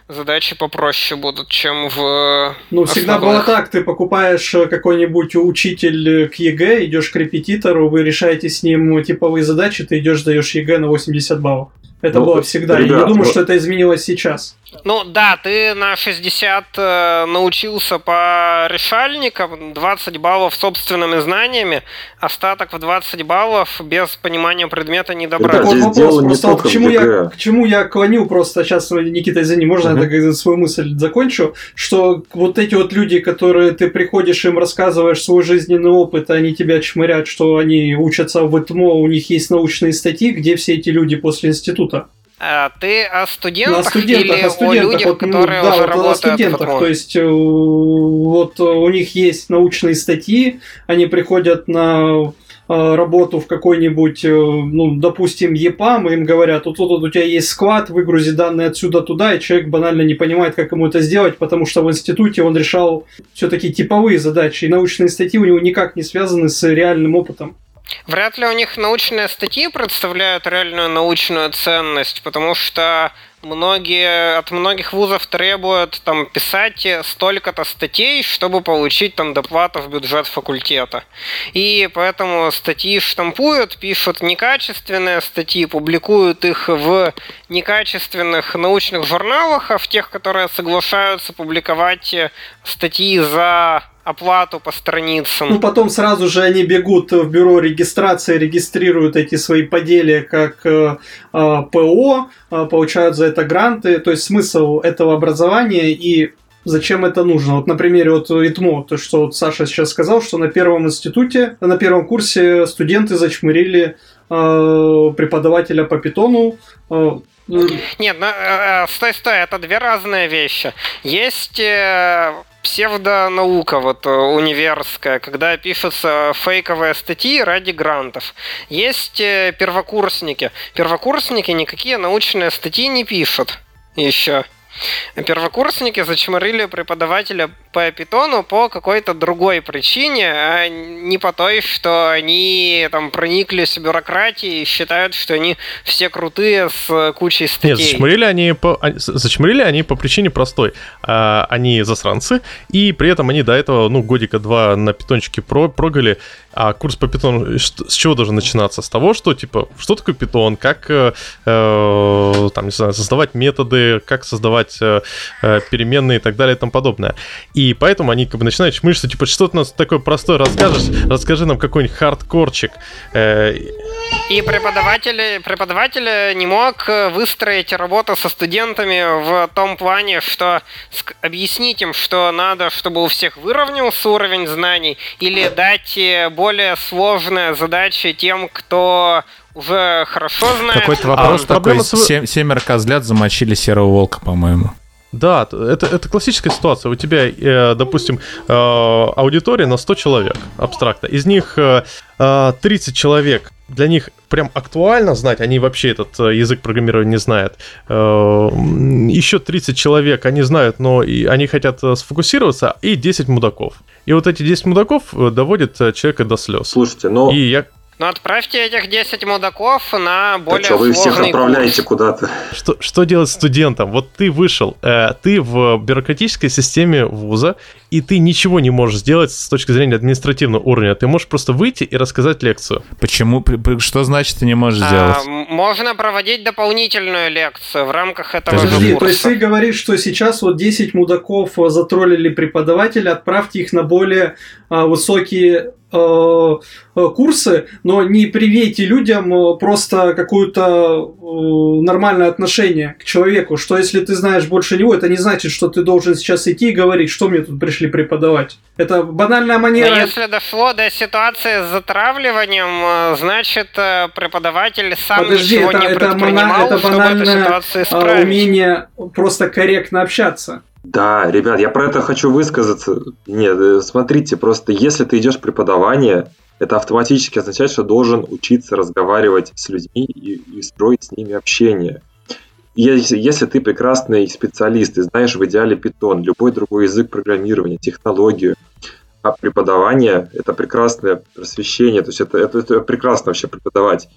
задачи попроще будут, чем в Ну, всегда было так, ты покупаешь э, какой-нибудь учитель к ЕГЭ, идешь к репетитору, вы решаете с ним типовые задачи, ты идешь, даешь ЕГЭ на 80 баллов. Это ну, было всегда. Ребят, Я не думаю, вот... что это изменилось сейчас. Ну да, ты на 60 э, научился по решальникам, 20 баллов собственными знаниями, остаток в 20 баллов без понимания предмета не добрать. Так вот вопрос просто, вот к, чему я, к чему я клоню просто, сейчас, Никита, извини, можно uh-huh. я так свою мысль закончу, что вот эти вот люди, которые ты приходишь, им рассказываешь свой жизненный опыт, они тебя чмырят, что они учатся в ЭТМО, у них есть научные статьи, где все эти люди после института? А, ты о студентах, о студентах или о, студентах, о людях, вот, которые да, уже вот работают? О студентах, то есть э, вот у них есть научные статьи, они приходят на э, работу в какой-нибудь, э, ну, допустим, ЕПАМ, им говорят, вот тут вот у тебя есть склад, выгрузи данные отсюда туда, и человек банально не понимает, как ему это сделать, потому что в институте он решал все-таки типовые задачи, и научные статьи у него никак не связаны с реальным опытом. Вряд ли у них научные статьи представляют реальную научную ценность, потому что многие, от многих вузов требуют там, писать столько-то статей, чтобы получить там, доплату в бюджет факультета. И поэтому статьи штампуют, пишут некачественные статьи, публикуют их в некачественных научных журналах, а в тех, которые соглашаются публиковать статьи за оплату по страницам. Ну, потом сразу же они бегут в бюро регистрации, регистрируют эти свои поделия как э, э, ПО, э, получают за это гранты. То есть смысл этого образования и зачем это нужно. Вот на примере вот ИТМО, то, что вот Саша сейчас сказал, что на первом институте, на первом курсе студенты зачмырили э, преподавателя по питону, э, нет, ну, э, стой, стой, это две разные вещи. Есть э, псевдонаука вот э, универская, когда пишутся фейковые статьи ради грантов. Есть э, первокурсники. Первокурсники никакие научные статьи не пишут еще. Первокурсники зачморили преподавателя по питону по какой-то другой причине, а не по той, что они там прониклись в бюрократии и считают, что они все крутые с кучей статей. Нет, зачморили они по, зачморили они по причине простой. А, они засранцы, и при этом они до этого, ну, годика два на питончике про, прогали, а курс по питону с чего должен начинаться? С того, что, типа, что такое питон, как, э, э, там, не знаю, создавать методы, как создавать э, э, переменные и так далее и тому подобное. И поэтому они как бы начинают чмырить, типа, что ты нас такое простое расскажешь, расскажи нам какой-нибудь хардкорчик. Э, и преподаватель, преподаватель не мог выстроить работу со студентами в том плане, что объяснить им, что надо, чтобы у всех выровнялся уровень знаний, или дать более сложные задачи тем, кто уже хорошо знает. Какой-то вопрос а, такой, с... семеро козлят замочили серого волка, по-моему. Да, это, это классическая ситуация. У тебя, э, допустим, э, аудитория на 100 человек, абстрактно. Из них 30 э, человек, для них прям актуально знать, они вообще этот язык программирования не знают. Еще 30 человек они знают, но они хотят сфокусироваться, и 10 мудаков. И вот эти 10 мудаков доводят человека до слез. Слушайте, но... И я Ну, отправьте этих 10 мудаков на более что, вы всех отправляете курс. куда-то. Что, что делать студентам? Вот ты вышел, э, ты в бюрократической системе вуза, и ты ничего не можешь сделать с точки зрения административного уровня. Ты можешь просто выйти и рассказать лекцию. Почему? Что значит ты не можешь А, сделать? можно проводить дополнительную лекцию в рамках этого же Подожди, то есть курса. ты говоришь, что сейчас вот 10 мудаков э, затроллили преподавателя, отправьте их на более а, высокие курсы, но не привейте людям э, просто какое-то э, нормальное отношение к человеку. Что если ты знаешь больше него, это не значит, что ты должен сейчас идти и говорить, что мне тут пришли преподавать. Это банальная Но манера. если дошло до ситуации с затравливанием, э, значит, э, преподаватель сам Подожди, ничего это, не это, предпринимал, это чтобы эту банальное ситуацию а, исправить. умение просто корректно общаться. Да, ребят, я про это хочу высказаться. Нет, э, смотрите, просто если ты идешь в преподавание, это автоматически означает, что должен учиться разговаривать с людьми и, и строить с ними общение. Если, если ты прекрасный специалист и знаешь в идеале питон, любой другой язык программирования, технологию, а преподавание – это прекрасное просвещение, то есть это, это, это прекрасно вообще преподавать.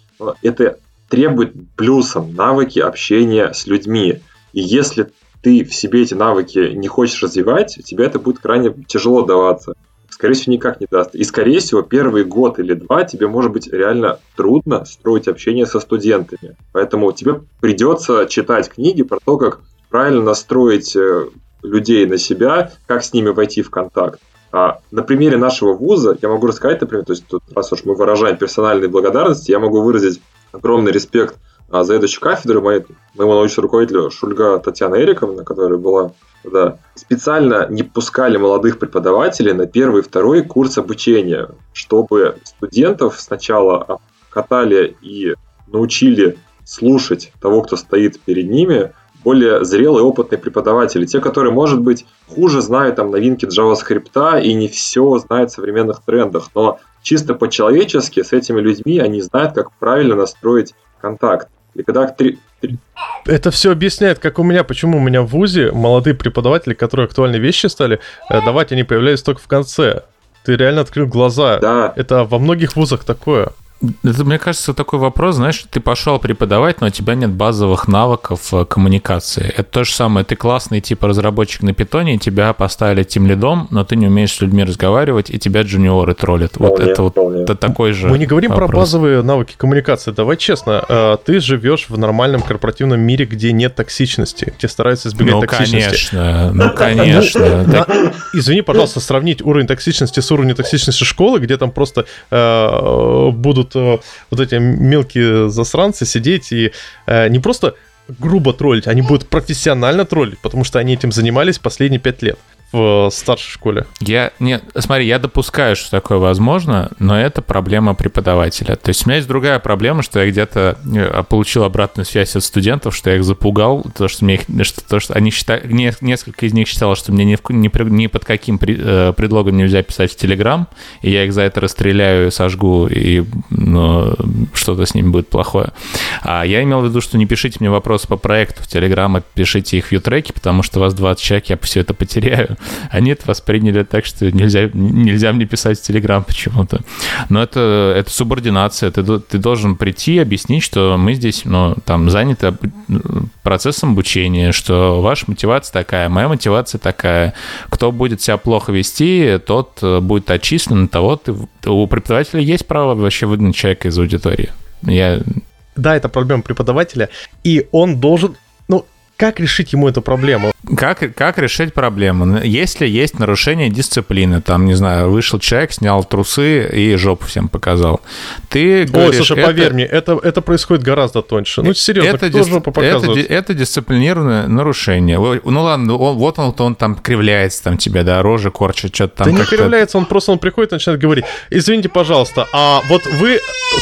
Это требует плюсом навыки общения с людьми. И если ты в себе эти навыки не хочешь развивать, тебе это будет крайне тяжело даваться. Скорее всего, никак не даст. И, скорее всего, первый год или два тебе может быть реально трудно строить общение со студентами. Поэтому тебе придется читать книги про то, как правильно настроить э, людей на себя, как с ними войти в контакт. А на примере нашего вуза я могу рассказать, например, то есть тут, раз уж мы выражаем персональные благодарности, я могу выразить огромный респект а, заведующей кафедры, моей, моему научному руководителю Шульга Татьяна Эриковна, которая была да, специально не пускали молодых преподавателей на первый и второй курс обучения, чтобы студентов сначала катали и научили слушать того, кто стоит перед ними, более зрелые, опытные преподаватели. Те, которые, может быть, хуже знают там новинки JavaScript и не все знают в современных трендах, но чисто по-человечески с этими людьми они знают, как правильно настроить контакт. И когда три, три... Это все объясняет, как у меня, почему у меня в ВУЗе молодые преподаватели, которые актуальные вещи стали э, давать, они появлялись только в конце. Ты реально открыл глаза. Да. Это во многих вузах такое. Это, мне кажется, такой вопрос, знаешь, ты пошел преподавать, но у тебя нет базовых навыков э, коммуникации. Это то же самое, ты классный типа разработчик на питоне, тебя поставили тем лидом, но ты не умеешь с людьми разговаривать, и тебя джуниоры троллят. Вот Вполне, это вот вполне. это такой же Мы не говорим про вопрос. базовые навыки коммуникации. Давай честно, э, ты живешь в нормальном корпоративном мире, где нет токсичности, где стараются избегать Ну, токсичности. конечно, ну, конечно. На- Так- Извини, пожалуйста, сравнить уровень токсичности с уровнем токсичности школы, где там просто э, будут э, вот эти мелкие засранцы сидеть и э, не просто грубо троллить, они будут профессионально троллить, потому что они этим занимались последние пять лет в э, старшей школе. Я, нет, смотри, я допускаю, что такое возможно, но это проблема преподавателя. То есть у меня есть другая проблема, что я где-то э, получил обратную связь от студентов, что я их запугал, то, что, мне их, что, то, что они считали, не- несколько из них считало, что мне ни, в- ни, ни под каким при- э, предлогом нельзя писать в Телеграм, и я их за это расстреляю, сожгу, и ну, что-то с ними будет плохое. А я имел в виду, что не пишите мне вопросы по проекту в Телеграм, а пишите их в Ютреке, потому что у вас 20 человек, я все это потеряю. Они это восприняли так, что нельзя, нельзя мне писать в Телеграм почему-то. Но это, это субординация. Ты, ты должен прийти, объяснить, что мы здесь ну, там, заняты процессом обучения, что ваша мотивация такая, моя мотивация такая. Кто будет себя плохо вести, тот э, будет отчислен, того ты, у преподавателя есть право вообще выгнать человека из аудитории. Я Да, это проблема преподавателя, и он должен, как решить ему эту проблему? Как, как решить проблему? Если есть нарушение дисциплины, там, не знаю, вышел человек, снял трусы и жопу всем показал, ты Ой, говоришь, слушай, это- поверь мне, это, это происходит гораздо тоньше. Ну, серьезно, это, кто дис- жопу это, показывает? ди- это дисциплинированное нарушение. Ну ладно, ну, он, вот он, он там кривляется, там тебе, да, рожи корчит, что-то там Да не кривляется, он просто он приходит и начинает говорить, извините, пожалуйста, а вот вы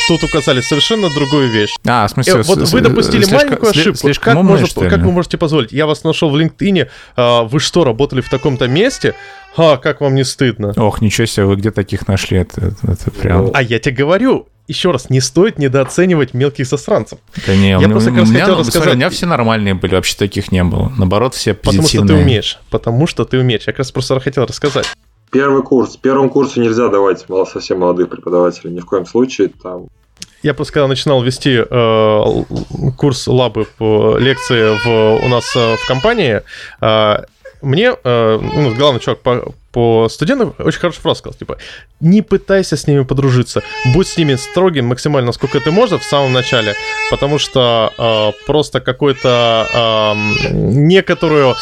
тут указали совершенно другую вещь. А, в Э, смысле, вот с- вы допустили слишком- маленькую ошибку. Слишком как, можно- что как вы можете позволить? Я вас нашел в LinkedIn, а, вы что, работали в таком-то месте? А, как вам не стыдно? Ох, ничего себе, вы где таких нашли? Это, это, прям... А я тебе говорю, еще раз, не стоит недооценивать мелких засранцев. Да не, я у просто как раз у меня, хотел ну, смотри, рассказать- у меня все нормальные были, вообще таких не было. Наоборот, все Потому что позитивные. ты умеешь. Потому что ты умеешь. Я как раз просто хотел рассказать. Первый курс. Первому курсу нельзя давать мало, совсем молодых преподавателей, ни в коем случае. Там я просто когда начинал вести э, курс лабы по лекции в, у нас э, в компании, э, мне э, ну, главный чувак по, по студентам очень хорошо фразу сказал, типа, не пытайся с ними подружиться, будь с ними строгим максимально, насколько это можно в самом начале, потому что э, просто какой-то э, некоторую,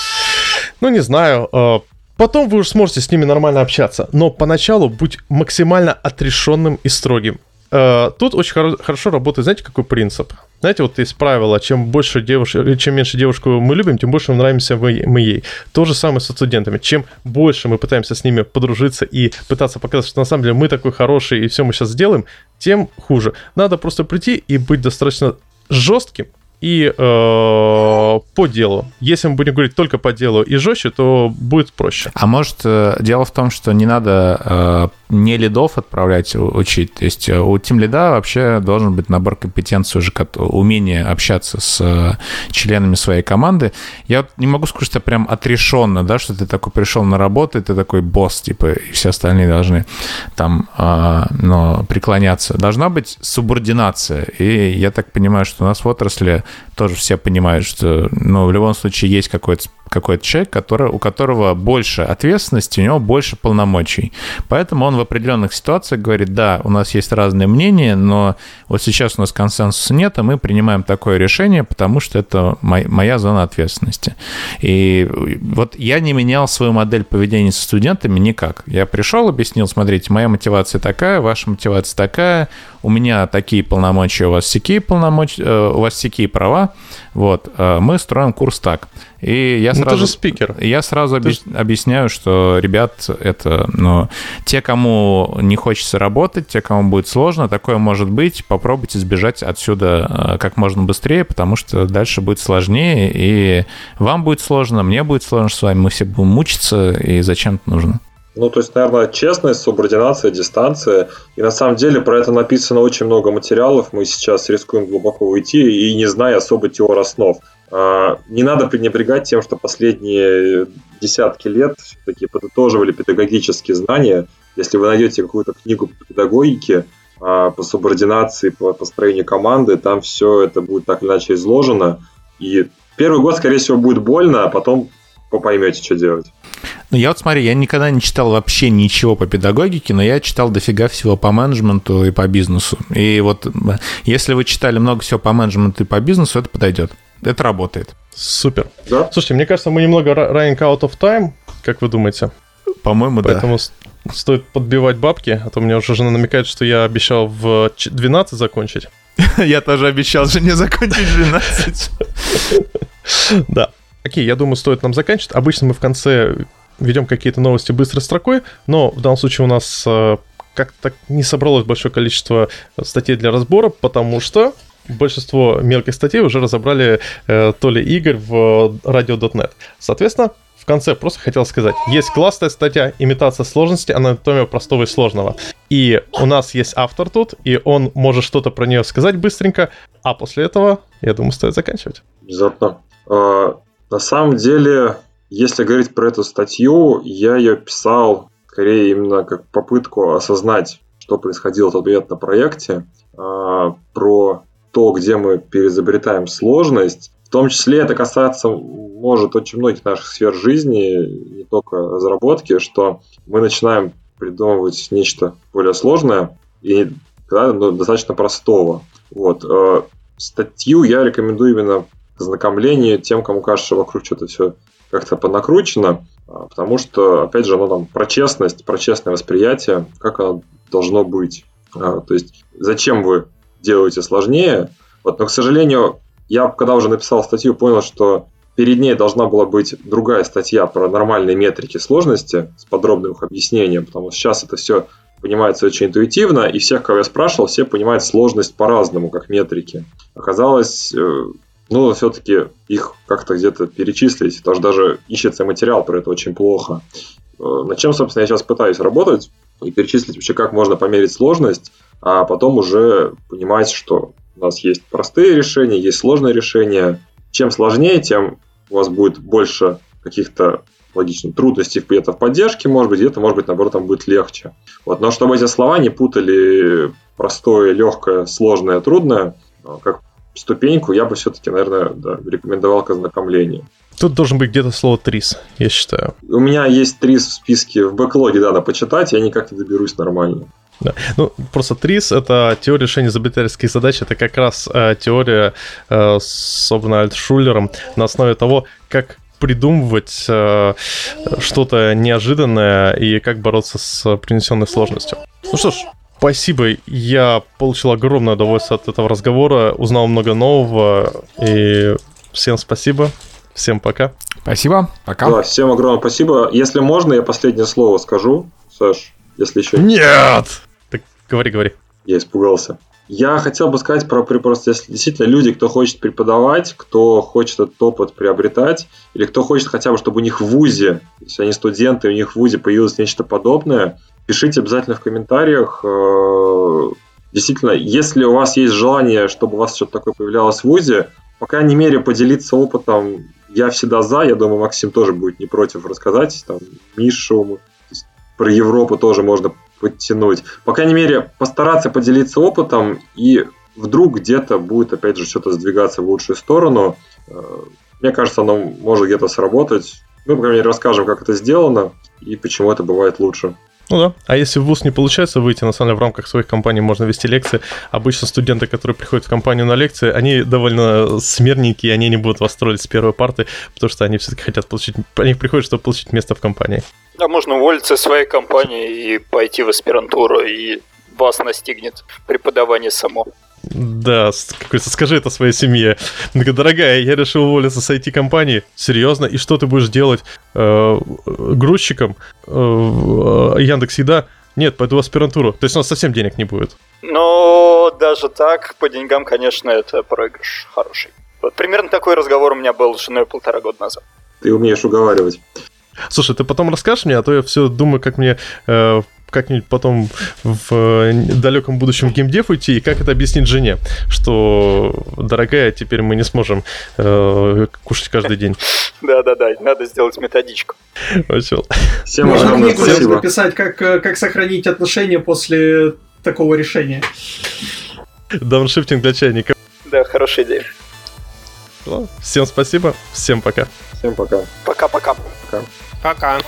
ну не знаю, э, Потом вы уже сможете с ними нормально общаться, но поначалу будь максимально отрешенным и строгим. Э, тут очень хоро- хорошо работает, знаете, какой принцип? Знаете, вот есть правило, чем больше девушек, чем меньше девушку мы любим, тем больше нравимся мы, мы ей. То же самое со студентами. Чем больше мы пытаемся с ними подружиться и пытаться показать, что на самом деле мы такой хороший и все мы сейчас сделаем, тем хуже. Надо просто прийти и быть достаточно жестким, и э, по делу. Если мы будем говорить только по делу и жестче, то будет проще. А может, э, дело в том, что не надо э, не лидов отправлять учить. То есть э, у тим лида вообще должен быть набор компетенций уже, умение общаться с э, членами своей команды. Я не могу сказать, что прям отрешенно, да, что ты такой пришел на работу, и ты такой босс, типа, и все остальные должны там э, но преклоняться. Должна быть субординация. И я так понимаю, что у нас в отрасли тоже все понимают, что ну, в любом случае есть какой-то какой-то человек, который, у которого больше ответственности, у него больше полномочий. Поэтому он определенных ситуациях говорит, да, у нас есть разные мнения, но вот сейчас у нас консенсуса нет, а мы принимаем такое решение, потому что это моя, зона ответственности. И вот я не менял свою модель поведения со студентами никак. Я пришел, объяснил, смотрите, моя мотивация такая, ваша мотивация такая, у меня такие полномочия, у вас всякие полномочия, э, у вас всякие права, вот, э, мы строим курс так. И я сразу... Ну, ты же спикер. Я сразу объяс... же... объясняю, что, ребят, это, ну, те, кому не хочется работать, те, кому будет сложно, такое может быть, попробуйте сбежать отсюда э, как можно быстрее, потому что дальше будет сложнее, и вам будет сложно, мне будет сложно с вами, мы все будем мучиться, и зачем это нужно? Ну, то есть, наверное, честность, субординация, дистанция. И на самом деле про это написано очень много материалов. Мы сейчас рискуем глубоко уйти и не зная особо теор основ. А, не надо пренебрегать тем, что последние десятки лет все-таки подытоживали педагогические знания. Если вы найдете какую-то книгу по педагогике, а, по субординации, по построению команды, там все это будет так или иначе изложено. И первый год, скорее всего, будет больно, а потом поймете, что делать. Ну, я вот смотри, я никогда не читал вообще ничего по педагогике, но я читал дофига всего по менеджменту и по бизнесу. И вот если вы читали много всего по менеджменту и по бизнесу, это подойдет. Это работает. Супер. Да? Слушайте, мне кажется, мы немного running out of time, как вы думаете? По-моему, да. Поэтому стоит подбивать бабки, а то у меня уже жена намекает, что я обещал в 12 закончить. Я тоже обещал жене закончить в 12. Да. Окей, я думаю, стоит нам заканчивать. Обычно мы в конце ведем какие-то новости быстрой строкой, но в данном случае у нас э, как-то не собралось большое количество статей для разбора, потому что большинство мелких статей уже разобрали э, то ли Игорь в radio.net. Соответственно, в конце просто хотел сказать, есть классная статья «Имитация сложности. Анатомия простого и сложного». И у нас есть автор тут, и он может что-то про нее сказать быстренько, а после этого, я думаю, стоит заканчивать. Обязательно. На самом деле, если говорить про эту статью, я ее писал скорее именно как попытку осознать, что происходило в тот момент на проекте, а, про то, где мы переизобретаем сложность. В том числе это касается, может, очень многих наших сфер жизни, не только разработки, что мы начинаем придумывать нечто более сложное и да, ну, достаточно простого. Вот. Э, статью я рекомендую именно к ознакомлению тем, кому кажется, вокруг что-то все как-то понакручено, а, потому что, опять же, оно там про честность, про честное восприятие, как оно должно быть. А, то есть, зачем вы делаете сложнее? Вот, но, к сожалению, я, когда уже написал статью, понял, что перед ней должна была быть другая статья про нормальные метрики сложности с подробным их объяснением, потому что сейчас это все понимается очень интуитивно, и всех, кого я спрашивал, все понимают сложность по-разному, как метрики. Оказалось, э, ну, все-таки их как-то где-то перечислить, что даже ищется материал про это очень плохо. Э, над чем, собственно, я сейчас пытаюсь работать и перечислить вообще, как можно померить сложность, а потом уже понимать, что у нас есть простые решения, есть сложные решения. Чем сложнее, тем у вас будет больше каких-то логично. Трудности где-то в поддержке, может быть, где-то, может быть, наоборот, там будет легче. Вот. Но чтобы эти слова не путали простое, легкое, сложное, трудное, а, как ступеньку, я бы все-таки, наверное, да, рекомендовал к ознакомлению. Тут должен быть где-то слово «трис», я считаю. У меня есть трис в списке, в бэклоге надо почитать, я никак не доберусь нормально. Да. Ну, просто ТРИС — это теория решения изобретательских задач, это как раз э, теория, э, собственно, Альтшулером на основе того, как придумывать э, что-то неожиданное и как бороться с принесенной сложностью. Ну что ж, спасибо. Я получил огромное удовольствие от этого разговора, узнал много нового. И всем спасибо. Всем пока. Спасибо. Пока. Да, всем огромное спасибо. Если можно, я последнее слово скажу, Саш, если еще... Нет! Так говори, говори. Я испугался. Я хотел бы сказать про просто если действительно люди, кто хочет преподавать, кто хочет этот опыт приобретать, или кто хочет хотя бы, чтобы у них в ВУЗе, если они студенты, у них в ВУЗе появилось нечто подобное, пишите обязательно в комментариях. Э, действительно, если у вас есть желание, чтобы у вас что-то такое появлялось в ВУЗе, по крайней мере, поделиться опытом я всегда за. Я думаю, Максим тоже будет не против рассказать. Там, Мишу, про Европу тоже можно подтянуть. По крайней мере, постараться поделиться опытом и вдруг где-то будет, опять же, что-то сдвигаться в лучшую сторону. Э, мне кажется, оно может где-то сработать. Мы, по крайней мере, расскажем, как это сделано и почему это бывает лучше. Ну да. А если в ВУЗ не получается выйти, на самом деле в рамках своих компаний можно вести лекции. Обычно студенты, которые приходят в компанию на лекции, они довольно смирненькие, они не будут вас строить с первой парты, потому что они все-таки хотят получить... Они приходят, чтобы получить место в компании. Да, можно уволиться из своей компании и пойти в аспирантуру, и вас настигнет преподавание само. Да, какой-то скажи это своей семье. Дорогая, я решил уволиться с IT-компании. Серьезно? И что ты будешь делать? Э, грузчиком? Э, Яндекс Еда? Нет, пойду в аспирантуру. То есть у нас совсем денег не будет. Но даже так, по деньгам, конечно, это проигрыш хороший. Вот примерно такой разговор у меня был с женой полтора года назад. Ты умеешь уговаривать. Слушай, ты потом расскажешь мне, а то я все думаю, как мне э, как-нибудь потом в э, далеком будущем в геймдев уйти, и как это объяснить жене, что, дорогая, теперь мы не сможем э, кушать каждый день. Да-да-да, надо сделать методичку. Всем Можно книгу спасибо. написать, как, э, как сохранить отношения после такого решения. Дауншифтинг для чайника. Да, хорошая идея. Всем спасибо, всем пока. Всем пока. Пока-пока. Пока. Пока.